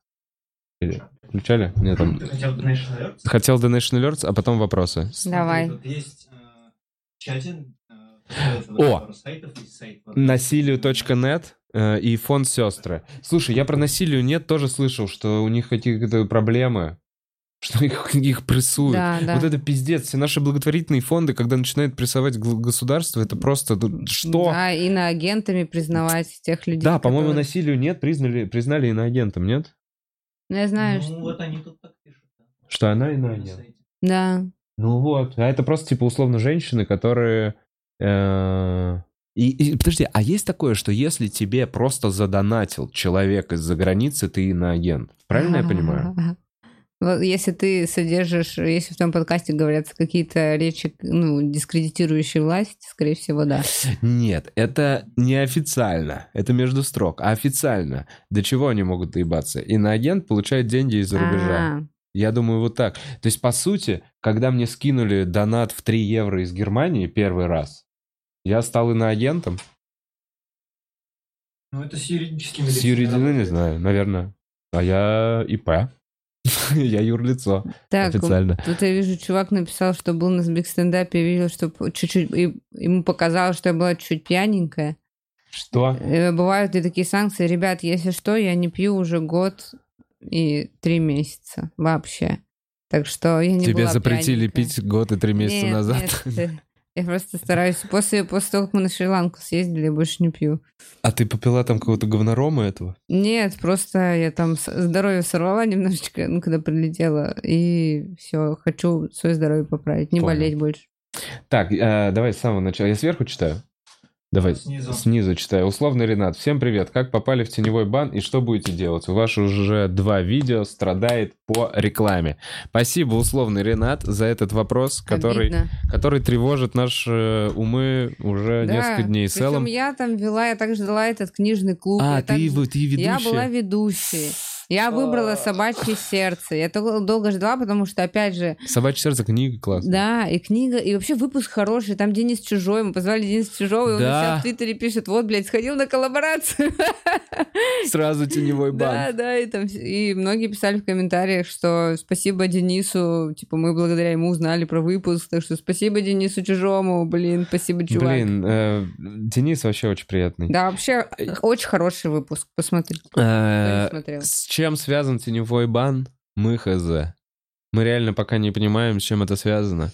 Speaker 1: Или включали? Нет, там...
Speaker 3: Ты хотел Donation Alerts?
Speaker 1: Хотел Donation Alerts, а потом вопросы.
Speaker 2: Давай.
Speaker 3: Тут есть э, чате э,
Speaker 1: О! Насилию.нет э, и фонд сестры. Слушай, я про насилию нет тоже слышал, что у них какие-то проблемы, что их, их прессуют.
Speaker 2: Да, да.
Speaker 1: Вот это пиздец. Все наши благотворительные фонды, когда начинают прессовать государство, это просто... ну, Что?
Speaker 2: Да, иноагентами признавать тех людей.
Speaker 1: Да, по-моему,
Speaker 2: которые-
Speaker 1: насилию нет, признали, признали иноагентом, нет?
Speaker 2: Ну, я знаю,
Speaker 3: Ну,
Speaker 2: что...
Speaker 3: вот они тут так пишут.
Speaker 1: Что она
Speaker 3: На
Speaker 1: иноагент.
Speaker 2: Да.
Speaker 1: Ну вот, а это просто типа условно женщины, которые... э, И, и, подожди, а есть такое, что если тебе просто задонатил человек из-за границы, ты иноагент? Правильно я понимаю?
Speaker 2: Вот если ты содержишь, если в том подкасте говорятся какие-то речи, ну, дискредитирующие власть, скорее всего, да.
Speaker 1: Нет, это не официально. Это между строк. А официально. До чего они могут доебаться? Иноагент получает деньги из-за рубежа.
Speaker 2: А,
Speaker 1: Я думаю, вот так. То есть, по сути, когда мне скинули донат в 3 евро из Германии первый раз, я стал иноагентом.
Speaker 3: Ну, это с юридическими
Speaker 1: С
Speaker 3: лицами
Speaker 1: юридическим, ну, не знаю, наверное. А я ИП. Я юрлицо
Speaker 2: Так,
Speaker 1: официально.
Speaker 2: тут я вижу, чувак написал, что был на сбиг стендапе, и видел, что чуть-чуть, и ему показалось, что я была чуть пьяненькая.
Speaker 1: Что?
Speaker 2: Э, Бывают ли такие санкции? Ребят, если что, я не пью уже год и три месяца вообще. Так что я не
Speaker 1: Тебе
Speaker 2: была
Speaker 1: запретили
Speaker 2: пьяненькая.
Speaker 1: пить год и три месяца
Speaker 2: Нет,
Speaker 1: назад.
Speaker 2: нет, я просто стараюсь. После, после того, как мы на Шри-Ланку съездили, я больше не пью.
Speaker 1: А ты попила там какого-то говнорома этого?
Speaker 2: Нет, просто я там здоровье сорвала немножечко, ну, когда прилетела, и все, хочу свое здоровье поправить, не
Speaker 1: Понял.
Speaker 2: болеть больше.
Speaker 1: Так, э, давай с самого начала. Я сверху читаю? Давай
Speaker 3: Снизу.
Speaker 1: снизу читаю. Условный Ренат. Всем привет. Как попали в теневой бан и что будете делать? Ваше уже два видео страдает по рекламе. Спасибо, условный Ренат, за этот вопрос, который,
Speaker 2: Обидно.
Speaker 1: который тревожит наши умы уже
Speaker 2: Да,
Speaker 1: несколько дней.
Speaker 2: причем
Speaker 1: Целом...
Speaker 2: я там вела, я также дала этот книжный клуб.
Speaker 1: А,
Speaker 2: я
Speaker 1: ты,
Speaker 2: также-
Speaker 1: вы- ты ведущая?
Speaker 2: Я была ведущей. Я выбрала собачье сердце. Я дол- долго ждала, потому что, опять же,
Speaker 1: Собачье сердце книга классная.
Speaker 2: да, и книга, и вообще выпуск хороший. Там Денис Чужой, мы позвали Дениса Чужого, и он
Speaker 1: Да.
Speaker 2: сейчас в Твиттере пишет, вот, блядь, сходил на коллаборацию.
Speaker 1: Сразу теневой бан.
Speaker 2: Да, да, и, там, и многие писали в комментариях, что спасибо Денису, типа мы благодаря ему узнали про выпуск, так что спасибо Денису Чужому, блин, спасибо, чувак.
Speaker 1: Блин, э, Денис вообще очень приятный.
Speaker 2: Да, вообще очень хороший выпуск, посмотрите. кто
Speaker 1: Э. С чем связан теневой бан? Мы хз. Мы реально пока не понимаем, с чем это связано.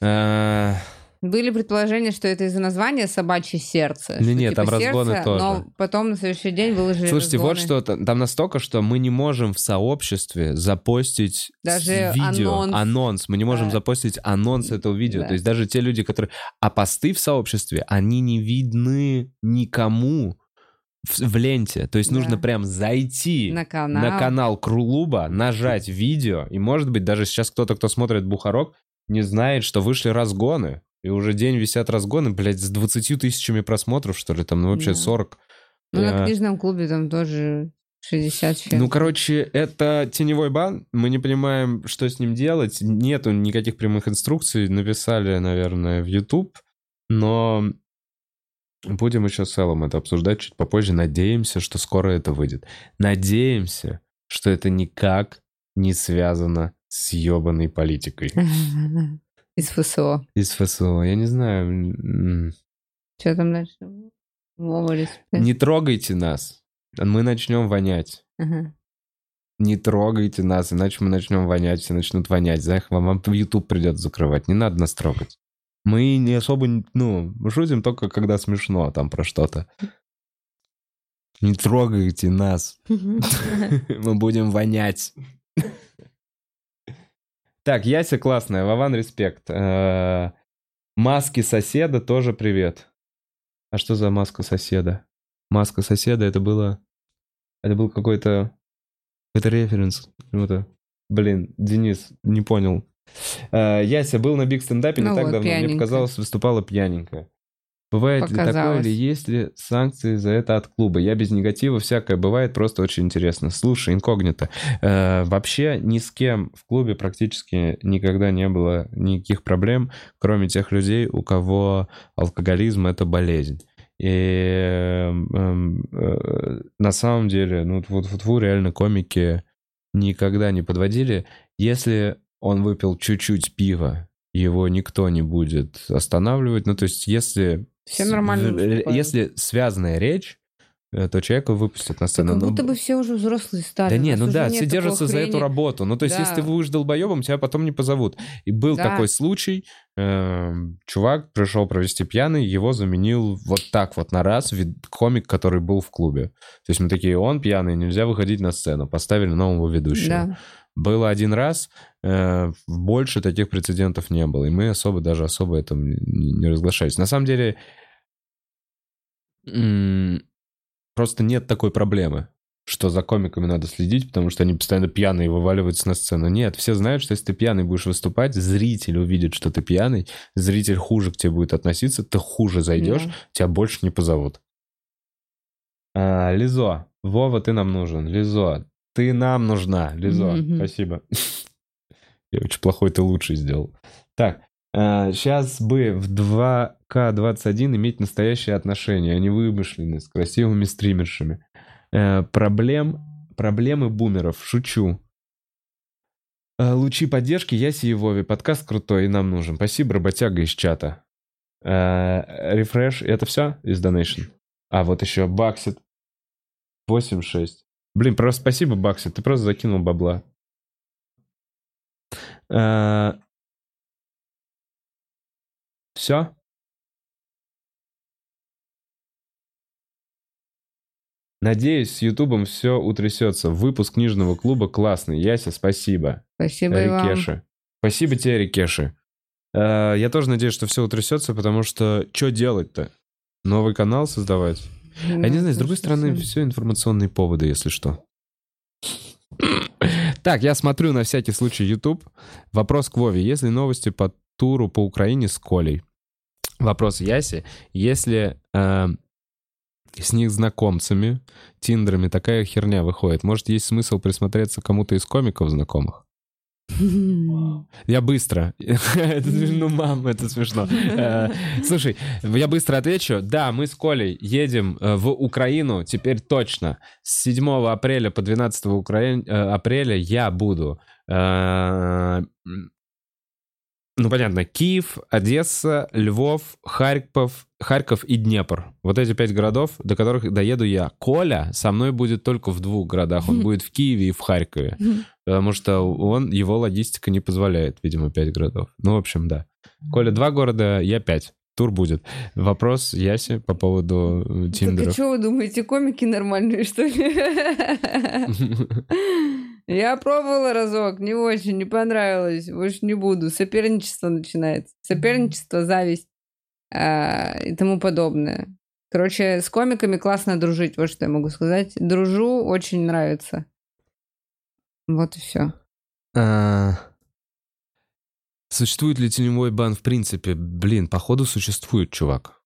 Speaker 1: Э,
Speaker 2: Были предположения, что это из-за названия «Собачье сердце».
Speaker 1: Не,
Speaker 2: что,
Speaker 1: не,
Speaker 2: типа,
Speaker 1: там разгоны
Speaker 2: сердце,
Speaker 1: тоже.
Speaker 2: Но потом на следующий день выложили
Speaker 1: Слушайте, вот
Speaker 2: разгоны.
Speaker 1: что там там настолько, что мы не можем в сообществе запостить
Speaker 2: Даже
Speaker 1: видео,
Speaker 2: анонс.
Speaker 1: Мы не можем
Speaker 2: Да.
Speaker 1: запостить анонс этого видео.
Speaker 2: Да.
Speaker 1: То есть даже те люди, которые... А посты в сообществе, они не видны никому в, в ленте. То есть
Speaker 2: Да.
Speaker 1: нужно прям зайти
Speaker 2: На канал.
Speaker 1: на канал Крулуба, нажать видео, и может быть даже сейчас кто-то, кто смотрит Бухарок, не знает, что вышли разгоны. И уже день висят разгоны, блядь, с 20 тысячами просмотров, что ли, там, ну вообще
Speaker 2: Да.
Speaker 1: 40.
Speaker 2: Ну, на
Speaker 1: Э,
Speaker 2: книжном клубе там тоже 60 чем.
Speaker 1: Ну, короче, это теневой бан. Мы не понимаем, что с ним делать. Нету никаких прямых инструкций. Написали, наверное, в YouTube. Но будем еще с Эллом это обсуждать чуть попозже. Надеемся, что скоро это выйдет. Надеемся, что это никак не связано с ебаной политикой.
Speaker 2: Из ФСО.
Speaker 1: Из ФСО. Я не знаю.
Speaker 2: Что там дальше?
Speaker 1: Не трогайте нас. Мы начнем вонять.
Speaker 2: Ага.
Speaker 1: Не трогайте нас, иначе мы начнем вонять, все начнут вонять. Знаешь, вам, вам YouTube придется закрывать. Не надо нас трогать. Мы не особо, ну, шутим только когда смешно там про что-то. Не трогайте нас. Мы будем вонять. Так, Яся классная, Вован респект. Э, Маски соседа тоже привет. А что за маска соседа? Маска соседа это было... Это был какой-то... Это референс. Блин, Денис, не понял. Э, Яся был на биг стендапе не
Speaker 2: Ну
Speaker 1: так
Speaker 2: вот,
Speaker 1: давно. Мне
Speaker 2: пьяненькая.
Speaker 1: показалось, выступала пьяненькая. Бывает ли такое,
Speaker 2: Показалось.
Speaker 1: или есть ли санкции за это от клуба? Я без негатива, всякое бывает, просто очень интересно. Слушай, инкогнито. Э, вообще ни с кем в клубе практически никогда не было никаких проблем, кроме тех людей, у кого алкоголизм — это болезнь. И эм, эм, э, на самом деле, ну вот, вы реально комики никогда не подводили. Если он выпил чуть-чуть пива, его никто не будет останавливать. Ну, то есть, если...
Speaker 2: Все нормально.
Speaker 1: Если связанная речь, э, то человека выпустят на сцену.
Speaker 2: Как
Speaker 1: Ну,
Speaker 2: будто бы все уже взрослые стали.
Speaker 1: да не, ну да, все держатся за эту работу. Ну, то есть,
Speaker 2: Да.
Speaker 1: если ты будешь долбоебом, тебя потом не позовут. И был
Speaker 2: Да.
Speaker 1: такой случай, эм, чувак пришел провести пьяный, его заменил вот так вот на раз комик, который был в клубе. То есть мы такие, он пьяный, нельзя выходить на сцену. Поставили нового ведущего.
Speaker 2: Да.
Speaker 1: Было один раз, э, больше таких прецедентов не было. И мы особо, даже особо этом не, разглашались. На самом деле, просто нет такой проблемы, что за комиками надо следить, потому что они постоянно пьяные вываливаются на сцену. Нет, все знают, что если ты пьяный будешь выступать, зритель увидит, что ты пьяный, зритель хуже к тебе будет относиться, ты хуже зайдешь,
Speaker 2: Да.
Speaker 1: тебя больше не позовут. А, Лизо, Вова, ты нам нужен. Лизо, ты нам нужна. Лизо,
Speaker 2: Мгм.
Speaker 1: спасибо. Я очень плохой, ты лучший сделал. Так, сейчас бы в 2К21 иметь настоящие отношения, а не вымышленные, с красивыми стримершами. Э, проблем, проблемы бумеров, шучу. Э, Лучи поддержки, Яси и Вове. Подкаст крутой и нам нужен. Спасибо, работяга из чата. Э, Рефреш, это все из Donation? А, вот еще Баксит. 8-6. Блин, просто спасибо, Баксит. Ты просто закинул бабла. Все? Надеюсь, с Ютубом все утрясется. Выпуск книжного клуба классный. Яся, спасибо.
Speaker 2: Спасибо и вам.
Speaker 1: Рикеши. Спасибо тебе, Рикеши. Э, Я тоже надеюсь, что все утрясется, потому что что делать-то? Новый канал создавать? Я не
Speaker 2: Ну,
Speaker 1: знаю, с другой стороны, все информационные поводы, если что. Так, я смотрю на всякий случай YouTube. Вопрос к Вове. Есть ли новости по туру по Украине с Колей? Вопрос Яси. Если э, с них знакомцами, тиндерами такая херня выходит, может, есть смысл присмотреться кому-то из комиков знакомых? Я быстро. Смешно, мам, это смешно. Э, Слушай, я быстро отвечу. Да, мы с Колей едем э, в Украину, теперь точно. С 7 апреля по 12 Украин- э, апреля я буду... Ну, понятно, Киев, Одесса, Львов, Харьков, Харьков и Днепр. Вот эти пять городов, до которых доеду я. Коля со мной будет только в двух городах. Он будет в Киеве и в Харькове. Потому что он, его логистика не позволяет, видимо, пять городов. Ну, в общем, да. Коля два города, я пять. Тур будет. Вопрос Яси по поводу э,
Speaker 2: Так а что вы думаете, комики нормальные, что ли? Я пробовала разок, не очень, не понравилось, больше не буду. Соперничество начинается. Соперничество, зависть а, и тому подобное. Короче, с комиками классно дружить, вот что я могу сказать. Дружу, очень нравится. Вот и все.
Speaker 1: А, Существует ли теневой бан в принципе? Блин, походу существует, чувак.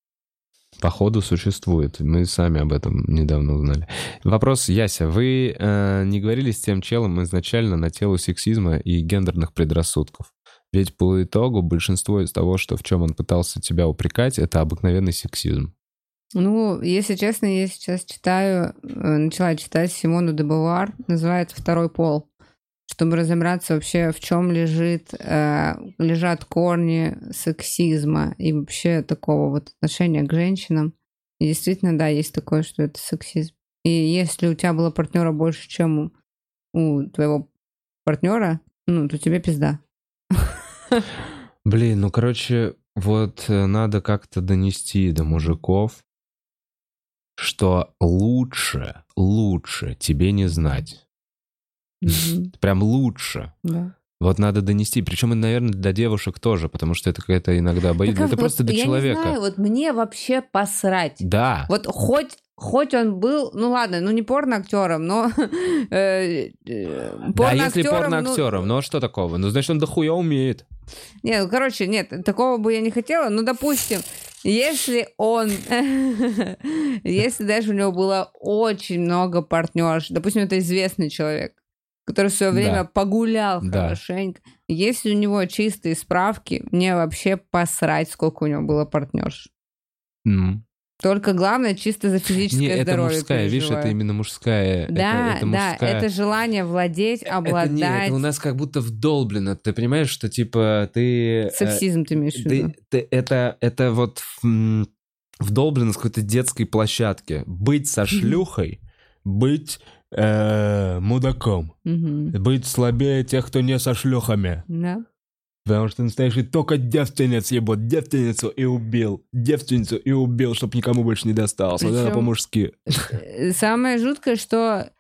Speaker 1: Походу существует. Мы сами об этом недавно узнали. Вопрос, Яся, вы э, не говорили с тем челом изначально на телу сексизма и гендерных предрассудков? Ведь по итогу большинство из того, что в чем он пытался тебя упрекать, это обыкновенный сексизм.
Speaker 2: Ну, если честно, я сейчас читаю, э, начала читать Симону де Бавуар, называется «Второй пол», чтобы разобраться вообще, в чем лежит, э, лежат корни сексизма и вообще такого вот отношения к женщинам. И действительно, да, есть такое, что это сексизм. И если у тебя было партнера больше, чем у, у твоего партнера, ну, то тебе пизда.
Speaker 1: Блин, ну, короче, вот э, надо как-то донести до мужиков, что лучше, лучше тебе не знать.
Speaker 2: Мгм,
Speaker 1: Прям лучше.
Speaker 2: Да.
Speaker 1: Вот надо донести. Причем, наверное, для девушек тоже, потому что это какая-то иногда обоюдно.
Speaker 2: Так,
Speaker 1: Это
Speaker 2: а
Speaker 1: просто
Speaker 2: вот
Speaker 1: для
Speaker 2: я
Speaker 1: человека.
Speaker 2: Не знаю, вот мне вообще посрать.
Speaker 1: Да.
Speaker 2: Вот хоть, хоть он был, ну ладно, ну не порно-актером, но э, э,
Speaker 1: да, если
Speaker 2: порно-актером, ну,
Speaker 1: порно-актером, ну а что такого? Ну, значит, он дохуя умеет.
Speaker 2: Не, ну, короче, нет, такого бы я не хотела. Ну, допустим, если он... если даже у него было очень много партнерш, допустим, это известный человек, который в свое время
Speaker 1: Да.
Speaker 2: погулял
Speaker 1: Да.
Speaker 2: хорошенько, если у него чистые справки, мне вообще посрать, сколько у него было партнерш.
Speaker 1: М.
Speaker 2: Только главное чисто за физическое
Speaker 1: Не, это
Speaker 2: здоровье
Speaker 1: мужская, видишь, это
Speaker 2: переживаю.
Speaker 1: именно мужская. Это-
Speaker 2: Да,
Speaker 1: это,
Speaker 2: да,
Speaker 1: мужская.
Speaker 2: это желание владеть,
Speaker 1: Это
Speaker 2: обладать.
Speaker 1: не, это у нас как будто вдолблено. Ты понимаешь, что типа ты... э,
Speaker 2: Сексизм ты имеешь в виду?
Speaker 1: ты- ты- это, это вот вдолблено с какой-то детской площадки. Быть со шлюхой, быть э, мудаком. Быть слабее тех, кто не со шлюхами.
Speaker 2: Да.
Speaker 1: Потому что настоящий только девственниц ебут. Девственницу и убил. Девственницу и убил, чтобы никому больше не досталось. Вот это
Speaker 2: Причем-
Speaker 1: по-мужски.
Speaker 2: Э, Самое жуткое, что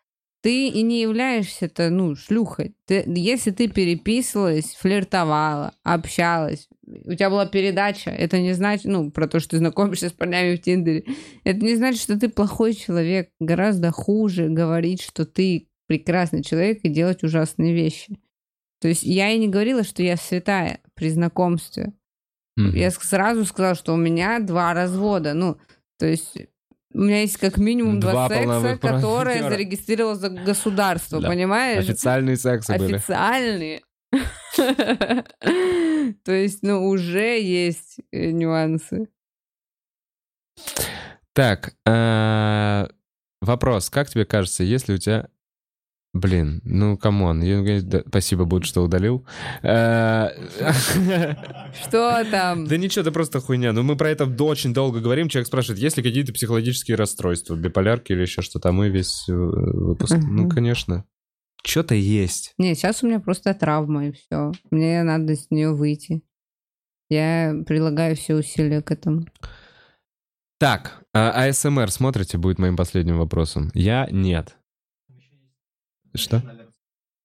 Speaker 2: ты и не являешься-то, ну, шлюхой. Ты, если ты переписывалась, флиртовала, общалась, у тебя была передача, это не значит, ну, про то, что ты знакомишься с парнями в Тиндере, это не значит, что ты плохой человек. Гораздо хуже говорить, что ты прекрасный человек и делать ужасные вещи. То есть я и не говорила, что я святая при знакомстве.
Speaker 1: Мгм.
Speaker 2: Я сразу сказала, что у меня два развода. Ну, то есть у меня есть как минимум два,
Speaker 1: Два
Speaker 2: секса, которые
Speaker 1: партнера.
Speaker 2: зарегистрировало за государство,
Speaker 1: Да.
Speaker 2: понимаешь?
Speaker 1: Официальные сексы были.
Speaker 2: Официальные. То есть, ну, уже есть э, нюансы.
Speaker 1: Так, э, вопрос. Как тебе кажется, если у тебя... Блин, ну, come on. да, Спасибо, будет, что удалил. Э,
Speaker 2: Что там?
Speaker 1: Да ничего, да просто хуйня. Ну, мы про это очень долго говорим. Человек спрашивает, есть ли какие-то психологические расстройства, биполярки или еще что-то. А мы весь э, выпуск... Ну, конечно. Что-то есть.
Speaker 2: Не, сейчас у меня просто травма, и все. Мне надо с нее выйти. Я прилагаю все усилия к этому.
Speaker 1: Так, а АСМР смотрите, будет моим последним вопросом. Я нет. Что?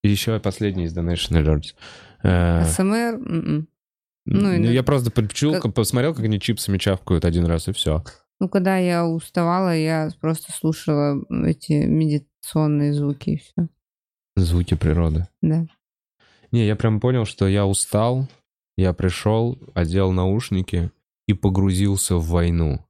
Speaker 1: Еще последний из Donation Alerts. Э,
Speaker 2: СМР? м-м. ну,
Speaker 1: Ну, я просто почул,
Speaker 2: как-
Speaker 1: посмотрел, как они чипсами чавкают один раз, и все.
Speaker 2: Ну, когда я уставала, я просто слушала эти медитационные звуки и все.
Speaker 1: Звуки природы.
Speaker 2: Да.
Speaker 1: Не, я прям понял, что я устал, я пришел, одел наушники и погрузился в войну.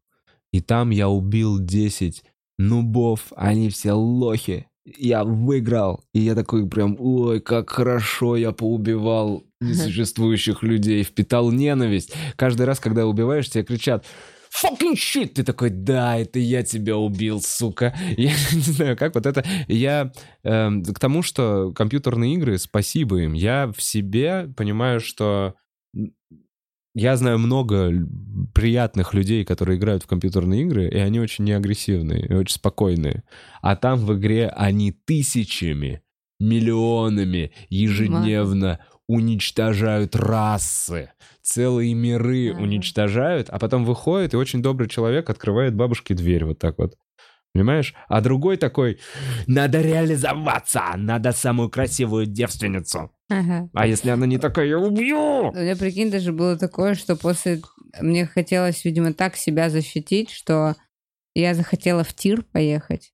Speaker 1: И там я убил 10 нубов, они все лохи. Я выиграл. И я такой прям, ой, как хорошо я поубивал несуществующих людей, впитал ненависть. Каждый раз, когда убиваешь, тебе кричат fucking shit! Ты такой, да, это я тебя убил, сука. Я не знаю, как вот это... Я эм, к тому, что компьютерные игры, спасибо им. Я в себе понимаю, что я знаю много приятных людей, которые играют в компьютерные игры, и они очень неагрессивные и очень спокойные. А там в игре они тысячами, миллионами ежедневно уничтожают расы, целые миры
Speaker 2: Ага.
Speaker 1: уничтожают, а потом выходит, и очень добрый человек открывает бабушке дверь вот так вот. Понимаешь? А другой такой, надо реализоваться, надо самую красивую девственницу.
Speaker 2: Ага.
Speaker 1: А если она не такая, я убью!
Speaker 2: У меня, прикинь, даже было такое, что после... Мне хотелось, видимо, так себя защитить, что я захотела в тир поехать.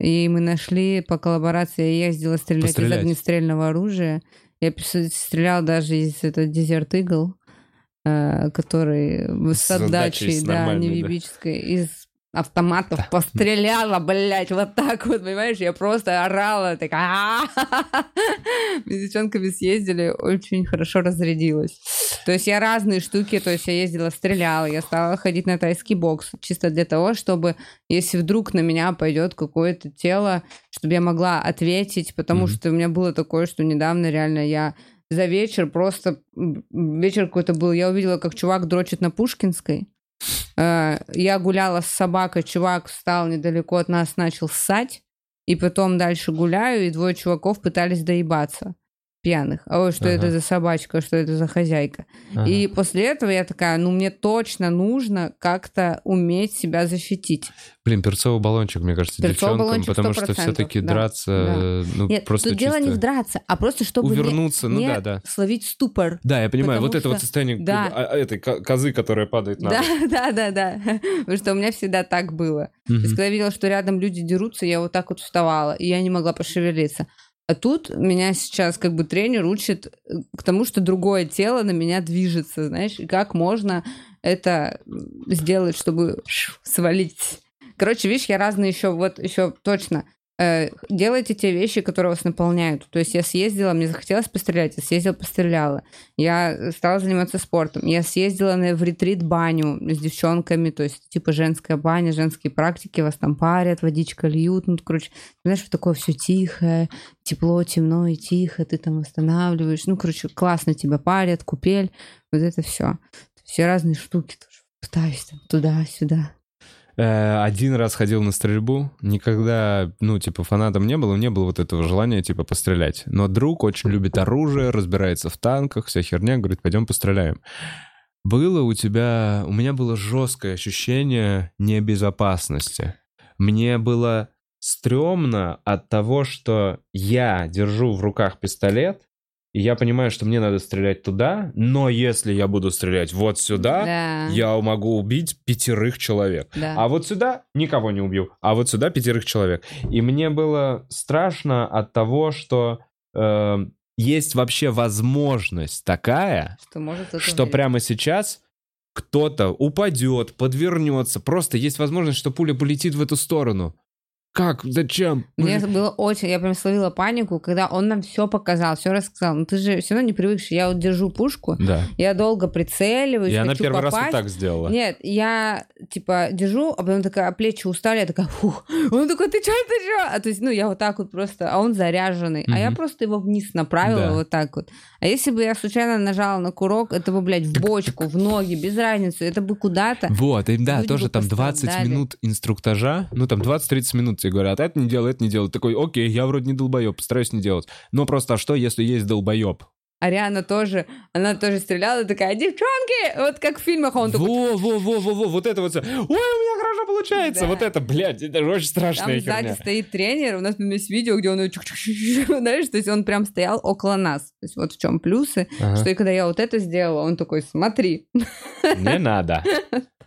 Speaker 2: И мы нашли по коллаборации, я ездила стрелять
Speaker 1: Пострелять.
Speaker 2: из огнестрельного оружия. Я стреляла даже из этого Desert Eagle, э, который с
Speaker 1: С отдачей,
Speaker 2: да,
Speaker 1: нормальной, да.
Speaker 2: невибической, из автоматов постреляла, блядь, вот так вот, понимаешь? Я просто орала, такая... Мы с девчонками съездили, очень хорошо разрядилась. То есть я разные штуки, то есть я ездила, стреляла, я стала ходить на тайский бокс, чисто для того, чтобы, если вдруг на меня пойдет какое-то тело, чтобы я могла ответить, потому что у меня было такое, что недавно реально я за вечер просто вечер какой-то был, я увидела, как чувак дрочит на Пушкинской. Э, Я гуляла с собакой, чувак встал недалеко от нас, начал ссать, и потом дальше гуляю, и двое чуваков пытались доебаться пьяных. А ой, что это
Speaker 1: Ага.
Speaker 2: за собачка, что это за хозяйка.
Speaker 1: Ага.
Speaker 2: И после этого я такая, ну мне точно нужно как-то уметь себя защитить.
Speaker 1: Блин, перцовый баллончик, мне кажется,
Speaker 2: Перцовый
Speaker 1: девчонкам, потому что
Speaker 2: 100%,
Speaker 1: все-таки
Speaker 2: да,
Speaker 1: драться,
Speaker 2: да.
Speaker 1: э, ну,
Speaker 2: Нет,
Speaker 1: просто
Speaker 2: тут дело не
Speaker 1: чисто
Speaker 2: в драться, а просто чтобы не-
Speaker 1: увернуться, ну
Speaker 2: не
Speaker 1: да, да.
Speaker 2: словить ступор.
Speaker 1: Да, я понимаю, вот это вот
Speaker 2: что-
Speaker 1: состояние
Speaker 2: да.
Speaker 1: а, а, этой ко- козы, которая падает на
Speaker 2: Да, да, да, да. Потому что у меня всегда так было. То есть, когда я видела, что рядом люди дерутся, я вот так вот вставала, и я не могла пошевелиться. А тут меня сейчас как бы тренер учит э, к тому, что другое тело на меня движется, знаешь, и как можно это сделать, чтобы свалить. Короче, видишь, я разные еще, вот еще точно. Э, делайте те вещи, которые вас наполняют. То есть я съездила, мне захотелось пострелять, я съездила, постреляла. Я стала заниматься спортом. Я съездила на, в ретрит-баню с девчонками, то есть типа женская баня, женские практики, вас там парят, водичка льют. Ну, короче, знаешь, такое все тихое, тепло, темно и тихо, ты там восстанавливаешь. Ну, короче, классно тебя парят, купель, вот это все. Все разные штуки тоже. Пытаюсь там туда-сюда.
Speaker 1: Э, Один раз ходил на стрельбу, никогда, ну, типа, фанатом не было, не было вот этого желания, типа, пострелять. Но друг очень любит оружие, разбирается в танках, вся херня, говорит, пойдем постреляем. Было у тебя, у меня было жесткое ощущение небезопасности. Мне было стрёмно от того, что я держу в руках пистолет, и я понимаю, что мне надо стрелять туда, но если я буду стрелять вот сюда,
Speaker 2: Да.
Speaker 1: я могу убить пятерых человек.
Speaker 2: Да.
Speaker 1: А вот сюда никого не убью, а вот сюда пятерых человек. И мне было страшно от того, что э, есть вообще возможность такая,
Speaker 2: Что может
Speaker 1: что
Speaker 2: умереть.
Speaker 1: прямо сейчас кто-то упадет, подвернется. Просто есть возможность, что пуля полетит в эту сторону. Как? Зачем?
Speaker 2: Мне
Speaker 1: же-
Speaker 2: было очень, я прям словила панику, когда он нам все показал, все рассказал. Ну ты же все равно не привыкший. Я вот держу пушку,
Speaker 1: Да.
Speaker 2: я долго прицеливаюсь,
Speaker 1: И она
Speaker 2: хочу
Speaker 1: первый раз вот
Speaker 2: попасть.
Speaker 1: так сделала.
Speaker 2: Нет, я типа держу, а потом такая, а плечи устали, я такая, фух. Он такой, ты чё, ты чё? А то есть, ну, я вот так вот просто, а он заряженный. А я просто его вниз направила
Speaker 1: Да.
Speaker 2: вот так вот. А если бы я случайно нажала на курок, это бы, блядь, в бочку, в ноги, без разницы, это бы куда-то.
Speaker 1: Вот, и да, тоже там 20
Speaker 2: пострадали.
Speaker 1: минут инструктажа, ну там 20-30 минут тебе говорят, это не делай, это не делай. Такой, окей, я вроде не долбоеб, постараюсь не делать. Но просто а что, если есть долбоеб?
Speaker 2: Ариана тоже, она тоже стреляла, такая, девчонки, вот как в фильмах, а он такой,
Speaker 1: Во, во, во, во, во, вот это вот. Ой, у меня хорошо получается.
Speaker 2: Да.
Speaker 1: Вот это, блядь, это же очень
Speaker 2: Там
Speaker 1: страшная
Speaker 2: сзади
Speaker 1: херня.
Speaker 2: стоит тренер, у нас там есть видео, где он знаешь, то есть он прям стоял около нас. То есть вот в чем плюсы,
Speaker 1: Ага.
Speaker 2: что и когда я вот это сделала, он такой, смотри.
Speaker 1: Не надо.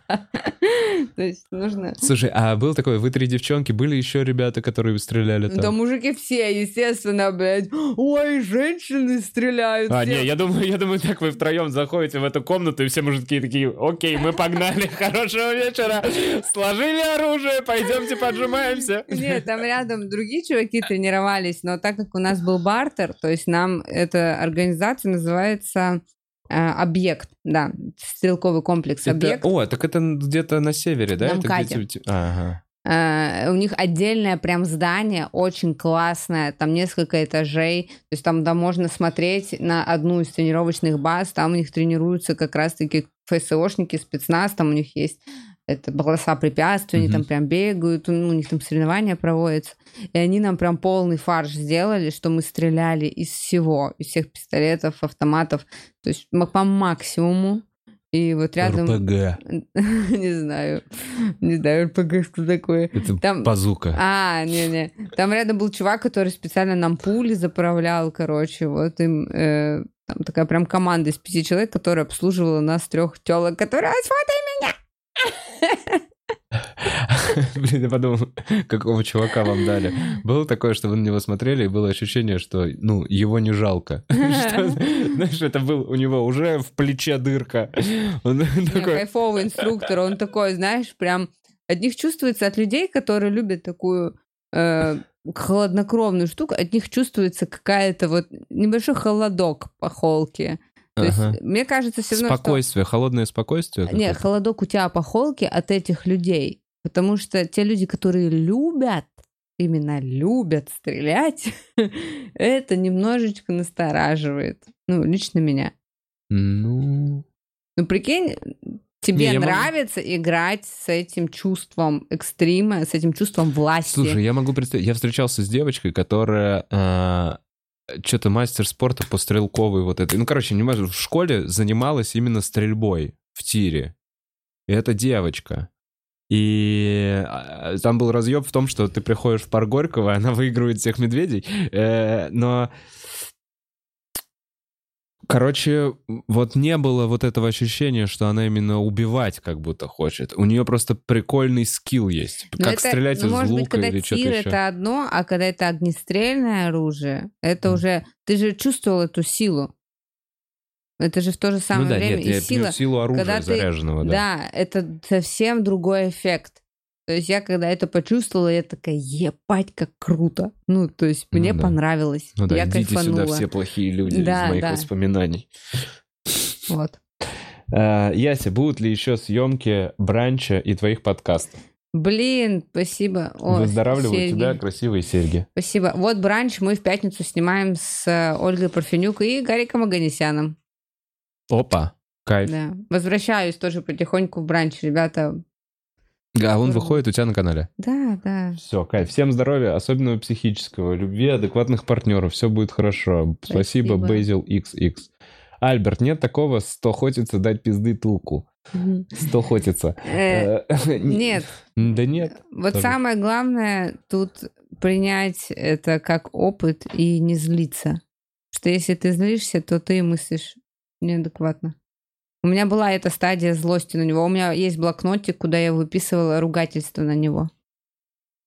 Speaker 2: То есть нужно...
Speaker 1: Слушай, а был такой, вы три девчонки, были еще ребята, которые стреляли
Speaker 2: Да
Speaker 1: там?
Speaker 2: мужики все, естественно, блядь. Ой, женщины стреляют.
Speaker 1: А,
Speaker 2: все».
Speaker 1: не, я думаю, я думаю, так вы втроем заходите в эту комнату, и все мужики такие, окей, мы погнали, хорошего вечера, сложили оружие, пойдемте поджимаемся.
Speaker 2: Нет, там рядом другие чуваки тренировались, но так как у нас был бартер, то есть нам эта организация называется объект, да, стрелковый комплекс
Speaker 1: Это-
Speaker 2: объект.
Speaker 1: О, так это где-то на севере, да?
Speaker 2: На МКАДе.
Speaker 1: Ага.
Speaker 2: Э, У них отдельное прям здание, очень классное, там несколько этажей, то есть там да, можно смотреть на одну из тренировочных баз, там у них тренируются как раз-таки ФСОшники, спецназ, там у них есть это полоса препятствий, они
Speaker 1: Мгм.
Speaker 2: там прям бегают, ну, у них там соревнования проводятся. И они нам прям полный фарш сделали, что мы стреляли из всего, из всех пистолетов, автоматов, то есть по максимуму. И вот рядом...
Speaker 1: РПГ.
Speaker 2: Не знаю. Не знаю, РПГ, что такое.
Speaker 1: Это
Speaker 2: Там-
Speaker 1: базука.
Speaker 2: А, не-не. Там рядом был чувак, который специально нам пули заправлял, короче. Вот им э, там такая прям команда из пяти человек, которая обслуживала нас трех телок, которые «Ай, сфотай меня!»
Speaker 1: Блин, я подумал, какого чувака вам дали. Было такое, что вы на него смотрели, и было ощущение, что, ну, его не жалко. Знаешь, это был у него уже в плече дырка.
Speaker 2: Кайфовый инструктор, он такой, знаешь, прям от них чувствуется, от людей, которые любят такую э, хладнокровную штуку, от них чувствуется какая-то вот небольшой холодок по холке. То есть,
Speaker 1: Ага.
Speaker 2: мне кажется, все равно, что-
Speaker 1: Спокойствие, холодное спокойствие.
Speaker 2: Не,
Speaker 1: какое-то?
Speaker 2: холодок у тебя по холке от этих людей. Потому что те люди, которые любят, именно любят стрелять, это немножечко настораживает. Ну, лично меня.
Speaker 1: Ну,
Speaker 2: Ну, прикинь, тебе
Speaker 1: Не, я могу-
Speaker 2: нравится играть с этим чувством экстрима, с этим чувством власти.
Speaker 1: слушай, я могу представить... Я встречался с девочкой, которая... что-то мастер спорта по стрелковой вот этой. Ну, короче, не могу, в школе занималась именно стрельбой в тире. И это девочка. И а, там был разъеб в том, что ты приходишь в парк Горького, она выигрывает всех медведей. Э, но Короче, вот не было вот этого ощущения, что она именно убивать как будто хочет. У нее просто прикольный скилл есть.
Speaker 2: Но
Speaker 1: как
Speaker 2: это-
Speaker 1: стрелять
Speaker 2: ну,
Speaker 1: из
Speaker 2: может
Speaker 1: лука
Speaker 2: быть, когда
Speaker 1: или что-то еще.
Speaker 2: это одно, а когда это огнестрельное оружие, это
Speaker 1: Мгм.
Speaker 2: уже... Ты же чувствовал эту силу. Это же в то же самое
Speaker 1: ну да,
Speaker 2: время
Speaker 1: нет,
Speaker 2: и
Speaker 1: я
Speaker 2: сила...
Speaker 1: силу оружия
Speaker 2: когда ты-
Speaker 1: заряженного, да.
Speaker 2: Да, это совсем другой эффект. То есть я когда это почувствовала, я такая, ебать, как круто. Ну, то есть
Speaker 1: Ну
Speaker 2: мне
Speaker 1: да.
Speaker 2: понравилось.
Speaker 1: Ну да,
Speaker 2: я
Speaker 1: идите
Speaker 2: кайфанула.
Speaker 1: сюда все плохие люди
Speaker 2: Да,
Speaker 1: из моих
Speaker 2: да.
Speaker 1: воспоминаний.
Speaker 2: Вот.
Speaker 1: А, Яся, будут ли еще съемки бранча и твоих подкастов?
Speaker 2: Блин, спасибо. О,
Speaker 1: Выздоравливаю
Speaker 2: серьги.
Speaker 1: тебя, красивые серьги.
Speaker 2: Спасибо. Вот бранч мы в пятницу снимаем с э, Ольгой Парфенюк и Гариком Аганесяном.
Speaker 1: Опа, кайф.
Speaker 2: Да. Возвращаюсь тоже потихоньку в бранч, ребята.
Speaker 1: А он выходит у тебя на канале?
Speaker 2: Да, да.
Speaker 1: Все, кайф. Всем здоровья, особенно психического, любви, адекватных партнеров. Все будет хорошо. Спасибо,
Speaker 2: Спасибо.
Speaker 1: Бейзил XX. Альберт, нет такого, что хочется дать пизды тулку.
Speaker 2: Мгм.
Speaker 1: Что хочется.
Speaker 2: Э,
Speaker 1: Э,
Speaker 2: Нет,
Speaker 1: Да нет.
Speaker 2: вот самое главное тут принять это как опыт и не злиться. Что если ты злишься, то ты мыслишь неадекватно. У меня была эта стадия злости на него. У меня есть блокнотик, куда я выписывала ругательство на него.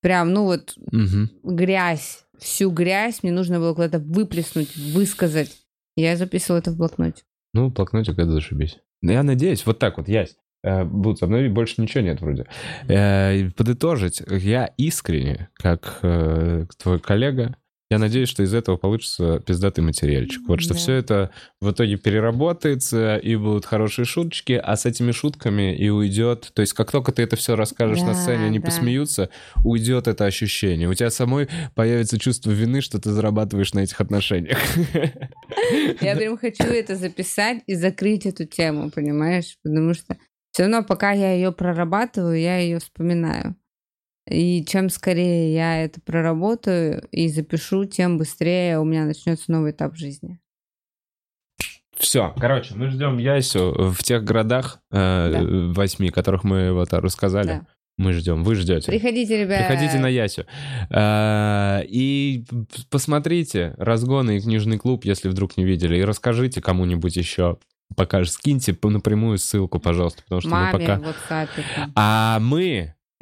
Speaker 2: Прям, ну вот,
Speaker 1: Мгм.
Speaker 2: грязь, всю грязь мне нужно было куда-то выплеснуть, высказать. Я записывала это в блокноте.
Speaker 1: Ну, блокнотик, это зашибись. Да Я надеюсь, вот так вот, Ясь. э, Будут со мной, больше ничего нет вроде. Э, Подытожить, я искренне, как э, твой коллега, я надеюсь, что из этого получится пиздатый материальчик. Вот что
Speaker 2: Да.
Speaker 1: все это в итоге переработается, и будут хорошие шуточки, а с этими шутками и уйдет... То есть как только ты это все расскажешь на
Speaker 2: Да,
Speaker 1: сцене, они
Speaker 2: да.
Speaker 1: посмеются, уйдет это ощущение. У тебя самой появится чувство вины, что ты зарабатываешь на этих отношениях.
Speaker 2: Я прям хочу это записать и закрыть эту тему, понимаешь? Потому что все равно, пока я ее прорабатываю, я ее вспоминаю. И чем скорее я это проработаю и запишу, тем быстрее у меня начнется новый этап жизни.
Speaker 1: Все, короче, мы ждем Ясю в тех городах, э,
Speaker 2: Да.
Speaker 1: восьми, которых мы вот рассказали.
Speaker 2: Да.
Speaker 1: Мы ждем, вы ждете.
Speaker 2: Приходите, ребята.
Speaker 1: Приходите на Ясю. Э, И посмотрите «Разгоны» и «Книжный клуб», если вдруг не видели, и расскажите кому-нибудь еще. Пока скиньте напрямую ссылку, пожалуйста, потому что
Speaker 2: Маме
Speaker 1: мы пока...
Speaker 2: в WhatsApp.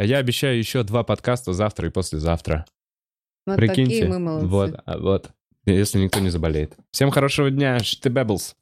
Speaker 1: А. Я обещаю еще два подкаста завтра и послезавтра.
Speaker 2: Вот
Speaker 1: Прикиньте.
Speaker 2: такие мы молодцы.
Speaker 1: Вот, а, вот. Если никто не заболеет. Всем хорошего дня, штебеблс.